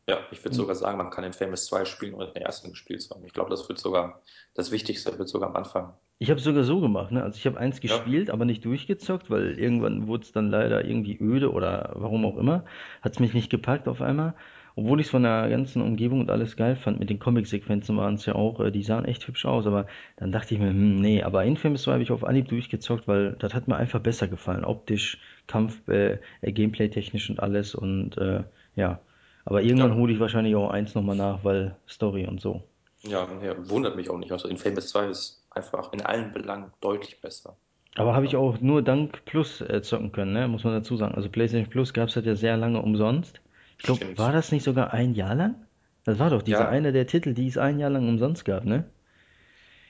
ja, ich würde sogar sagen, man kann in Famous 2 spielen ohne den ersten gespielt haben. Ich glaube, das wird sogar, das Wichtigste wird sogar am Anfang. Ich habe es sogar so gemacht, ne? Also ich habe eins Ja, gespielt, aber nicht durchgezockt, weil irgendwann wurde es dann leider irgendwie öde oder warum auch immer. Hat es mich nicht gepackt auf einmal. Obwohl ich es von der ganzen Umgebung und alles geil fand. Mit den Comic-Sequenzen waren es ja auch, äh, die sahen echt hübsch aus. Aber dann dachte ich mir, hm, nee, aber Infamous 2 habe ich auf Anhieb durchgezockt, weil das hat mir einfach besser gefallen. Optisch, Kampf, äh, äh, Gameplay-technisch und alles. Und äh, ja. Aber irgendwann ja, hole ich wahrscheinlich auch eins nochmal nach, weil Story und so. ja, ja, wundert mich auch nicht. Also in Famous 2 ist einfach in allen Belangen deutlich besser. Aber habe ich auch nur dank Plus äh, zocken können, ne? Muss man dazu sagen. Also PlayStation Plus gab es halt ja sehr lange umsonst. Ich glaube, war das nicht sogar ein Jahr lang? Das war doch dieser Ja, eine der Titel, die es ein Jahr lang umsonst gab, ne?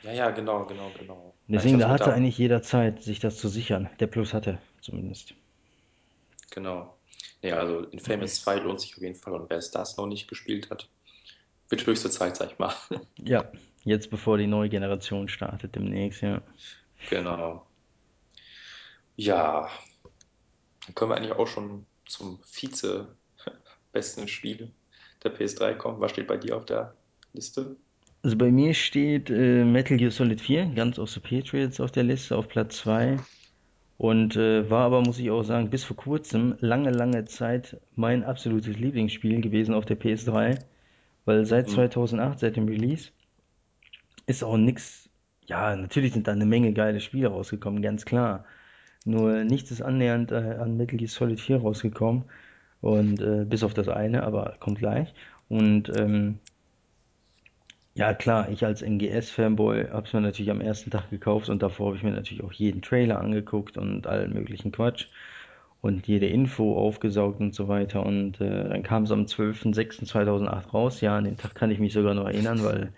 ja, ja, genau, genau, genau. Deswegen, da hatte eigentlich jeder Zeit, sich das zu sichern. Der Plus hatte, zumindest. genau. Ja, also in Famous 2 lohnt sich auf jeden Fall. Und wer es das noch nicht gespielt hat, wird höchste Zeit, sag ich mal. Ja, jetzt bevor die neue Generation startet demnächst, ja. Genau. Ja, dann können wir eigentlich auch schon zum Vize-besten Spiel der PS3 kommen. Was steht bei dir auf der Liste? Also bei mir steht äh, Metal Gear Solid 4, Guns of the Patriots auf der Liste auf Platz 2. Und äh, war aber, muss ich auch sagen, bis vor kurzem lange, lange Zeit mein absolutes Lieblingsspiel gewesen auf der PS3. Weil seit Mhm. 2008, seit dem Release, ist auch nix. Ja, natürlich sind da eine Menge geile Spiele rausgekommen, ganz klar. Nur nichts ist annähernd äh, an Metal Gear Solid 4 rausgekommen. Und äh, bis auf das eine, aber kommt gleich. Und ähm, ja, klar, ich als MGS-Fanboy habe es mir natürlich am ersten Tag gekauft und davor habe ich mir natürlich auch jeden Trailer angeguckt und allen möglichen Quatsch und jede Info aufgesaugt und so weiter. Und äh, dann kam es am 12.06.2008 raus. Ja, an den Tag kann ich mich sogar noch erinnern, weil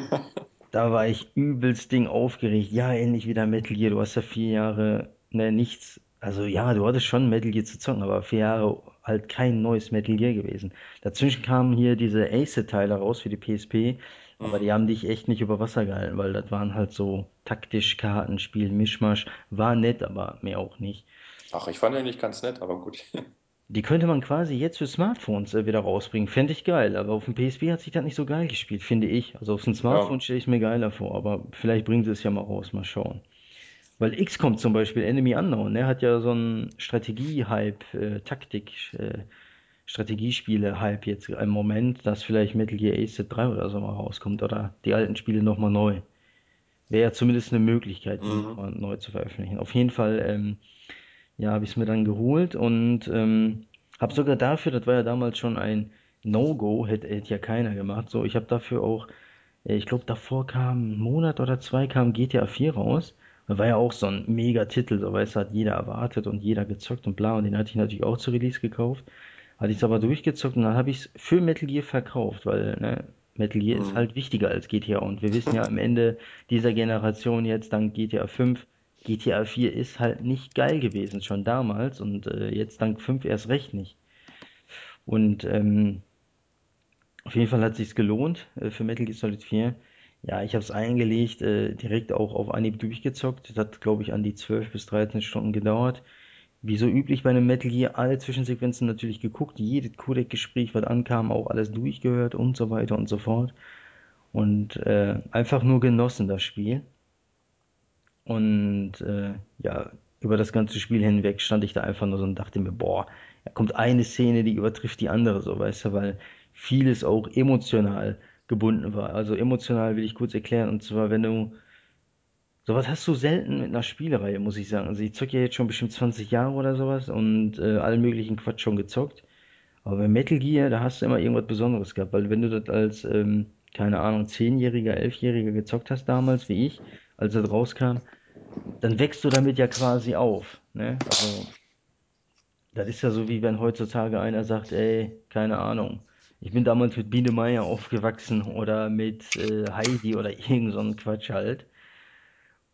da war ich übelst Ding aufgeregt. Ja, endlich wieder Metal Gear. Du hast ja vier Jahre, ne, nichts. Also ja, du hattest schon Metal Gear zu zocken, aber vier Jahre halt kein neues Metal Gear gewesen. Dazwischen kamen hier diese Ace-Teile raus für die PSP, aber die Mhm. haben dich echt nicht über Wasser gehalten, weil das waren halt so taktisch Kartenspiel, Mischmasch. War nett, aber mehr auch nicht. Ach, ich fand nicht ganz nett, aber gut. Die könnte man quasi jetzt für Smartphones äh, wieder rausbringen. Fände ich geil, aber auf dem PSP hat sich das nicht so geil gespielt, finde ich. Also auf dem Smartphone Ja. stelle ich mir geiler vor, aber vielleicht bringen sie es ja mal raus, mal schauen. Weil XCOM zum Beispiel, Enemy Unknown, ne, hat ja so einen Strategie-Hype, äh, Taktik, äh, Strategiespiele-Hype jetzt im Moment, dass vielleicht Metal Gear Acid 3 oder so mal rauskommt oder die alten Spiele nochmal neu. Wäre ja zumindest eine Möglichkeit, die Mhm. nochmal neu zu veröffentlichen. Auf jeden Fall, ähm, ja, habe ich es mir dann geholt und ähm, habe sogar dafür, das war ja damals schon ein No-Go, hätte, hätte ja keiner gemacht. So, ich habe dafür auch, äh, ich glaube, davor kam ein Monat oder zwei kam GTA 4 raus. Das war ja auch so ein Mega-Titel, so weißt du, hat jeder erwartet und jeder gezockt und bla. Und den hatte ich natürlich auch zu Release gekauft. Hatte ich es aber durchgezockt und dann habe ich es für Metal Gear verkauft, weil ne, Metal Gear ist Mhm. halt wichtiger als GTA. Und wir wissen ja am Ende dieser Generation jetzt, dank GTA 5, GTA 4 ist halt nicht geil gewesen, schon damals und äh, jetzt dank 5 erst recht nicht. Und ähm, auf jeden Fall hat sich's gelohnt äh, für Metal Gear Solid 4. Ja, ich habe es eingelegt, äh, direkt auch auf Anhieb durchgezockt. Das hat, glaube ich, an die 12 bis 13 Stunden gedauert. Wie so üblich bei einem Metal Gear, alle Zwischensequenzen natürlich geguckt, jedes Codec-Gespräch, was ankam, auch alles durchgehört und so weiter und so fort. Und äh, einfach nur genossen, das Spiel. Und äh, ja, über das ganze Spiel hinweg stand ich da einfach nur so und dachte mir, boah, da kommt eine Szene, die übertrifft die andere, so weißt du, weil vieles auch emotional gebunden war. Also emotional will ich kurz erklären, und zwar, wenn du, sowas hast du selten mit einer Spielereihe, muss ich sagen. Also ich zocke ja jetzt schon bestimmt 20 Jahre oder sowas und äh, allen möglichen Quatsch schon gezockt. Aber bei Metal Gear, da hast du immer irgendwas Besonderes gehabt, weil wenn du das als, ähm, keine Ahnung, Zehnjähriger, Elfjähriger gezockt hast damals, wie ich, als das rauskam, dann wächst du damit ja quasi auf. Ne? Also, das ist ja so, wie wenn heutzutage einer sagt, ey, keine Ahnung, Ich bin damals mit Biene Meier aufgewachsen oder mit äh, Heidi oder irgend so ein Quatsch halt.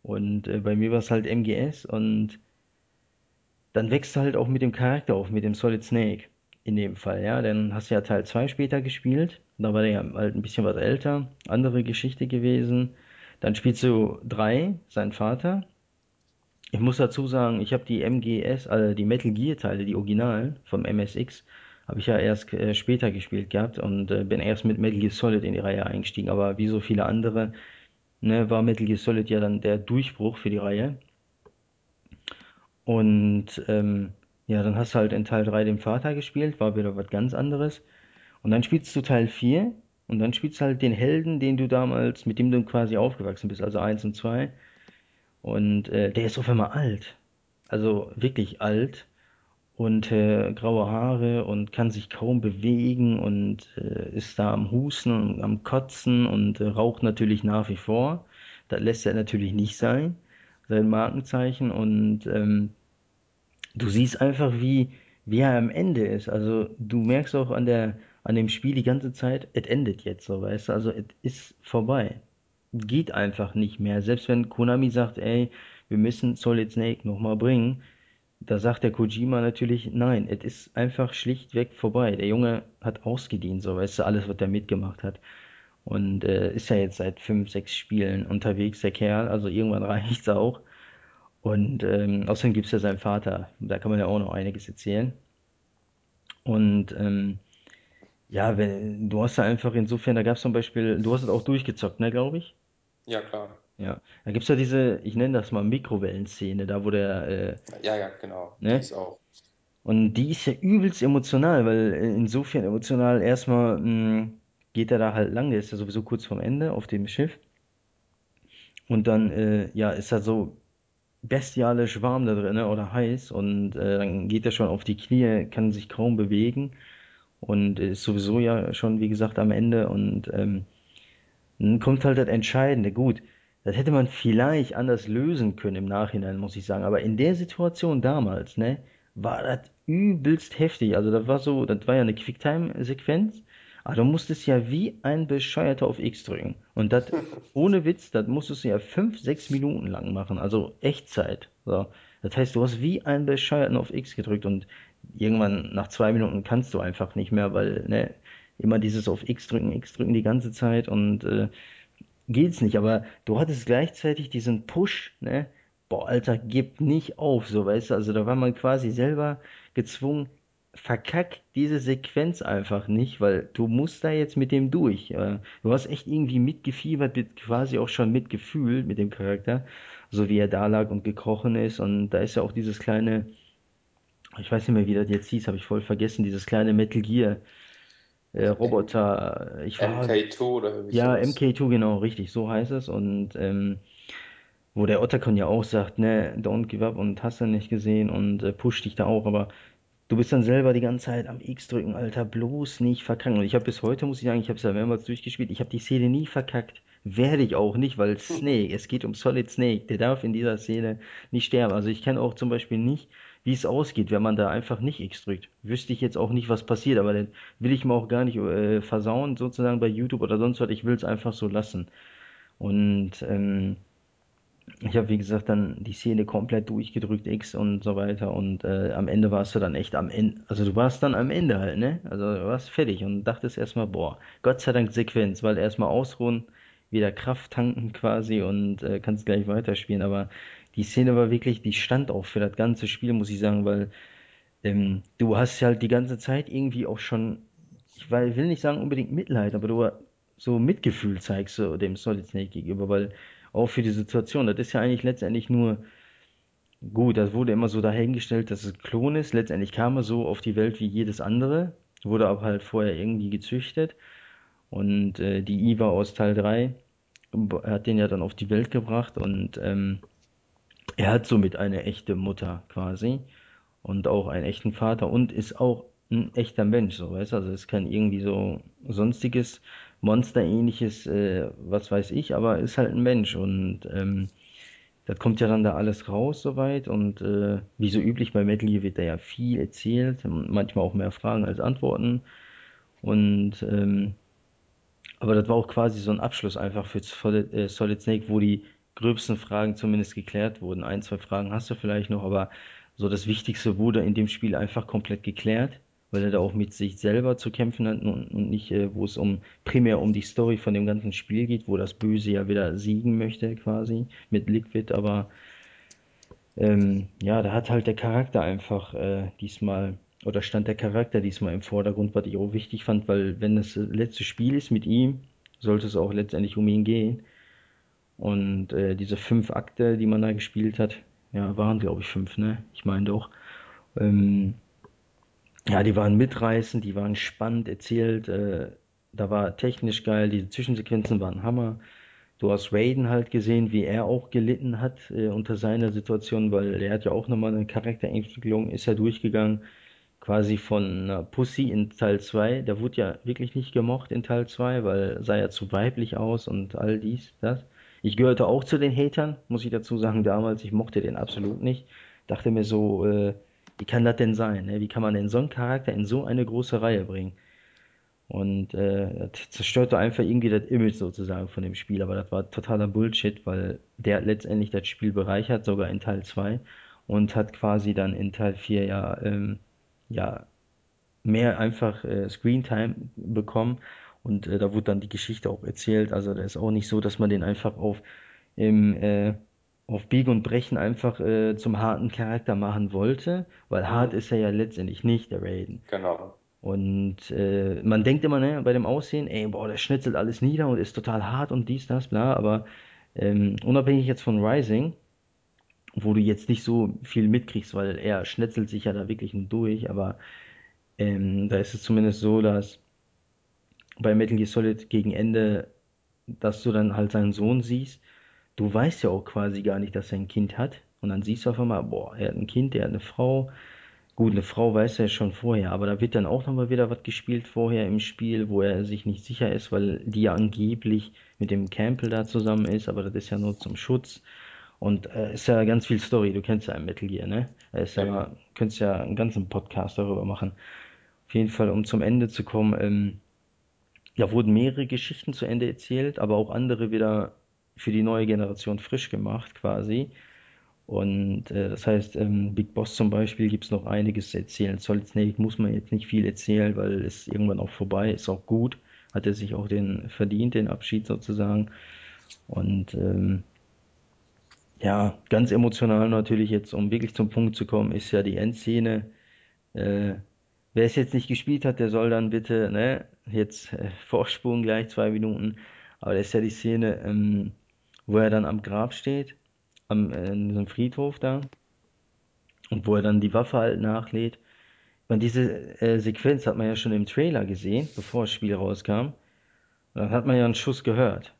Und äh, bei mir war es halt MGS und dann wächst du halt auch mit dem Charakter auf, mit dem Solid Snake in dem Fall, ja. Dann hast du ja Teil 2 später gespielt. Da war der ja halt ein bisschen was älter, andere Geschichte gewesen. Dann spielst du 3, sein Vater. Ich muss dazu sagen, ich habe die MGS, also die Metal Gear Teile, die Originalen vom MSX, habe ich ja erst äh, später gespielt gehabt und äh, bin erst mit Metal Gear Solid in die Reihe eingestiegen. Aber wie so viele andere, ne, war Metal Gear Solid ja dann der Durchbruch für die Reihe. Und ähm, ja, dann hast du halt in Teil 3 den Vater gespielt, war wieder was ganz anderes. Und dann spielst du Teil 4 und dann spielst du halt den Helden, den du damals, mit dem du quasi aufgewachsen bist, also eins und 2. Und äh, der ist auf einmal alt. Also wirklich alt und äh, graue Haare und kann sich kaum bewegen und äh, ist da am Husten und am Kotzen und äh, raucht natürlich nach wie vor. Das lässt er natürlich nicht sein, sein Markenzeichen. Und ähm, du siehst einfach, wie, wie er am Ende ist. Also du merkst auch an der, an dem Spiel die ganze Zeit, es endet jetzt so, weißt du, also es ist vorbei. Geht einfach nicht mehr. Selbst wenn Konami sagt, ey, wir müssen Solid Snake nochmal bringen, da sagt der Kojima natürlich, nein, es ist einfach schlichtweg vorbei. Der Junge hat ausgedient, so, weißt du, alles, was er mitgemacht hat. Und äh, ist ja jetzt seit fünf, sechs Spielen unterwegs, der Kerl, also irgendwann reicht's auch. Und ähm, außerdem gibt's ja seinen Vater, da kann man ja auch noch einiges erzählen. Und ähm, ja, wenn, du hast da einfach insofern, da gab's zum Beispiel, du hast es auch durchgezockt, ne, glaube ich? Ja, klar. Ja. Da gibt's ja diese, ich nenne das mal Mikrowellenszene, da wo der, äh, Ja, ja, genau. Die ne? ist auch. Und die ist ja übelst emotional, weil äh, insofern emotional erstmal mh, geht er da halt lang, der ist ja sowieso kurz vorm Ende auf dem Schiff. Und dann, äh, ja, ist er so bestialisch warm da drin, ne, oder heiß und äh, dann geht er schon auf die Knie, kann sich kaum bewegen und ist sowieso ja schon, wie gesagt, am Ende und ähm, dann kommt halt das Entscheidende. Gut, das hätte man vielleicht anders lösen können im Nachhinein, muss ich sagen. Aber in der Situation damals, ne, war das übelst heftig. Also das war so, das war ja eine Quicktime-Sequenz. Aber du musstest ja wie ein Bescheuerter auf X drücken. Und das, ohne Witz, das musstest du ja fünf, sechs Minuten lang machen. Also Echtzeit. So. Das heißt, du hast wie ein Bescheuerten auf X gedrückt und irgendwann nach zwei Minuten kannst du einfach nicht mehr, weil, ne, immer dieses auf X drücken, X drücken die ganze Zeit und äh, geht's nicht. Aber du hattest gleichzeitig diesen Push, ne? Boah, Alter, gib nicht auf, so weißt du. Also da war man quasi selber gezwungen, verkack diese Sequenz einfach nicht, weil du musst da jetzt mit dem durch. Du hast echt irgendwie mitgefiebert, mit, quasi auch schon mitgefühlt mit dem Charakter, so wie er da lag und gekrochen ist. Und da ist ja auch dieses kleine, ich weiß nicht mehr, wie das jetzt hieß, habe ich voll vergessen, dieses kleine Metal Gear äh, Roboter. Ich war MK2 oder irgendwie ja, sowas. MK2, genau, richtig, so heißt es. Und ähm, wo der Otacon ja auch sagt, ne, don't give up und hast du nicht gesehen und äh, pusht dich da auch, aber du bist dann selber die ganze Zeit am X drücken, Alter, bloß nicht verkacken. Und ich habe bis heute, muss ich sagen, ich habe es ja mehrmals durchgespielt, ich habe die Szene nie verkackt. Werde ich auch nicht, weil Snake, es geht um Solid Snake, der darf in dieser Szene nicht sterben. Also ich kenne auch zum Beispiel nicht, wie es ausgeht, wenn man da einfach nicht X drückt. Wüsste ich jetzt auch nicht, was passiert, aber dann will ich mir auch gar nicht äh, versauen, sozusagen bei YouTube oder sonst was. Ich will es einfach so lassen. Und ähm, ich habe, wie gesagt, dann die Szene komplett durchgedrückt, X und so weiter. Und äh, am Ende warst du dann echt am Ende. Also du warst dann am Ende halt, ne? Also du warst fertig und dachtest erstmal, boah, Gott sei Dank Sequenz, weil erstmal ausruhen, wieder Kraft tanken quasi und äh, kannst gleich weiterspielen. Aber die Szene war wirklich, die stand auch für das ganze Spiel, muss ich sagen, weil ähm, du hast ja halt die ganze Zeit irgendwie auch schon, ich will nicht sagen unbedingt Mitleid, aber du so Mitgefühl zeigst so dem Solid Snake gegenüber, weil auch für die Situation, das ist ja eigentlich letztendlich nur gut, das wurde immer so dahingestellt, dass es ein Klon ist, letztendlich kam er so auf die Welt wie jedes andere, wurde aber halt vorher irgendwie gezüchtet. Und äh, die Eva aus Teil 3 hat den ja dann auf die Welt gebracht und ähm, er hat somit eine echte Mutter quasi und auch einen echten Vater und ist auch ein echter Mensch, so weißt du, also ist kein irgendwie so sonstiges Monsterähnliches, äh, was weiß ich, aber ist halt ein Mensch und ähm, das kommt ja dann da alles raus soweit und äh, wie so üblich bei Gear wird da ja viel erzählt, manchmal auch mehr Fragen als Antworten Und ähm, aber das war auch quasi so ein Abschluss einfach für Solid, äh, Solid Snake, wo die gröbsten Fragen zumindest geklärt wurden. Ein, zwei Fragen hast du vielleicht noch, aber so das Wichtigste wurde in dem Spiel einfach komplett geklärt, weil er da auch mit sich selber zu kämpfen hat und, und nicht, äh, wo es um primär um die Story von dem ganzen Spiel geht, wo das Böse ja wieder siegen möchte quasi mit Liquid, aber ähm, ja, da hat halt der Charakter einfach äh, diesmal oder stand der Charakter diesmal im Vordergrund, was ich auch wichtig fand, weil wenn das letzte Spiel ist mit ihm, sollte es auch letztendlich um ihn gehen. Und äh, diese fünf Akte, die man da gespielt hat, ja, waren glaube ich fünf, ne? Ich meine doch. Ähm, ja, die waren mitreißend, die waren spannend erzählt. Äh, da war technisch geil, diese Zwischensequenzen waren Hammer. Du hast Raiden halt gesehen, wie er auch gelitten hat äh, unter seiner Situation, weil er hat ja auch nochmal eine Charakterentwicklung, ist ja durchgegangen quasi von einer Pussy in Teil 2. Der wurde ja wirklich nicht gemocht in Teil 2, weil sah ja zu weiblich aus und all dies, das. Ich gehörte auch zu den Hatern, muss ich dazu sagen, damals. Ich mochte den absolut nicht. Dachte mir so, äh, wie kann das denn sein? Ne? Wie kann man denn so einen Charakter in so eine große Reihe bringen? Und äh, das zerstörte einfach irgendwie das Image sozusagen von dem Spiel. Aber das war totaler Bullshit, weil der hat letztendlich das Spiel bereichert, sogar in Teil 2 und hat quasi dann in Teil 4 ja ähm, ja, mehr einfach äh, Screentime bekommen und äh, da wurde dann die Geschichte auch erzählt. Also da ist auch nicht so, dass man den einfach auf im äh, auf Biegen und Brechen einfach äh, zum harten Charakter machen wollte, weil hart Mhm. ist er ja letztendlich nicht, der Raiden. Genau. Und äh, man denkt immer, ne, bei dem Aussehen, ey, boah, der schnitzelt alles nieder und ist total hart und dies, das, bla, aber ähm, unabhängig jetzt von Rising, wo du jetzt nicht so viel mitkriegst, weil er schnetzelt sich ja da wirklich nur durch, aber ähm, da ist es zumindest so, dass bei Metal Gear Solid gegen Ende, dass du dann halt seinen Sohn siehst. Du weißt ja auch quasi gar nicht, dass er ein Kind hat. Und dann siehst du auf einmal, boah, er hat ein Kind, er hat eine Frau. Gut, eine Frau weiß er schon vorher, aber da wird dann auch nochmal wieder was gespielt vorher im Spiel, wo er sich nicht sicher ist, weil die ja angeblich mit dem Campbell da zusammen ist, aber das ist ja nur zum Schutz. Und äh, ist ja ganz viel Story, du kennst ja Metal Gear, ne? Ist Eben. ja, könntest ja einen ganzen Podcast darüber machen. Auf jeden Fall, um zum Ende zu kommen, ähm, ja, wurden mehrere Geschichten zu Ende erzählt, aber auch andere wieder für die neue Generation frisch gemacht, quasi. Und äh, das heißt, ähm, Big Boss zum Beispiel gibt es noch einiges zu erzählen. Solid Snake muss man jetzt nicht viel erzählen, weil es irgendwann auch vorbei ist, auch gut. Hat er sich auch den verdient, den Abschied sozusagen. Und ähm, ja, ganz emotional natürlich jetzt, um wirklich zum Punkt zu kommen, ist ja die Endszene. Äh, wer es jetzt nicht gespielt hat, der soll dann bitte, ne, jetzt äh, vorspulen gleich zwei Minuten. Aber das ist ja die Szene, ähm, wo er dann am Grab steht, am, äh, in diesem Friedhof da, und wo er dann die Waffe halt nachlädt. Und diese äh, Sequenz hat man ja schon im Trailer gesehen, bevor das Spiel rauskam. Und dann hat man ja einen Schuss gehört.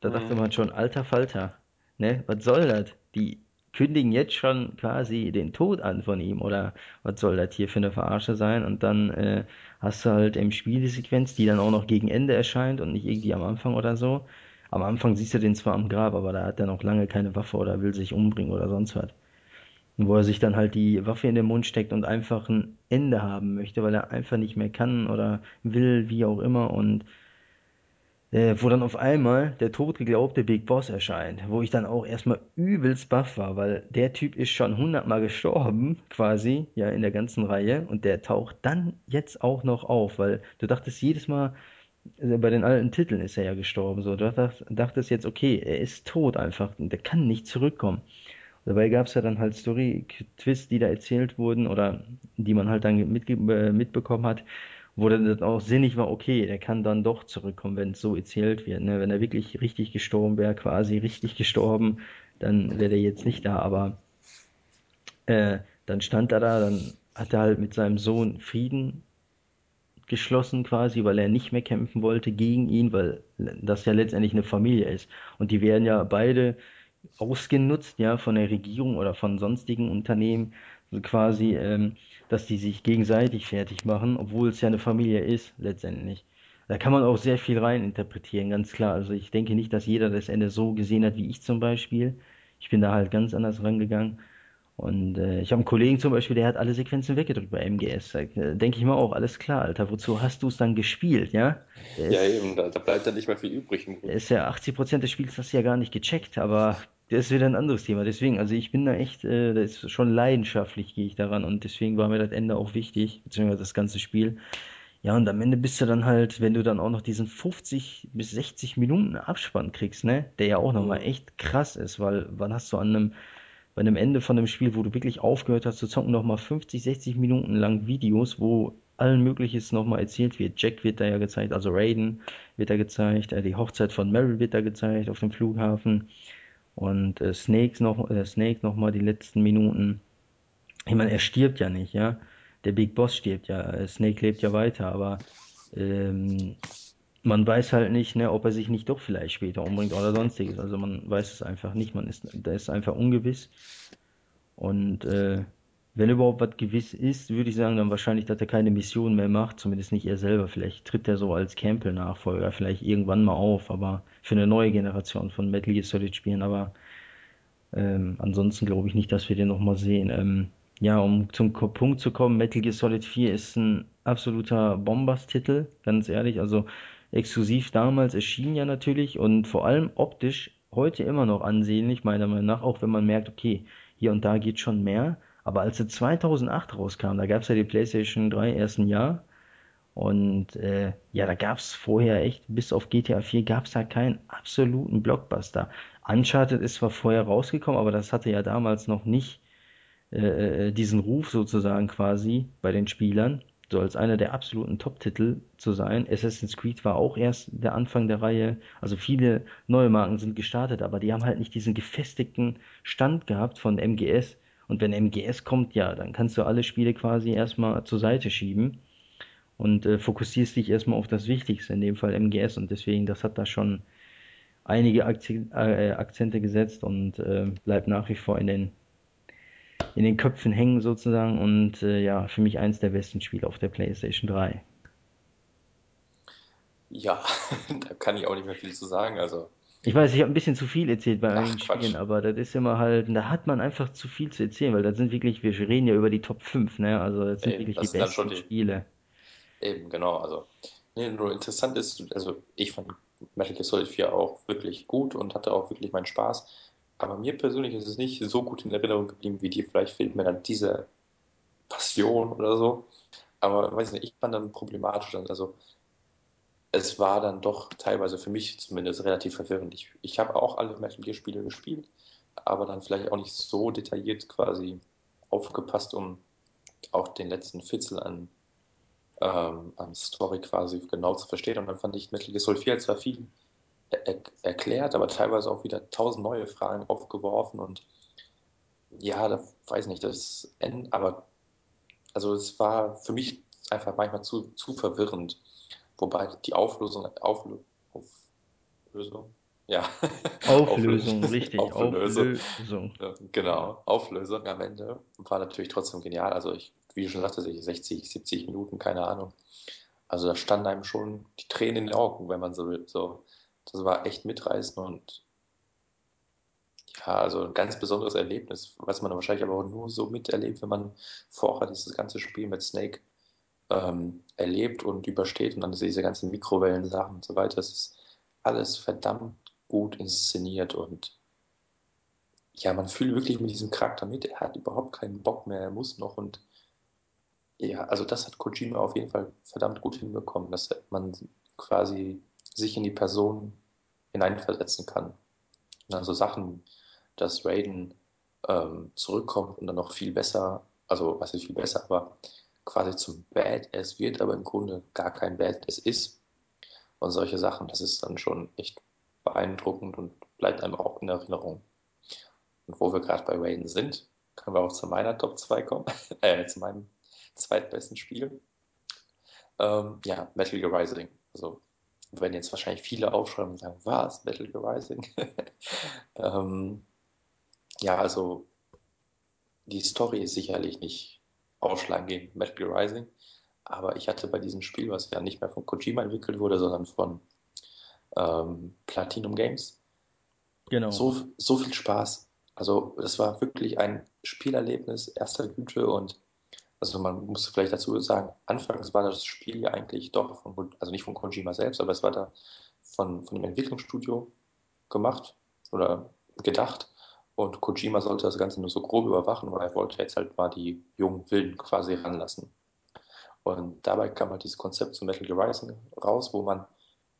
Da dachte Mhm. man schon, alter Falter, ne, was soll das? Die kündigen jetzt schon quasi den Tod an von ihm oder was soll das hier für eine Verarsche sein? Und dann äh, hast du halt im Spiel die Sequenz, die dann auch noch gegen Ende erscheint und nicht irgendwie am Anfang oder so. Am Anfang siehst du den zwar am Grab, aber da hat er noch lange keine Waffe oder will sich umbringen oder sonst was. Wo er sich dann halt die Waffe in den Mund steckt und einfach ein Ende haben möchte, weil er einfach nicht mehr kann oder will, wie auch immer. Und äh, wo dann auf einmal der totgeglaubte Big Boss erscheint, wo ich dann auch erstmal übelst baff war, weil der Typ ist schon hundertmal gestorben, quasi, ja, in der ganzen Reihe, und der taucht dann jetzt auch noch auf, weil du dachtest jedes Mal, äh, bei den alten Titeln ist er ja gestorben, so, du dacht- dachtest jetzt, okay, er ist tot einfach, und der kann nicht zurückkommen. Dabei gab es ja dann halt Story-Twists, die da erzählt wurden oder die man halt dann äh, mitbekommen hat, wo dann das auch sinnig war, okay, der kann dann doch zurückkommen, wenn es so erzählt wird. Ne? Wenn er wirklich richtig gestorben wäre, quasi richtig gestorben, dann wäre der jetzt nicht da. Aber äh, dann stand er da, dann hat er halt mit seinem Sohn Frieden geschlossen quasi, weil er nicht mehr kämpfen wollte gegen ihn, weil das ja letztendlich eine Familie ist. Und die werden ja beide ausgenutzt, ja, von der Regierung oder von sonstigen Unternehmen, quasi, ähm, dass die sich gegenseitig fertig machen, obwohl es ja eine Familie ist, letztendlich. Da kann man auch sehr viel rein interpretieren, ganz klar. Also ich denke nicht, dass jeder das Ende so gesehen hat wie ich zum Beispiel. Ich bin da halt ganz anders rangegangen. Und äh, ich habe einen Kollegen zum Beispiel, der hat alle Sequenzen weggedrückt bei MGS. Da äh, denke ich mir auch, alles klar, Alter, wozu hast du es dann gespielt, ja? Der Ja, eben, da, da bleibt dann nicht mehr viel übrig im Grunde. ist ja 80% des Spiels hast du ja gar nicht gecheckt, aber das ist wieder ein anderes Thema. Deswegen, also ich bin da echt, äh, da ist schon leidenschaftlich gehe ich daran und deswegen war mir das Ende auch wichtig, beziehungsweise das ganze Spiel. Ja, und am Ende bist du dann halt, wenn du dann auch noch diesen 50 bis 60 Minuten Abspann kriegst, ne, der ja auch nochmal Mhm. echt krass ist, weil wann hast du an einem bei einem Ende von einem Spiel, wo du wirklich aufgehört hast zu zocken, nochmal 50, 60 Minuten lang Videos, wo allen Mögliches nochmal erzählt wird. Jack wird da ja gezeigt, also Raiden wird da gezeigt, äh, die Hochzeit von Meryl wird da gezeigt auf dem Flughafen und äh, Snakes noch, äh, Snake nochmal die letzten Minuten. Ich meine, er stirbt ja nicht, ja. Der Big Boss stirbt ja, äh, Snake lebt ja weiter, aber ähm, man weiß halt nicht, ne, ob er sich nicht doch vielleicht später umbringt oder sonstiges. Also man weiß es einfach nicht. Man ist, da ist einfach ungewiss. Und äh, wenn überhaupt was gewiss ist, würde ich sagen, dann wahrscheinlich, dass er keine Mission mehr macht, zumindest nicht er selber. Vielleicht tritt er so als Campbell-Nachfolger vielleicht irgendwann mal auf, aber für eine neue Generation von Metal Gear Solid Spielen. Aber ähm, ansonsten glaube ich nicht, dass wir den nochmal sehen. Ähm, ja, um zum Punkt zu kommen, Metal Gear Solid 4 ist ein absoluter Bombast-Titel, ganz ehrlich. Also exklusiv damals erschienen ja natürlich und vor allem optisch heute immer noch ansehnlich, meiner Meinung nach, auch wenn man merkt, okay, hier und da geht schon mehr. Aber als er 2008 rauskam, da gab es ja die PlayStation 3 erst ein Jahr und äh, ja, da gab es vorher echt, bis auf GTA 4 gab es da keinen absoluten Blockbuster. Uncharted ist zwar vorher rausgekommen, aber das hatte ja damals noch nicht äh, äh, diesen Ruf sozusagen quasi bei den Spielern, so als einer der absoluten Top-Titel zu sein. Assassin's Creed war auch erst der Anfang der Reihe. Also viele neue Marken sind gestartet, aber die haben halt nicht diesen gefestigten Stand gehabt von MGS. Und wenn MGS kommt, ja, dann kannst du alle Spiele quasi erstmal zur Seite schieben und äh, fokussierst dich erstmal auf das Wichtigste, in dem Fall MGS. Und deswegen, das hat da schon einige Akzent, äh, Akzente gesetzt und äh, bleibt nach wie vor in den, in den Köpfen hängen sozusagen. Und äh, ja, für mich eins der besten Spiele auf der PlayStation 3. Ja, da kann ich auch nicht mehr viel zu sagen. Also, Ich weiß, ich habe ein bisschen zu viel erzählt bei einigen Spielen, aber das ist immer halt, da hat man einfach zu viel zu erzählen, weil das sind wirklich, wir reden ja über die Top 5, ne? Also das sind Eben, wirklich die das schon besten die, Spiele. eben, genau. Also, nee, nur interessant ist, also ich fand Metal Gear Solid 4 auch wirklich gut und hatte auch wirklich meinen Spaß. Aber mir persönlich ist es nicht so gut in Erinnerung geblieben wie dir. Vielleicht fehlt mir dann diese Passion oder so. Aber weiß nicht, ich fand dann problematisch. Also, es war dann doch teilweise für mich zumindest relativ verwirrend. Ich, ich habe auch alle Metal Gear Spiele gespielt, aber dann vielleicht auch nicht so detailliert quasi aufgepasst, um auch den letzten Fitzel an, ähm, an Story quasi genau zu verstehen. Und dann fand ich Metal Gear Solid 4 zwar viel er erklärt, aber teilweise auch wieder tausend neue Fragen aufgeworfen. Und ja, da weiß nicht, das Ende, aber also es war für mich einfach manchmal zu, zu verwirrend. Wobei die Auflösung, Auflö Auflösung, ja, Auflösung, richtig, Auflösung, Auflösung. genau, Auflösung am Ende war natürlich trotzdem genial. Also ich, wie du schon sagtest, ich 60, 70 Minuten, keine Ahnung. Also da standen einem schon die Tränen in den Augen, wenn man so will. So, das war echt mitreißend und ja, also ein ganz besonderes Erlebnis, was man wahrscheinlich aber auch nur so miterlebt, wenn man vorher dieses ganze Spiel mit Snake ähm, erlebt und übersteht und dann diese ganzen Mikrowellensachen und so weiter. Das ist alles verdammt gut inszeniert und ja, man fühlt wirklich mit diesem Charakter mit. Er hat überhaupt keinen Bock mehr, er muss noch und ja, also das hat Kojima auf jeden Fall verdammt gut hinbekommen, dass man quasi sich in die Person hineinversetzen kann. Und dann so Sachen, dass Raiden ähm, zurückkommt und dann noch viel besser, also was ist viel besser, aber quasi zum Badass wird, aber im Grunde gar kein Badass ist. Und solche Sachen, das ist dann schon echt beeindruckend und bleibt einem auch in Erinnerung. Und wo wir gerade bei Raiden sind, können wir auch zu meiner Top 2 kommen, äh, zu meinem zweitbesten Spiel. Ähm, ja, Metal Gear Rising. Also werden jetzt wahrscheinlich viele aufschreiben und sagen, was, Metal Gear Rising? ähm, ja, also die Story ist sicherlich nicht ausschlaggebend Metal Gear Rising, aber ich hatte bei diesem Spiel, was ja nicht mehr von Kojima entwickelt wurde, sondern von ähm, Platinum Games, Genau. so, so viel Spaß. Also es war wirklich ein Spielerlebnis erster Güte und also man muss vielleicht dazu sagen, anfangs war das Spiel ja eigentlich doch von, also nicht von Kojima selbst, aber es war da von, von dem Entwicklungsstudio gemacht oder gedacht. Und Kojima sollte das Ganze nur so grob überwachen, weil er wollte jetzt halt mal die jungen Wilden quasi ranlassen. Und dabei kam halt dieses Konzept zu Metal Gear Rising raus, wo man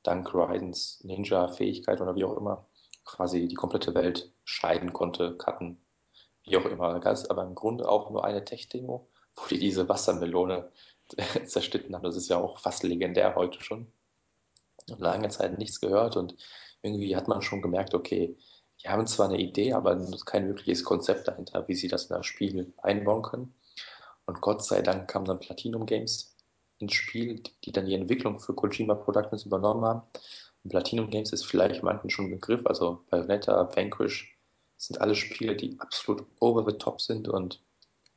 dank Rysens Ninja-Fähigkeit oder wie auch immer quasi die komplette Welt scheiden konnte, cutten, wie auch immer. Es aber im Grunde auch nur eine Tech-Demo, wo die diese Wassermelone zerschnitten haben. Das ist ja auch fast legendär heute schon. Und lange Zeit nichts gehört und irgendwie hat man schon gemerkt, okay, die haben zwar eine Idee, aber kein wirkliches Konzept dahinter, wie sie das in das Spiel einbauen können. Und Gott sei Dank kamen dann Platinum Games ins Spiel, die dann die Entwicklung für Kojima Productions übernommen haben. Und Platinum Games ist vielleicht manchen schon ein Begriff, also Bayonetta, Vanquish sind alle Spiele, die absolut over the top sind und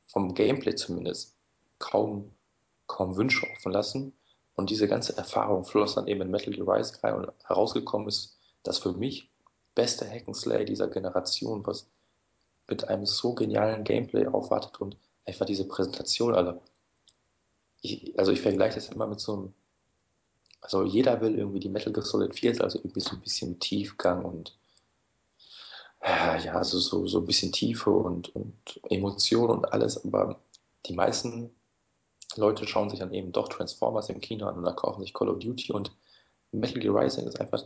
vom Gameplay zumindest kaum, kaum Wünsche offen lassen. Und diese ganze Erfahrung floss dann eben in Metal Gear Rising rein und herausgekommen ist das für mich beste Hack'n'Slay dieser Generation, was mit einem so genialen Gameplay aufwartet und einfach diese Präsentation, also ich, also ich vergleiche das immer mit so einem, also jeder will irgendwie die Metal Gear Solid 4, also irgendwie so ein bisschen Tiefgang und ja, also so, so ein bisschen Tiefe und, und Emotion und alles, aber die meisten Leute schauen sich dann eben doch Transformers im Kino an oder kaufen sich Call of Duty und Metal Gear Rising ist einfach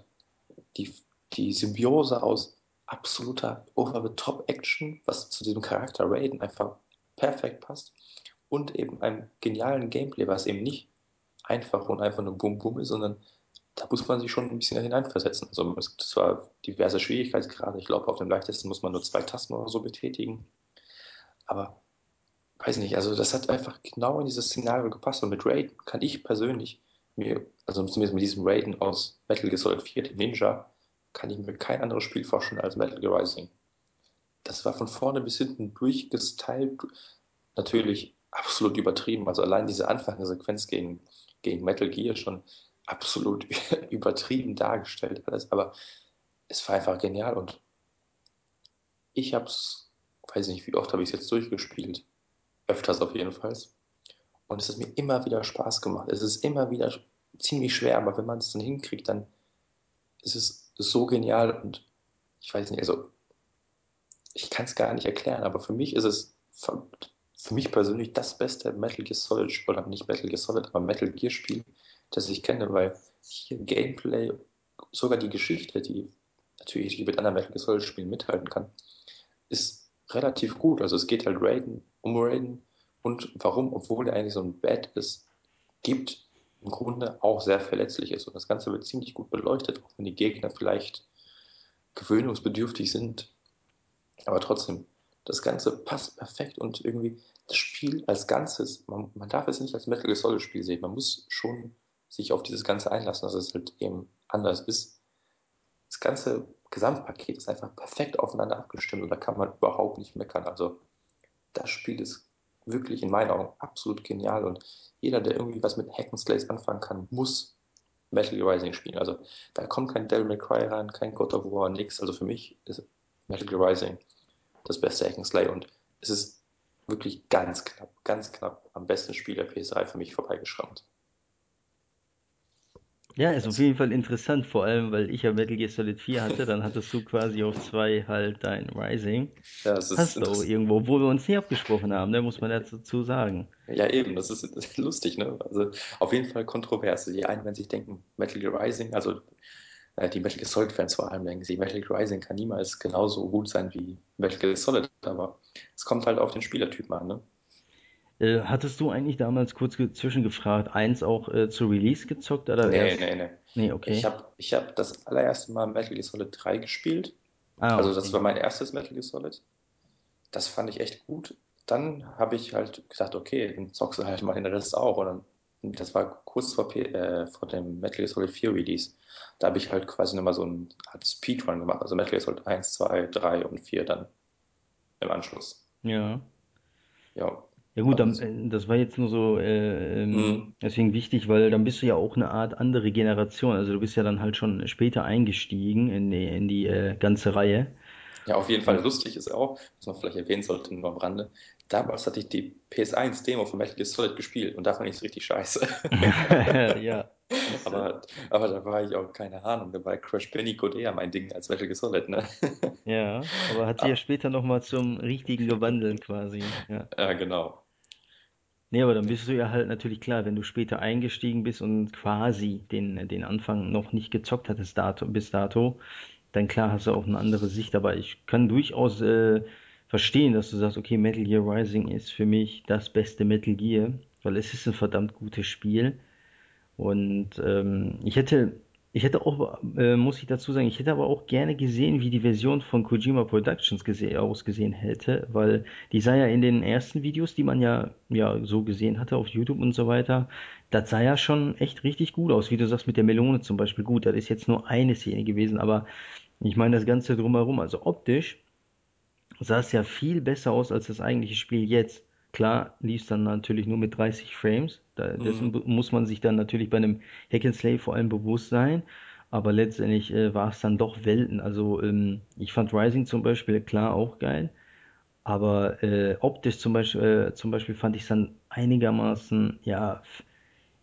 die, die Symbiose aus absoluter Over-the-Top-Action, was zu diesem Charakter Raiden einfach perfekt passt, und eben einem genialen Gameplay, was eben nicht einfach und einfach nur Bum-Bum ist, sondern da muss man sich schon ein bisschen hineinversetzen. Also es gibt zwar diverse Schwierigkeitsgrade, ich glaube, auf dem leichtesten muss man nur zwei Tasten oder so betätigen, aber weiß nicht, also das hat einfach genau in dieses Szenario gepasst und mit Raiden kann ich persönlich mir, also zumindest mit diesem Raiden aus Metal Gear Solid 4, den Ninja, kann ich mir kein anderes Spiel vorstellen als Metal Gear Rising. Das war von vorne bis hinten durchgestylt, natürlich absolut übertrieben. Also allein diese Anfangssequenz gegen, gegen Metal Gear schon absolut übertrieben dargestellt alles, aber es war einfach genial und ich habe es, weiß nicht, wie oft habe ich es jetzt durchgespielt, öfters auf jeden Fall. Und es hat mir immer wieder Spaß gemacht. Es ist immer wieder ziemlich schwer, aber wenn man es dann hinkriegt, dann ist es so genial und ich weiß nicht, also ich kann es gar nicht erklären, aber für mich ist es für, für mich persönlich das beste Metal Gear Solid, oder nicht Metal Gear Solid, aber Metal Gear Spiel, das ich kenne, weil hier Gameplay, sogar die Geschichte, die natürlich mit anderen Metal Gear Solid Spielen mithalten kann, ist relativ gut. Also es geht halt Raiden, um Raiden und warum, obwohl er eigentlich so ein Bad ist, gibt, im Grunde auch sehr verletzlich ist. Und das Ganze wird ziemlich gut beleuchtet, auch wenn die Gegner vielleicht gewöhnungsbedürftig sind. Aber trotzdem, das Ganze passt perfekt und irgendwie das Spiel als Ganzes, man, man darf es nicht als Metal Gear Solid Spiel sehen. Man muss schon sich auf dieses Ganze einlassen, dass es halt eben anders ist. Das ganze Gesamtpaket ist einfach perfekt aufeinander abgestimmt und da kann man überhaupt nicht meckern. Also das Spiel ist wirklich in meinen Augen absolut genial und jeder, der irgendwie was mit Hack'n'Slays anfangen kann, muss Metal Gear Rising spielen. Also da kommt kein Devil May Cry rein, kein God of War, nix. Also für mich ist Metal Gear Rising das beste Hack'n'Slay und es ist wirklich ganz knapp, ganz knapp am besten Spiel der PS3 für mich vorbeigeschrammt. Ja, ist auf jeden Fall interessant, vor allem, weil ich ja Metal Gear Solid 4 hatte, dann hattest du quasi auf zwei halt dein Rising. Ja, es ist Hast du auch irgendwo, obwohl wir uns nie abgesprochen haben, ne, muss man dazu sagen. Ja, eben, das ist, das ist lustig, ne? Also auf jeden Fall kontrovers. Die einen, wenn sich denken, Metal Gear Rising, also äh, die Metal Gear Solid-Fans vor allem denken sich, Metal Gear Rising kann niemals genauso gut sein wie Metal Gear Solid, aber es kommt halt auf den Spielertypen an, ne? Äh, hattest du eigentlich damals kurz ge- zwischengefragt, eins auch äh, zu Release gezockt oder Nee, erst? nee, nee. Nee, Ich okay. habe ich hab das allererste Mal Metal Gear Solid 3 gespielt. Ah, Also das okay. war mein erstes Metal Gear Solid. Das fand ich echt gut. Dann habe ich halt gesagt, okay, dann zockst du halt mal den Rest auch. Und dann, das war kurz vor, P äh, vor dem Metal Gear Solid 4 Release. Da habe ich halt quasi nochmal so einen Art Speedrun gemacht. Also Metal Gear Solid 1, 2, 3 und 4 dann im Anschluss. Ja. Ja, Ja gut, dann, äh, das war jetzt nur so äh, ähm, mm, deswegen wichtig, weil dann bist du ja auch eine Art andere Generation. Also du bist ja dann halt schon später eingestiegen in die, in die äh, ganze Reihe. Ja, auf jeden Fall Und lustig ist auch, was man vielleicht erwähnen sollte, nur am Rande. Damals hatte ich die PS1-Demo von Metal Gear Solid gespielt und da fand ich es richtig scheiße. ja, siehst du? Aber, aber da war ich auch, keine Ahnung, da war Crash Bandicoot eher mein Ding als Metal Gear Solid, ne? Ja, aber hat sich ja Ah, später nochmal zum Richtigen gewandelt quasi. Ja. ja, genau. Nee, aber dann bist du ja halt natürlich klar, wenn du später eingestiegen bist und quasi den, den Anfang noch nicht gezockt hattest dato, bis dato, dann klar hast du auch eine andere Sicht. Aber ich kann durchaus äh, verstehen, dass du sagst, okay, Metal Gear Rising ist für mich das beste Metal Gear, weil es ist ein verdammt gutes Spiel. Und ähm, ich hätte, ich hätte auch, äh, muss ich dazu sagen, ich hätte aber auch gerne gesehen, wie die Version von Kojima Productions gese ausgesehen hätte, weil die sah ja in den ersten Videos, die man ja, ja so gesehen hatte auf YouTube und so weiter, das sah ja schon echt richtig gut aus, wie du sagst mit der Melone zum Beispiel. Gut, das ist jetzt nur eine Szene gewesen, aber ich meine das Ganze drumherum, also optisch sah es ja viel besser aus als das eigentliche Spiel jetzt. Klar lief es dann natürlich nur mit 30 Frames. Da, dessen Mhm. muss man sich dann natürlich bei einem Hack and Slay vor allem bewusst sein. Aber letztendlich äh, war es dann doch Welten. Also ähm, ich fand Rising zum Beispiel klar auch geil. Aber äh, optisch zum Beispiel, äh, zum Beispiel fand ich es dann einigermaßen, ja,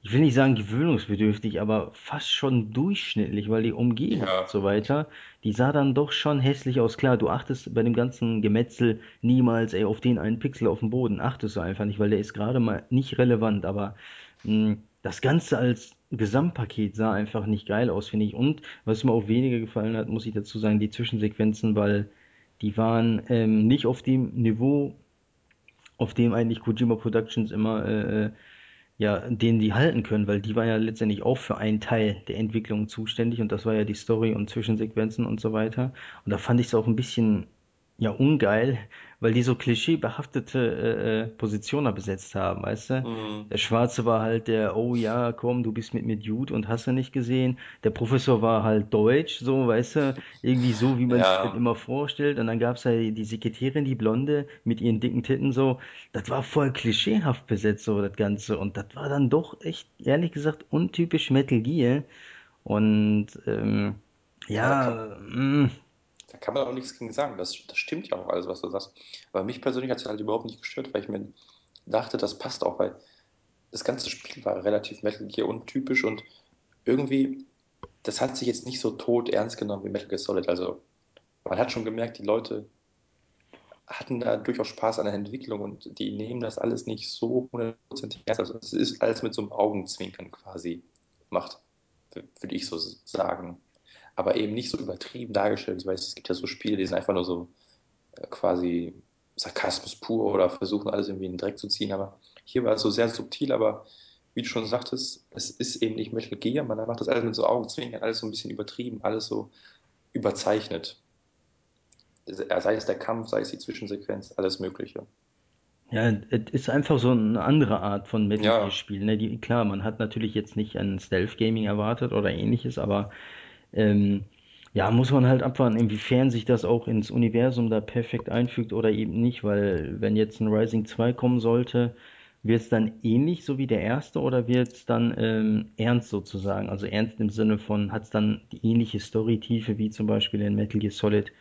ich will nicht sagen gewöhnungsbedürftig, aber fast schon durchschnittlich, weil die Umgebung und Ja, so weiter, die sah dann doch schon hässlich aus. Klar, du achtest bei dem ganzen Gemetzel niemals, ey, auf den einen Pixel auf dem Boden, achtest du einfach nicht, weil der ist gerade mal nicht relevant, aber mh, das Ganze als Gesamtpaket sah einfach nicht geil aus, finde ich. Und was mir auch weniger gefallen hat, muss ich dazu sagen, die Zwischensequenzen, weil die waren ähm, nicht auf dem Niveau, auf dem eigentlich Kojima Productions immer äh, äh, ja, den die halten können, weil die war ja letztendlich auch für einen Teil der Entwicklung zuständig und das war ja die Story und Zwischensequenzen und so weiter. Und da fand ich es auch ein bisschen ja ungeil, weil die so klischeebehaftete äh, äh, Positioner besetzt haben, weißt du? mhm. Der Schwarze war halt der, oh ja, komm, du bist mit mir Dude und hast du nicht gesehen. Der Professor war halt deutsch, so, weißt du, irgendwie so, wie man sich das Ja, immer vorstellt. Und dann gab's ja die Sekretärin, die Blonde, mit ihren dicken Titten, so das war voll klischeehaft besetzt, so das Ganze. Und das war dann doch echt, ehrlich gesagt, untypisch Metal Gear. Und ähm, ja, ja, mh, kann man auch nichts gegen sagen. Das, das stimmt ja auch alles, was du sagst. Aber mich persönlich hat es halt überhaupt nicht gestört, weil ich mir dachte, das passt auch, weil das ganze Spiel war relativ Metal Gear untypisch und irgendwie, das hat sich jetzt nicht so tot ernst genommen wie Metal Gear Solid. Also man hat schon gemerkt, die Leute hatten da durchaus Spaß an der Entwicklung und die nehmen das alles nicht so hundertprozentig ernst. Also es ist alles mit so einem Augenzwinkern quasi gemacht, würde ich so sagen. Aber eben nicht so übertrieben dargestellt. Ich weiß, es gibt ja so Spiele, die sind einfach nur so äh, quasi Sarkasmus pur oder versuchen alles irgendwie in den Dreck zu ziehen. Aber hier war es so sehr subtil, aber wie du schon sagtest, es ist eben nicht Metal Gear, man macht das alles mit so Augenzwinkern, alles so ein bisschen übertrieben, alles so überzeichnet. Sei es der Kampf, sei es die Zwischensequenz, alles Mögliche. ja, es ist einfach so eine andere Art von Metal Gear Ja. Ne? Die, klar, man hat natürlich jetzt nicht ein Stealth Gaming erwartet oder ähnliches, aber ähm, ja, muss man halt abwarten, inwiefern sich das auch ins Universum da perfekt einfügt oder eben nicht, weil wenn jetzt ein Rising 2 kommen sollte, wird es dann ähnlich so wie der erste oder wird es dann ähm, ernst sozusagen? Also ernst im Sinne von, hat es dann die ähnliche Storytiefe wie zum Beispiel in Metal Gear Solid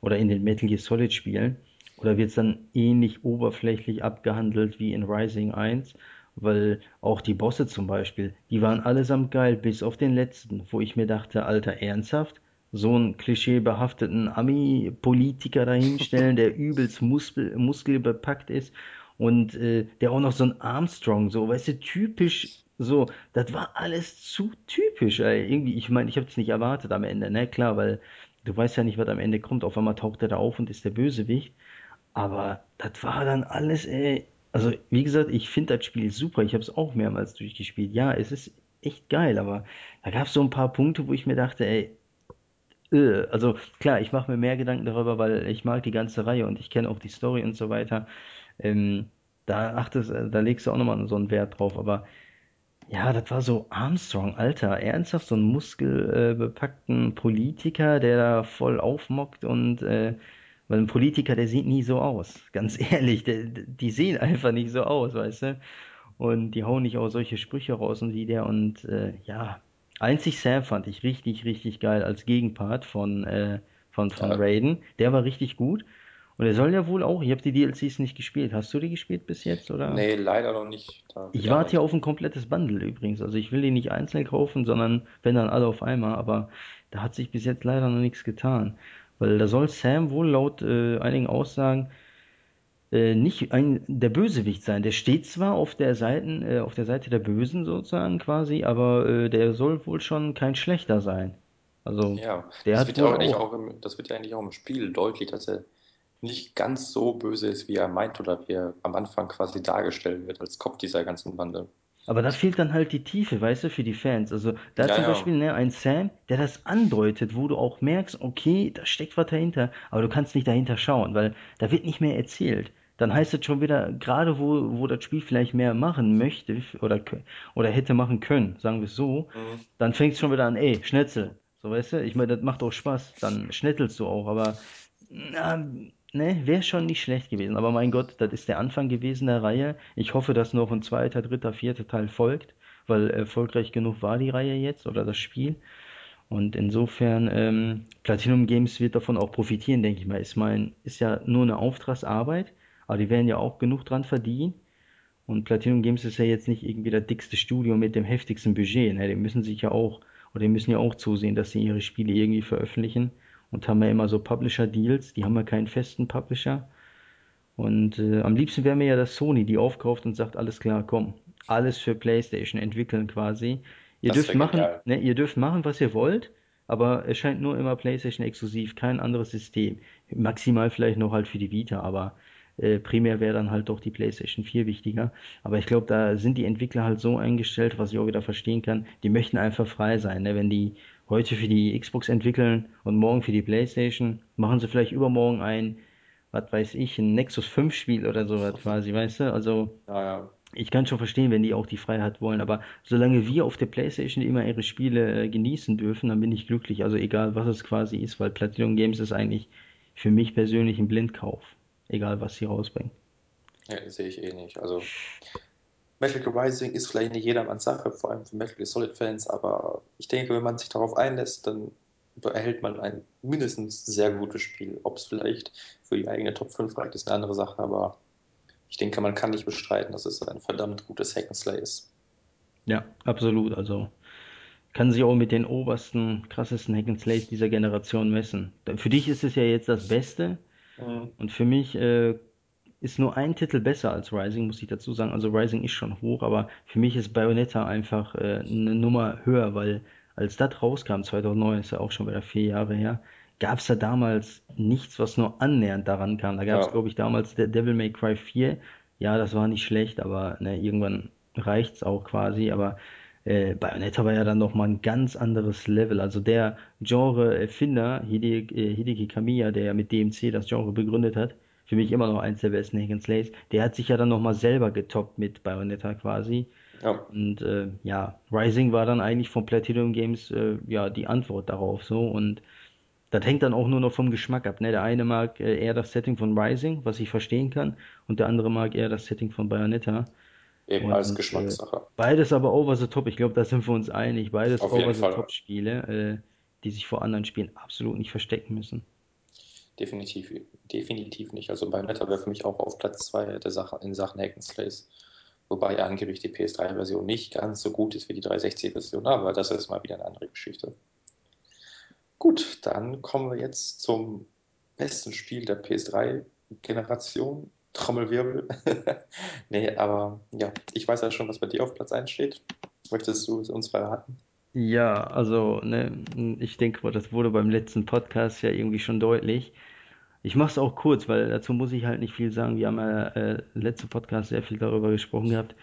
oder in den Metal Gear Solid Spielen? Oder wird es dann ähnlich oberflächlich abgehandelt wie in Rising 1? Weil auch die Bosse zum Beispiel, die waren allesamt geil, bis auf den letzten, wo ich mir dachte, Alter, ernsthaft? So einen klischeebehafteten Ami-Politiker dahinstellen, der übelst Muskel, muskelbepackt ist und äh, der auch noch so ein Armstrong, so, weißt du, typisch so, das war alles zu typisch, ey. Irgendwie, ich meine, ich habe es nicht erwartet am Ende, ne, klar, weil du weißt ja nicht, was am Ende kommt. Auf einmal taucht er da auf und ist der Bösewicht. Aber das war dann alles, ey. Also, wie gesagt, ich finde das Spiel super. Ich habe es auch mehrmals durchgespielt. Ja, es ist echt geil, aber da gab es so ein paar Punkte, wo ich mir dachte, ey, äh, also klar, ich mache mir mehr Gedanken darüber, weil ich mag die ganze Reihe und ich kenne auch die Story und so weiter. Ähm, da achtest, äh, da legst du auch nochmal so einen Wert drauf, aber ja, das war so Armstrong, Alter, ernsthaft so ein muskelbepackten Politiker, der da voll aufmockt und äh, weil ein Politiker, der sieht nie so aus, ganz ehrlich, der, die sehen einfach nicht so aus, weißt du? Und die hauen nicht auch solche Sprüche raus und wie der und äh, ja, einzig Sam fand ich richtig, richtig geil als Gegenpart von äh, von, von Ja. Raiden. Der war richtig gut. Und er soll ja wohl auch, ich habe die DLCs nicht gespielt. Hast du die gespielt bis jetzt, oder? Nee, leider noch nicht. Da Ich warte ja auf ein komplettes Bundle übrigens. Also ich will die nicht einzeln kaufen, sondern wenn dann alle auf einmal. Aber da hat sich bis jetzt leider noch nichts getan. Weil da soll Sam wohl laut äh, einigen Aussagen äh, nicht ein, der Bösewicht sein. Der steht zwar auf der Seite, äh, auf der Seite der Bösen sozusagen quasi, aber äh, der soll wohl schon kein Schlechter sein. Also Ja, der das wird ja auch auch im, das wird ja eigentlich auch im Spiel deutlich, dass er nicht ganz so böse ist, wie er meint oder wie er am Anfang quasi dargestellt wird als Kopf dieser ganzen Bande. Aber da fehlt dann halt die Tiefe, weißt du, für die Fans. Also da Ja, zum ja. Beispiel ne, ein Sam, der das andeutet, wo du auch merkst, okay, da steckt was dahinter, aber du kannst nicht dahinter schauen, weil da wird nicht mehr erzählt. Dann heißt es schon wieder, gerade wo, wo das Spiel vielleicht mehr machen möchte oder, oder hätte machen können, sagen wir es so, Mhm. dann fängt es schon wieder an, ey, Schnetzel. So, weißt du, ich meine, das macht auch Spaß, dann schnettelst du auch, aber na, ne, wäre schon nicht schlecht gewesen. Aber mein Gott, das ist der Anfang gewesen der Reihe. Ich hoffe, dass noch ein zweiter, dritter, vierter Teil folgt, weil erfolgreich genug war die Reihe jetzt oder das Spiel. Und insofern, ähm, Platinum Games wird davon auch profitieren, denke ich mal. Ist, mein, ist ja nur eine Auftragsarbeit, aber die werden ja auch genug dran verdienen. Und Platinum Games ist ja jetzt nicht irgendwie das dickste Studio mit dem heftigsten Budget. Ne? Die müssen sich ja auch, oder die müssen ja auch zusehen, dass sie ihre Spiele irgendwie veröffentlichen. Und haben ja immer so Publisher-Deals, die haben ja keinen festen Publisher. Und äh, am liebsten wäre mir ja, dass Sony die aufkauft und sagt, alles klar, komm, alles für PlayStation entwickeln quasi. Ihr Das dürft machen, ne, ihr dürft machen, was ihr wollt, aber es scheint nur immer PlayStation exklusiv, kein anderes System. Maximal vielleicht noch halt für die Vita, aber äh, primär wäre dann halt doch die PlayStation 4 wichtiger. Aber ich glaube, da sind die Entwickler halt so eingestellt, was ich auch wieder verstehen kann, die möchten einfach frei sein. Ne? Wenn die heute für die Xbox entwickeln und morgen für die PlayStation, machen sie vielleicht übermorgen ein was weiß ich, ein Nexus 5 Spiel oder sowas quasi, weißt du? Also Ja, ja. ich kann schon verstehen, wenn die auch die Freiheit wollen, aber solange wir auf der PlayStation immer ihre Spiele äh, genießen dürfen, dann bin ich glücklich. Also egal, was es quasi ist, weil Platinum Games ist eigentlich für mich persönlich ein Blindkauf. Egal, was sie rausbringen. Ja, sehe ich eh nicht. Also Metal Gear Rising ist vielleicht nicht jedermanns Sache, vor allem für Metal Gear Solid Fans, aber ich denke, wenn man sich darauf einlässt, dann erhält man ein mindestens sehr gutes Spiel. Ob es vielleicht für die eigene Top 5 reicht, ist eine andere Sache, aber ich denke, man kann nicht bestreiten, dass es ein verdammt gutes Hack'n'Slay ist. Ja, absolut. Also kann sich auch mit den obersten, krassesten Hack'n'Slays dieser Generation messen. Für dich ist es ja jetzt das Beste, Mhm. Und für mich äh, ist nur ein Titel besser als Rising, muss ich dazu sagen. Also Rising ist schon hoch, aber für mich ist Bayonetta einfach äh, eine Nummer höher, weil als das rauskam, 2009, ist ja auch schon wieder vier Jahre her, gab es da damals nichts, was nur annähernd daran kam. Da gab es, Ja, glaube ich, damals der Devil May Cry 4. Ja, das war nicht schlecht, aber ne, irgendwann reicht's auch quasi. Aber äh, Bayonetta war ja dann nochmal ein ganz anderes Level. Also der Genre-Erfinder, Hide, äh, Hideki Kamiya, der ja mit DMC das Genre begründet hat, für mich immer noch eins der besten Hack and Slays, der hat sich ja dann nochmal selber getoppt mit Bayonetta quasi. ja, Und äh, ja, Rising war dann eigentlich von Platinum Games äh, ja die Antwort darauf so. Und das hängt dann auch nur noch vom Geschmack ab. Ne? Der eine mag äh, eher das Setting von Rising, was ich verstehen kann, und der andere mag eher das Setting von Bayonetta. eben als Und äh, Geschmackssache. beides aber over the top. Ich glaube, da sind wir uns einig. Beides Auf over the top Spiele, äh, die sich vor anderen Spielen absolut nicht verstecken müssen. Definitiv, definitiv nicht. Also Bayonetta wäre für mich auch auf Platz 2 der Sache, in Sachen Hack'n'Slays. Wobei angeblich die PS3-Version nicht ganz so gut ist wie die 360-Version, aber das ist mal wieder eine andere Geschichte. Gut, dann kommen wir jetzt zum besten Spiel der PS3-Generation. Trommelwirbel. nee, aber ja, ich weiß ja schon, was bei dir auf Platz 1 steht. Möchtest du es uns verraten? Ja, also, ne, ich denke mal, das wurde beim letzten Podcast ja irgendwie schon deutlich. Ich mache es auch kurz, weil dazu muss ich halt nicht viel sagen. Wir haben ja äh, letzte Podcast sehr viel darüber gesprochen gehabt.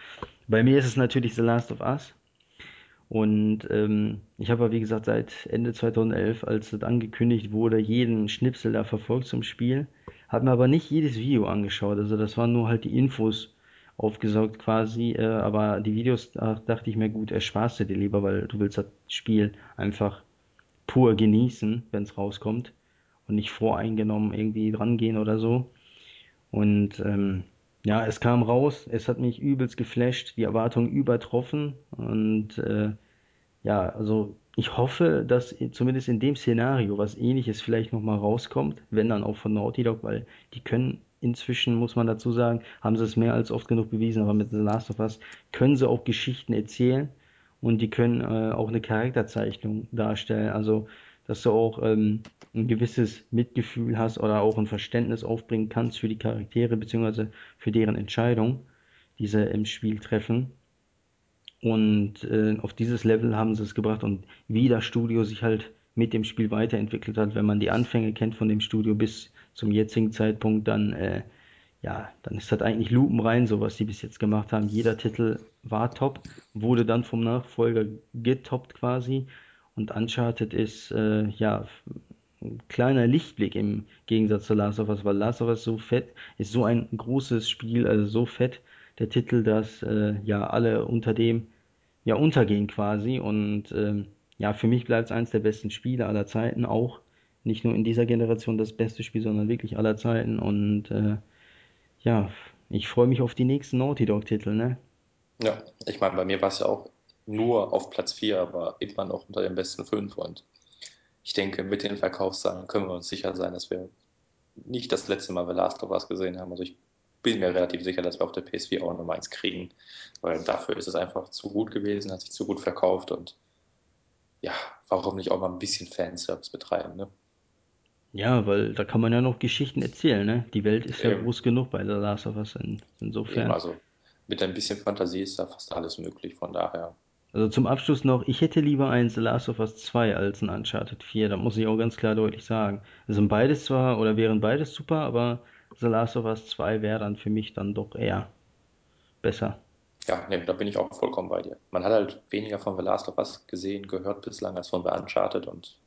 Bei mir ist es natürlich The Last of Us. Und ähm, ich habe ja, wie gesagt, seit Ende 2011, als das angekündigt wurde, jeden Schnipsel da verfolgt zum Spiel. Habe mir aber nicht jedes Video angeschaut. Also das waren nur halt die Infos aufgesaugt quasi. Äh, aber die Videos, da dachte ich mir, gut, ersparst du dir lieber, weil du willst das Spiel einfach pur genießen, wenn es rauskommt. Und nicht voreingenommen irgendwie drangehen oder so. Und ähm, ja, es kam raus, es hat mich übelst geflasht, die Erwartungen übertroffen und äh, ja, also ich hoffe, dass zumindest in dem Szenario was Ähnliches vielleicht nochmal rauskommt, wenn dann auch von Naughty Dog, weil die können inzwischen, muss man dazu sagen, haben sie es mehr als oft genug bewiesen, aber mit The Last of Us können sie auch Geschichten erzählen und die können äh, auch eine Charakterzeichnung darstellen. Also, dass du auch ähm, ein gewisses Mitgefühl hast oder auch ein Verständnis aufbringen kannst für die Charaktere beziehungsweise für deren Entscheidung, die sie im Spiel treffen. Und äh, auf dieses Level haben sie es gebracht und wie das Studio sich halt mit dem Spiel weiterentwickelt hat, wenn man die Anfänge kennt von dem Studio bis zum jetzigen Zeitpunkt, dann äh, ja, dann ist das eigentlich lupenrein, so was die bis jetzt gemacht haben. Jeder Titel war top, wurde dann vom Nachfolger getoppt quasi. Und Uncharted ist äh, ja ein kleiner Lichtblick im Gegensatz zu Last of Us, weil Last of Us so fett ist so ein großes Spiel, also so fett der Titel, dass äh, ja alle unter dem ja untergehen quasi. Und ähm, ja, für mich bleibt es eins der besten Spiele aller Zeiten, auch nicht nur in dieser Generation das beste Spiel, sondern wirklich aller Zeiten und äh, ja, ich freue mich auf die nächsten Naughty Dog-Titel, ne? Ja, ich meine, bei mir war es ja auch nur auf Platz 4, aber immer noch unter den besten 5. Und ich denke, mit den Verkaufszahlen können wir uns sicher sein, dass wir nicht das letzte Mal The Last of Us gesehen haben. Also ich bin mir relativ sicher, dass wir auf der PS4 auch Nummer 1 kriegen, weil dafür ist es einfach zu gut gewesen, hat sich zu gut verkauft und ja, warum nicht auch mal ein bisschen Fanservice betreiben, ne? Ja, weil da kann man ja noch Geschichten erzählen, ne? Die Welt ist ja Eben, groß genug bei The Last of Us in, eben, insofern. also mit ein bisschen Fantasie ist da fast alles möglich, von daher, Also zum Abschluss noch, ich hätte lieber ein The Last of Us 2 als ein Uncharted 4, da muss ich auch ganz klar deutlich sagen. Es sind beides zwar oder wären beides super, aber The Last of Us 2 wäre dann für mich dann doch eher besser. ja, ne, da bin ich auch vollkommen bei dir. Man hat halt weniger von The Last of Us gesehen, gehört bislang als von The Uncharted und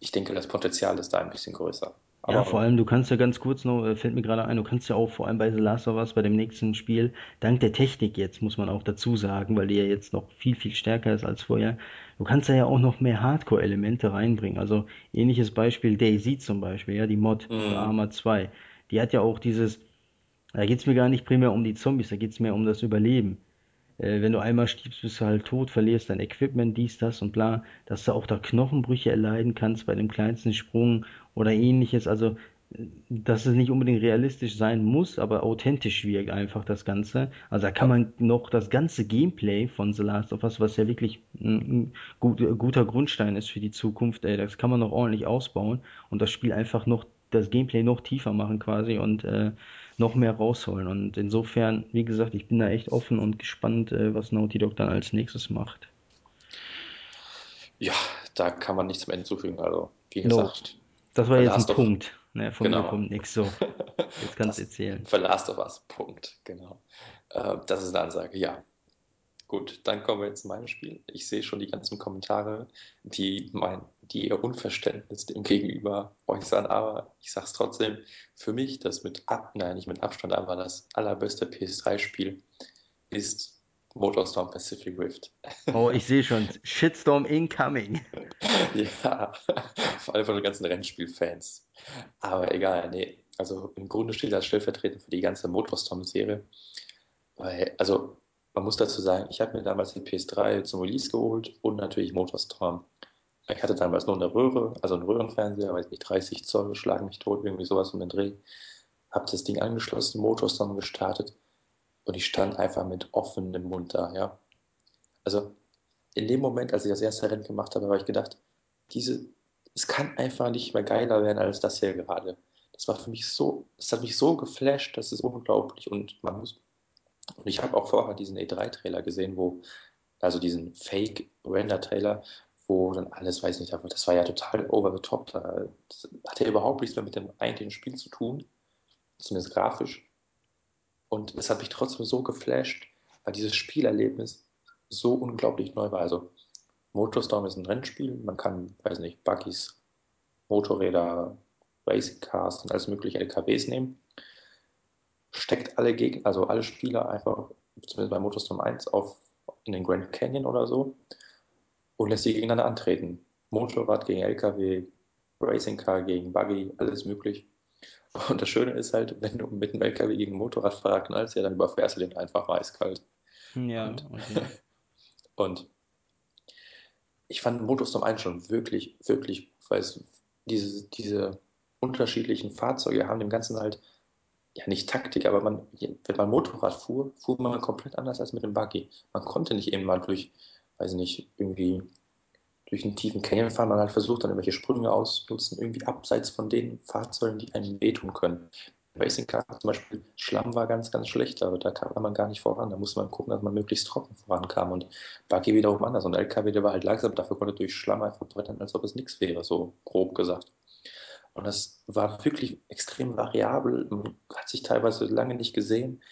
ich denke, das Potenzial ist da ein bisschen größer. Ja, vor Aber allem, du kannst ja ganz kurz noch, äh, fällt mir gerade ein, du kannst ja auch vor allem bei The Last of Us, bei dem nächsten Spiel, dank der Technik jetzt, muss man auch dazu sagen, weil die ja jetzt noch viel, viel stärker ist als vorher, du kannst da ja auch noch mehr Hardcore-Elemente reinbringen. Also ähnliches Beispiel DayZ zum Beispiel, ja, die Mod für mh, Arma 2. Die hat ja auch dieses, da geht's mir gar nicht primär um die Zombies, da geht's mehr um das Überleben äh, wenn du einmal stirbst, bist du halt tot, verlierst dein Equipment, dies, das und bla, dass du auch da Knochenbrüche erleiden kannst bei dem kleinsten Sprung oder ähnliches. Also, dass es nicht unbedingt realistisch sein muss, aber authentisch wirkt einfach das Ganze. Also da kann man noch das ganze Gameplay von The Last of Us, was ja wirklich ein, ein gut, guter Grundstein ist für die Zukunft, ey, das kann man noch ordentlich ausbauen und das Spiel einfach noch das Gameplay noch tiefer machen quasi und äh, noch mehr rausholen. Und insofern, wie gesagt, ich bin da echt offen und gespannt, äh, was Naughty Dog dann als nächstes macht. ja, da kann man nichts mehr hinzufügen. Also, wie No, gesagt, das war jetzt ein Punkt. Ne, von mir genau, kommt nichts so. Jetzt kannst du erzählen. Last of Us, Punkt, genau. Äh, das ist eine Ansage, ja. Gut, dann kommen wir jetzt zu meinem Spiel. Ich sehe schon die ganzen Kommentare, die mein, die ihr Unverständnis dem gegenüber äußern, aber ich sage es trotzdem, für mich das mit Ab, nein, nicht mit Abstand, aber das allerbeste PS3-Spiel ist MotorStorm Pacific Rift. Oh, ich sehe schon. Shitstorm incoming. Ja, vor allem von den ganzen Rennspielfans. Aber egal, nee. Also im Grunde steht das stellvertretend für die ganze MotorStorm-Serie. Weil, also man muss dazu sagen, ich habe mir damals die PS3 zum Release geholt und natürlich MotorStorm. Ich hatte damals nur eine Röhre, also einen Röhrenfernseher, weiß nicht, 30 Zoll, schlag mich tot, irgendwie sowas um den Dreh. Hab das Ding angeschlossen, MotorStorm gestartet und ich stand einfach mit offenem Mund da, ja. Also in dem Moment, als ich das erste Rennen gemacht habe, habe ich gedacht, diese, es kann einfach nicht mehr geiler werden als das hier gerade. Das war für mich so, das hat mich so geflasht, das ist unglaublich. Und man muss, und ich habe auch vorher diesen E3-Trailer gesehen, wo, also diesen Fake-Render-Trailer, wo dann alles, weiß nicht, das war ja total over the top. Da, das hatte überhaupt nichts mehr mit dem eigentlichen Spiel zu tun, zumindest grafisch. Und es hat mich trotzdem so geflasht, weil dieses Spielerlebnis so unglaublich neu war. Also MotorStorm ist ein Rennspiel, man kann, weiß nicht, Buggies, Motorräder, Racing Cars und alles mögliche LKWs nehmen, steckt alle Gegner, also alle Spieler einfach, zumindest bei MotorStorm 1, auf in den Grand Canyon oder so und lässt sie gegeneinander antreten. Motorrad gegen LKW, Racing Car gegen Buggy, alles möglich. Und das Schöne ist halt, wenn du mit einem LKW gegen Motorradfahrer knallst, ja, dann überfährst du den einfach eiskalt. Ja, Und, okay. und ich fand Motorstorm 1 schon wirklich, wirklich, weil es diese, diese unterschiedlichen Fahrzeuge haben dem Ganzen halt, ja nicht Taktik, aber man, wenn man Motorrad fuhr, fuhr man komplett anders als mit dem Buggy. Man konnte nicht eben mal durch, weiß nicht, irgendwie durch einen tiefen Canyon fahren, man hat versucht, dann irgendwelche Sprünge auszunutzen, irgendwie abseits von den Fahrzeugen, die einem wehtun können. Racing Car zum Beispiel, Schlamm war ganz, ganz schlecht, aber da kam man gar nicht voran. Da musste man gucken, dass man möglichst trocken vorankam. Und Buggy wiederum anders. Und LKW, der war halt langsam, dafür konnte durch Schlamm einfach brettern, als ob es nichts wäre, so grob gesagt. Und das war wirklich extrem variabel, hat sich teilweise lange nicht gesehen.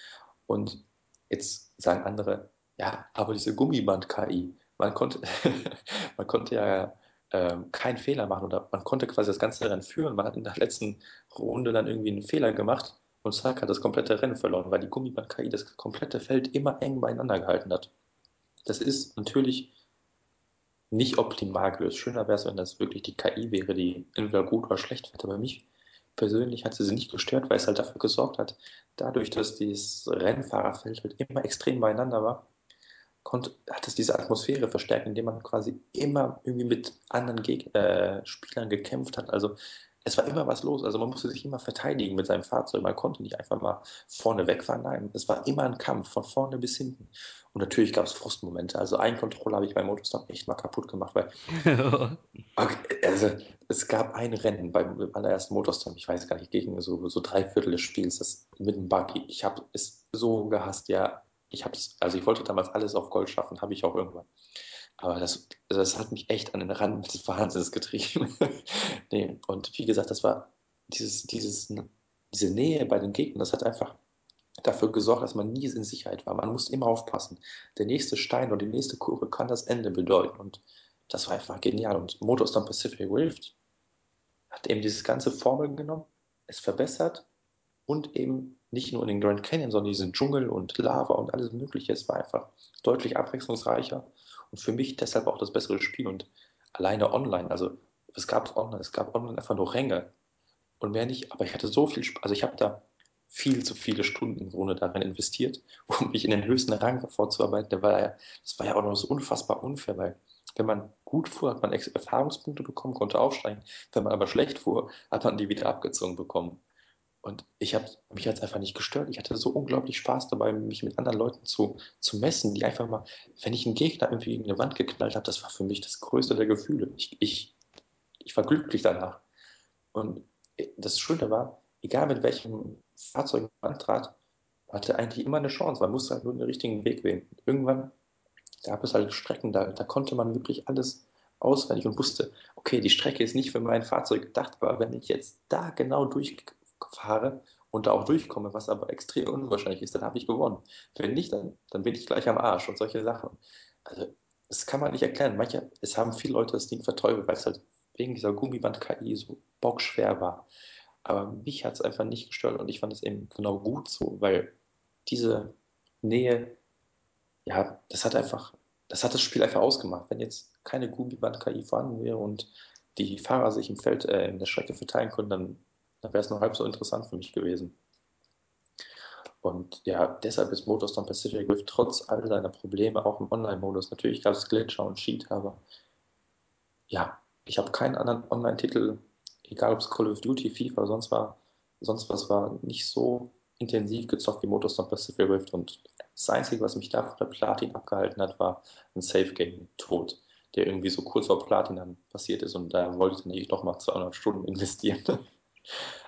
Und jetzt sagen andere, ja, aber diese Gummiband-KI, man konnte, man konnte ja ähm, keinen Fehler machen oder man konnte quasi das ganze Rennen führen. Man hat in der letzten Runde dann irgendwie einen Fehler gemacht und Zack hat das komplette Rennen verloren, weil die Gummiband-KI das komplette Feld immer eng beieinander gehalten hat. Das ist natürlich nicht optimal gelöst. Schöner wäre es, wenn das wirklich die KI wäre, die entweder gut oder schlecht wird. Aber mich persönlich hat sie sie nicht gestört, weil es halt dafür gesorgt hat, dadurch, dass dieses Rennfahrerfeld halt immer extrem beieinander war, konnte, hat es diese Atmosphäre verstärkt, indem man quasi immer irgendwie mit anderen Geg äh, Spielern gekämpft hat. Also es war immer was los. Also man musste sich immer verteidigen mit seinem Fahrzeug. Man konnte nicht einfach mal vorne wegfahren. Nein, es war immer ein Kampf, von vorne bis hinten. Und natürlich gab es Frustmomente. Also ein Controller habe ich beim Motorstorm echt mal kaputt gemacht, weil okay, also, es gab ein Rennen beim allerersten Motorstorm, ich weiß gar nicht, gegen so, so drei Viertel des Spiels, das mit dem Buggy. Ich habe es so gehasst, ja. Ich habe es, also ich wollte damals alles auf Gold schaffen, habe ich auch irgendwann. Aber das, das hat mich echt an den Rand des Wahnsinns getrieben. nee, und wie gesagt, das war dieses, dieses, diese Nähe bei den Gegnern, das hat einfach dafür gesorgt, dass man nie in Sicherheit war. Man musste immer aufpassen. Der nächste Stein oder die nächste Kurve kann das Ende bedeuten. Und das war einfach genial. Und Motorstorm Pacific Rift hat eben dieses ganze Formel genommen, es verbessert und eben nicht nur in den Grand Canyon, sondern diesen Dschungel und Lava und alles Mögliche. Es war einfach deutlich abwechslungsreicher und für mich deshalb auch das bessere Spiel. Und alleine online, also es gab online, es gab online einfach nur Ränge und mehr nicht. Aber ich hatte so viel Spaß, also ich habe da viel zu viele Stunden Grunde darin investiert, um mich in den höchsten Rang vorzuarbeiten. Das ja, das war ja auch noch so unfassbar unfair, weil wenn man gut fuhr, hat man Erfahrungspunkte bekommen, konnte aufsteigen. Wenn man aber schlecht fuhr, hat man die wieder abgezogen bekommen. Und ich habe mich jetzt einfach nicht gestört. Ich hatte so unglaublich Spaß dabei, mich mit anderen Leuten zu, zu messen, die einfach mal, wenn ich einen Gegner irgendwie gegen eine Wand geknallt habe, das war für mich das größte der Gefühle. Ich, ich, ich war glücklich danach. Und das Schöne war, egal mit welchem Fahrzeug man antrat, hatte eigentlich immer eine Chance. Man musste halt nur den richtigen Weg wählen. Irgendwann gab es halt Strecken, da, da konnte man wirklich alles auswendig und wusste, okay, die Strecke ist nicht für mein Fahrzeug gedacht, aber wenn ich jetzt da genau durchfahre und da auch durchkomme, was aber extrem unwahrscheinlich ist, dann habe ich gewonnen. Wenn nicht, dann, dann bin ich gleich am Arsch und solche Sachen. Also, das kann man nicht erklären. Manche, es haben viele Leute das Ding verteufelt, weil es halt wegen dieser Gummiband-KI so bockschwer war. Aber mich hat es einfach nicht gestört und ich fand es eben genau gut so, weil diese Nähe ja, das hat einfach, das hat das Spiel einfach ausgemacht. Wenn jetzt keine Gummiband-KI vorhanden wäre und die Fahrer sich im Feld, äh, in der Strecke verteilen können, dann, dann wäre es noch halb so interessant für mich gewesen. Und ja, deshalb ist Motorstorm Pacific Rift trotz all seiner Probleme auch im Online-Modus. Natürlich gab es Glitcher und Cheat, aber ja, ich habe keinen anderen Online-Titel, egal ob es Call of Duty, FIFA oder sonst war, sonst was war, nicht so intensiv gezockt wie Motorstorm Pacific Rift und das Einzige, was mich da von der Platin abgehalten hat, war ein Safe Game Tod, der irgendwie so kurz vor Platin dann passiert ist und da wollte ich dann nicht nochmal 200 Stunden investieren.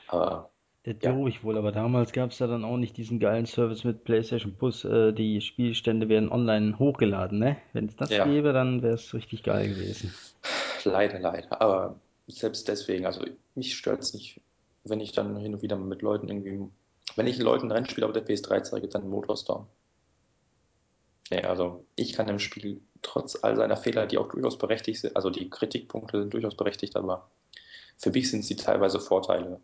Aber der ja. ich wohl, aber damals gab es ja dann auch nicht diesen geilen Service mit PlayStation Plus. Äh, die Spielstände werden online hochgeladen, ne? Wenn es das ja. gäbe, dann wäre es richtig geil gewesen. Leider, leider. Aber selbst deswegen, also mich stört es nicht, wenn ich dann hin und wieder mit Leuten irgendwie, wenn ich Leuten ein Rennspiel auf der PS3 zeige, dann Motorstorm. Nee, also ich kann im Spiel trotz all seiner Fehler, die auch durchaus berechtigt sind, also die Kritikpunkte sind durchaus berechtigt, aber für mich sind sie teilweise Vorteile.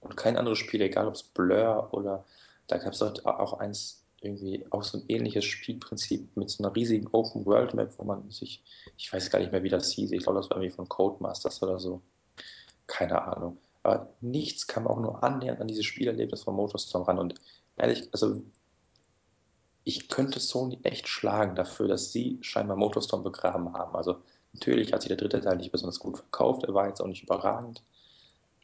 Und kein anderes Spiel, egal ob es Blur oder da gab es auch eins, irgendwie auch so ein ähnliches Spielprinzip mit so einer riesigen Open World Map, wo man sich, ich weiß gar nicht mehr, wie das hieß, ich glaube, das war irgendwie von Codemasters oder so. Keine Ahnung. Aber nichts kam auch nur annähernd an dieses Spielerlebnis von Motorstorm ran. Und ehrlich, also ich könnte Sony echt schlagen dafür, dass sie scheinbar Motorstorm begraben haben. Also Natürlich hat sich der dritte Teil nicht besonders gut verkauft, er war jetzt auch nicht überragend.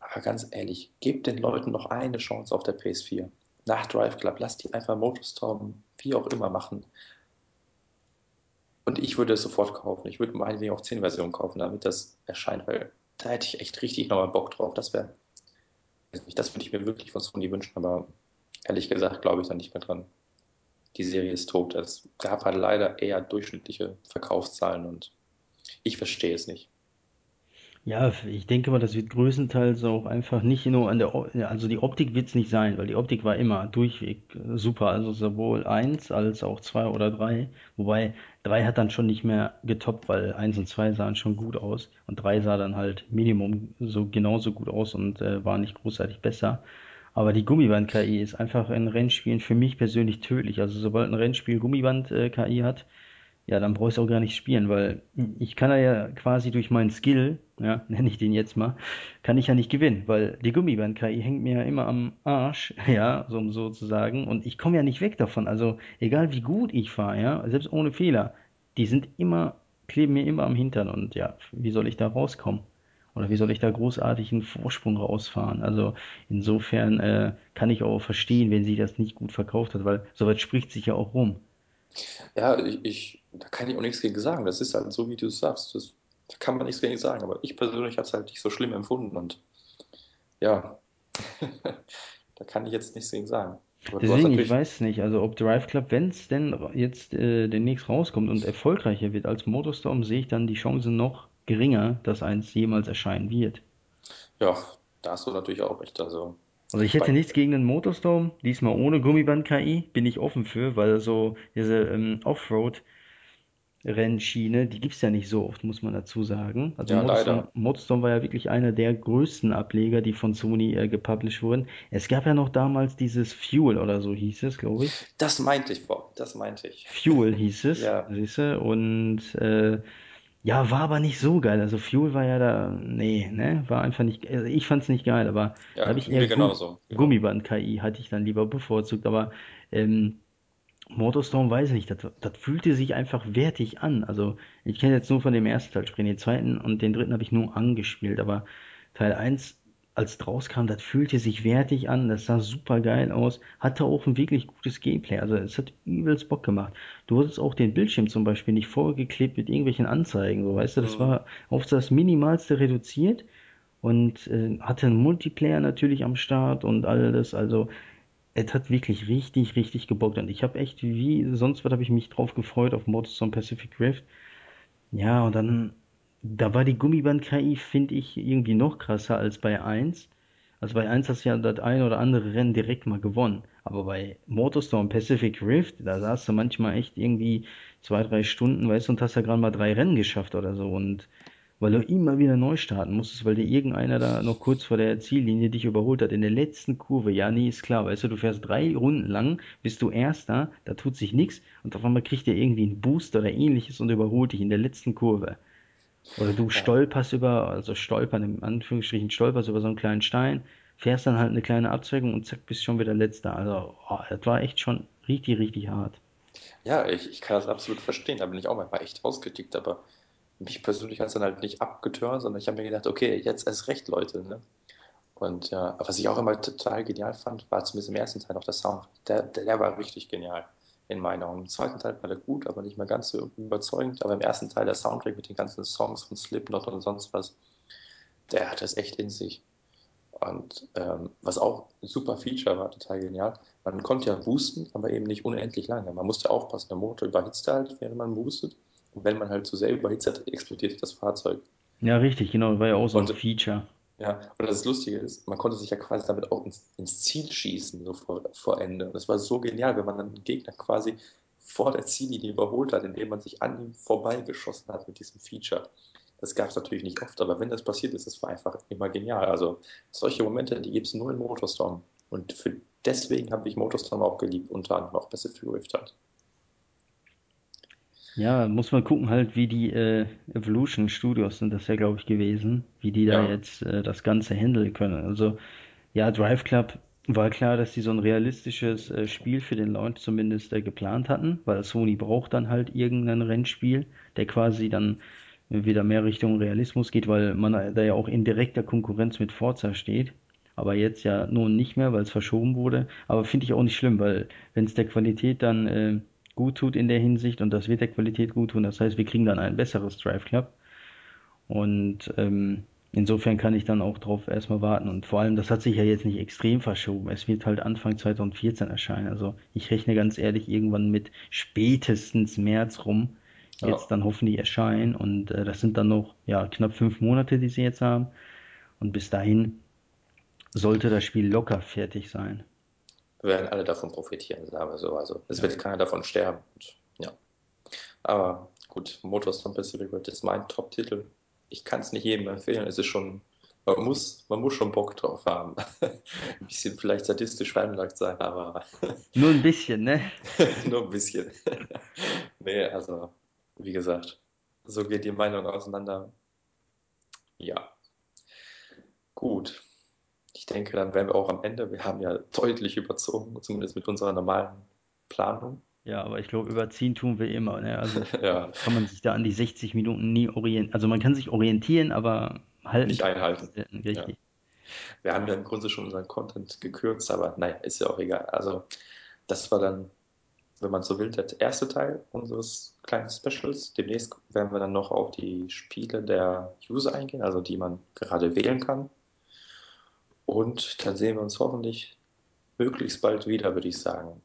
Aber ganz ehrlich, gebt den Leuten noch eine Chance auf der PS4. Nach Drive Club, lasst die einfach Motorstorm, wie auch immer machen. Und ich würde es sofort kaufen. Ich würde meinetwegen auch 10 Versionen kaufen, damit das erscheint, weil da hätte ich echt richtig nochmal Bock drauf. Das wäre, das würde ich mir wirklich von Sony wünschen, aber ehrlich gesagt glaube ich da nicht mehr dran. Die Serie ist tot. Es gab halt leider eher durchschnittliche Verkaufszahlen und ich verstehe es nicht. Ja, ich denke mal, das wird größtenteils auch einfach nicht nur an der, O- also die Optik wird es nicht sein, weil die Optik war immer durchweg äh, super, also sowohl eins als auch zwei oder drei, wobei drei hat dann schon nicht mehr getoppt, weil eins und zwei sahen schon gut aus und drei sah dann halt Minimum so genauso gut aus und äh, war nicht großartig besser. Aber die Gummiband-KI ist einfach in Rennspielen für mich persönlich tödlich. Also sobald ein Rennspiel Gummiband-KI hat, ja, dann brauche ich auch gar nicht spielen, weil ich kann ja quasi durch meinen Skill, ja, nenne ich den jetzt mal, kann ich ja nicht gewinnen, weil die Gummiband-KI hängt mir ja immer am Arsch, ja, so sozusagen, und ich komme ja nicht weg davon. Also egal wie gut ich fahre, ja, selbst ohne Fehler, die sind immer, kleben mir immer am Hintern und ja, wie soll ich da rauskommen? Oder wie soll ich da großartig einen Vorsprung rausfahren? Also insofern äh, kann ich auch verstehen, wenn sie das nicht gut verkauft hat, weil soweit spricht sich ja auch rum. Ja, ich, ich, da kann ich auch nichts gegen sagen. Das ist halt so, wie du es sagst. Das, da kann man nichts gegen sagen. Aber ich persönlich habe es halt nicht so schlimm empfunden. Und ja, da kann ich jetzt nichts gegen sagen. Aber Deswegen, ich weiß nicht, also ob Drive Club, wenn es denn jetzt äh, demnächst rauskommt und erfolgreicher wird als Motorstorm, sehe ich dann die Chance noch geringer, dass eins jemals erscheinen wird. ja, da hast du natürlich auch recht. Also, Also ich hätte nichts gegen den Motorstorm, diesmal ohne Gummiband-KI, bin ich offen für, weil so diese ähm, Offroad Rennschiene, die gibt's ja nicht so oft, muss man dazu sagen. Also ja, MotorStorm. MotorStorm war ja wirklich einer der größten Ableger, die von Sony äh, gepublished wurden. Es gab ja noch damals dieses Fuel oder so hieß es, glaube ich. Das meinte ich, Bob. Das meinte ich. Fuel hieß es, Ja, siehst du, und äh, ja, war aber nicht so geil. Also Fuel war ja da, nee, ne, war einfach nicht, also ich fand's nicht geil, aber da habe ja, ich eher genauso. Genau. Gummiband-KI, hatte ich dann lieber bevorzugt, aber ähm, Motorstorm weiß ich nicht, das, das fühlte sich einfach wertig an. Also ich kann jetzt nur von dem ersten Teil sprechen, den zweiten und den dritten habe ich nur angespielt, aber Teil eins, als es rauskam, das fühlte sich wertig an, das sah super geil aus, hatte auch ein wirklich gutes Gameplay, also es hat übelst Bock gemacht. Du hattest auch den Bildschirm zum Beispiel nicht vorgeklebt mit irgendwelchen Anzeigen, so weißt du, das Mhm. war auf das Minimalste reduziert und äh, hatte einen Multiplayer natürlich am Start und alles, also es hat wirklich richtig, richtig gebockt und ich habe echt, wie sonst was, habe ich mich drauf gefreut auf Motorstorm Pacific Rift. Ja, und dann, da war die Gummiband-KI, finde ich, irgendwie noch krasser als bei eins. Also bei eins hast du ja das ein oder andere Rennen direkt mal gewonnen. Aber bei Motorstorm Pacific Rift, da saß du manchmal echt irgendwie zwei, drei Stunden, weißt du, und hast ja gerade mal drei Rennen geschafft oder so. Und weil du immer wieder neu starten musstest, weil dir irgendeiner da noch kurz vor der Ziellinie dich überholt hat in der letzten Kurve. Ja, nee, ist klar, weißt du, du fährst drei Runden lang, bist du Erster, da tut sich nichts und auf einmal kriegt der irgendwie einen Boost oder ähnliches und überholt dich in der letzten Kurve. Oder du stolperst über, also stolpern im Anführungsstrichen, stolperst über so einen kleinen Stein, fährst dann halt eine kleine Abzweigung und zack, bist schon wieder Letzter. Also, oh, das war echt schon richtig, richtig hart. ja ich, ich kann das absolut verstehen. Da bin ich auch manchmal echt ausgetickt. Aber mich persönlich hat es dann halt nicht abgeturnt, sondern ich habe mir gedacht, okay, jetzt erst recht, Leute. Ne? Und ja, was ich auch immer total genial fand, war zumindest im ersten Teil noch der Sound. Der, der, der war richtig genial in meinen Augen. Im zweiten Teil war der gut, aber nicht mehr ganz so überzeugend. Aber im ersten Teil der Soundtrack mit den ganzen Songs von Slipknot und sonst was, der hat das echt in sich. Und ähm, was auch ein super Feature war, total genial, man konnte ja boosten, aber eben nicht unendlich lange. Man musste aufpassen, der Motor überhitzt halt, während man boostet. Und wenn man halt zu sehr überhitzt hat, explodiert das Fahrzeug. Ja, richtig, genau, war ja auch so ein Und Feature. Ja, und das Lustige ist, man konnte sich ja quasi damit auch ins, ins Ziel schießen, so vor, vor Ende. Und das war so genial, wenn man dann den Gegner quasi vor der Ziellinie überholt hat, indem man sich an ihm vorbeigeschossen hat mit diesem Feature. Das gab es natürlich nicht oft, aber wenn das passiert ist, das war einfach immer genial. Also solche Momente, die gibt es nur in Motorstorm. Und für, deswegen habe ich Motorstorm auch geliebt, unter anderem auch Pacific Rift halt. Ja, muss man gucken halt, wie die äh, Evolution Studios sind das ja, glaube ich, gewesen, wie die da Ja, jetzt äh, das Ganze handeln können. Also ja, Drive Club war klar, dass die so ein realistisches äh, Spiel für den Launch zumindest äh, geplant hatten, weil Sony braucht dann halt irgendein Rennspiel, der quasi dann wieder mehr Richtung Realismus geht, weil man da ja auch in direkter Konkurrenz mit Forza steht. Aber jetzt ja nun nicht mehr, weil es verschoben wurde. Aber finde ich auch nicht schlimm, weil wenn es der Qualität dann äh, gut tut in der Hinsicht und das wird der Qualität gut tun, das heißt, wir kriegen dann ein besseres Drive Club. Und ähm, insofern kann ich dann auch drauf erstmal warten. Und vor allem, das hat sich ja jetzt nicht extrem verschoben. Es wird halt Anfang 2014 erscheinen. Also ich rechne ganz ehrlich irgendwann mit spätestens März rum. Ja, Jetzt dann hoffentlich erscheinen. Und äh, das sind dann noch ja, knapp fünf Monate, die sie jetzt haben. Und bis dahin sollte das Spiel locker fertig sein. Wir werden alle davon profitieren, sagen wir so. Also es Ja. wird keiner davon sterben. Und, ja. Aber gut, Motorstorm Pacific Rim ist mein Top-Titel. Ich kann es nicht jedem empfehlen. Es ist schon, man muss, man muss schon Bock drauf haben. Ein bisschen vielleicht sadistisch veranlagt sein, aber Nur ein bisschen, ne? nur ein bisschen. Nee, also, wie gesagt, so geht die Meinung auseinander. Ja, gut. Ich denke, dann wären wir auch am Ende. Wir haben ja deutlich überzogen, zumindest mit unserer normalen Planung. Ja, aber ich glaube, überziehen tun wir immer, ne? Also Ja, kann man sich da an die 60 Minuten nie orientieren. Also man kann sich orientieren, aber halten nicht einhalten. selten, Ja. richtig. Wir haben ja im Grunde schon unseren Content gekürzt, aber naja, ist ja auch egal. Also, das war dann, wenn man so will, der erste Teil unseres kleinen Specials. Demnächst werden wir dann noch auf die Spiele der User eingehen, also die man gerade wählen kann. Und dann sehen wir uns hoffentlich möglichst bald wieder, würde ich sagen.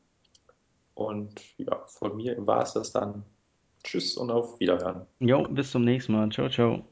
Und ja, von mir war es das dann. Tschüss und auf Wiederhören. Jo, bis zum nächsten Mal. Ciao, ciao.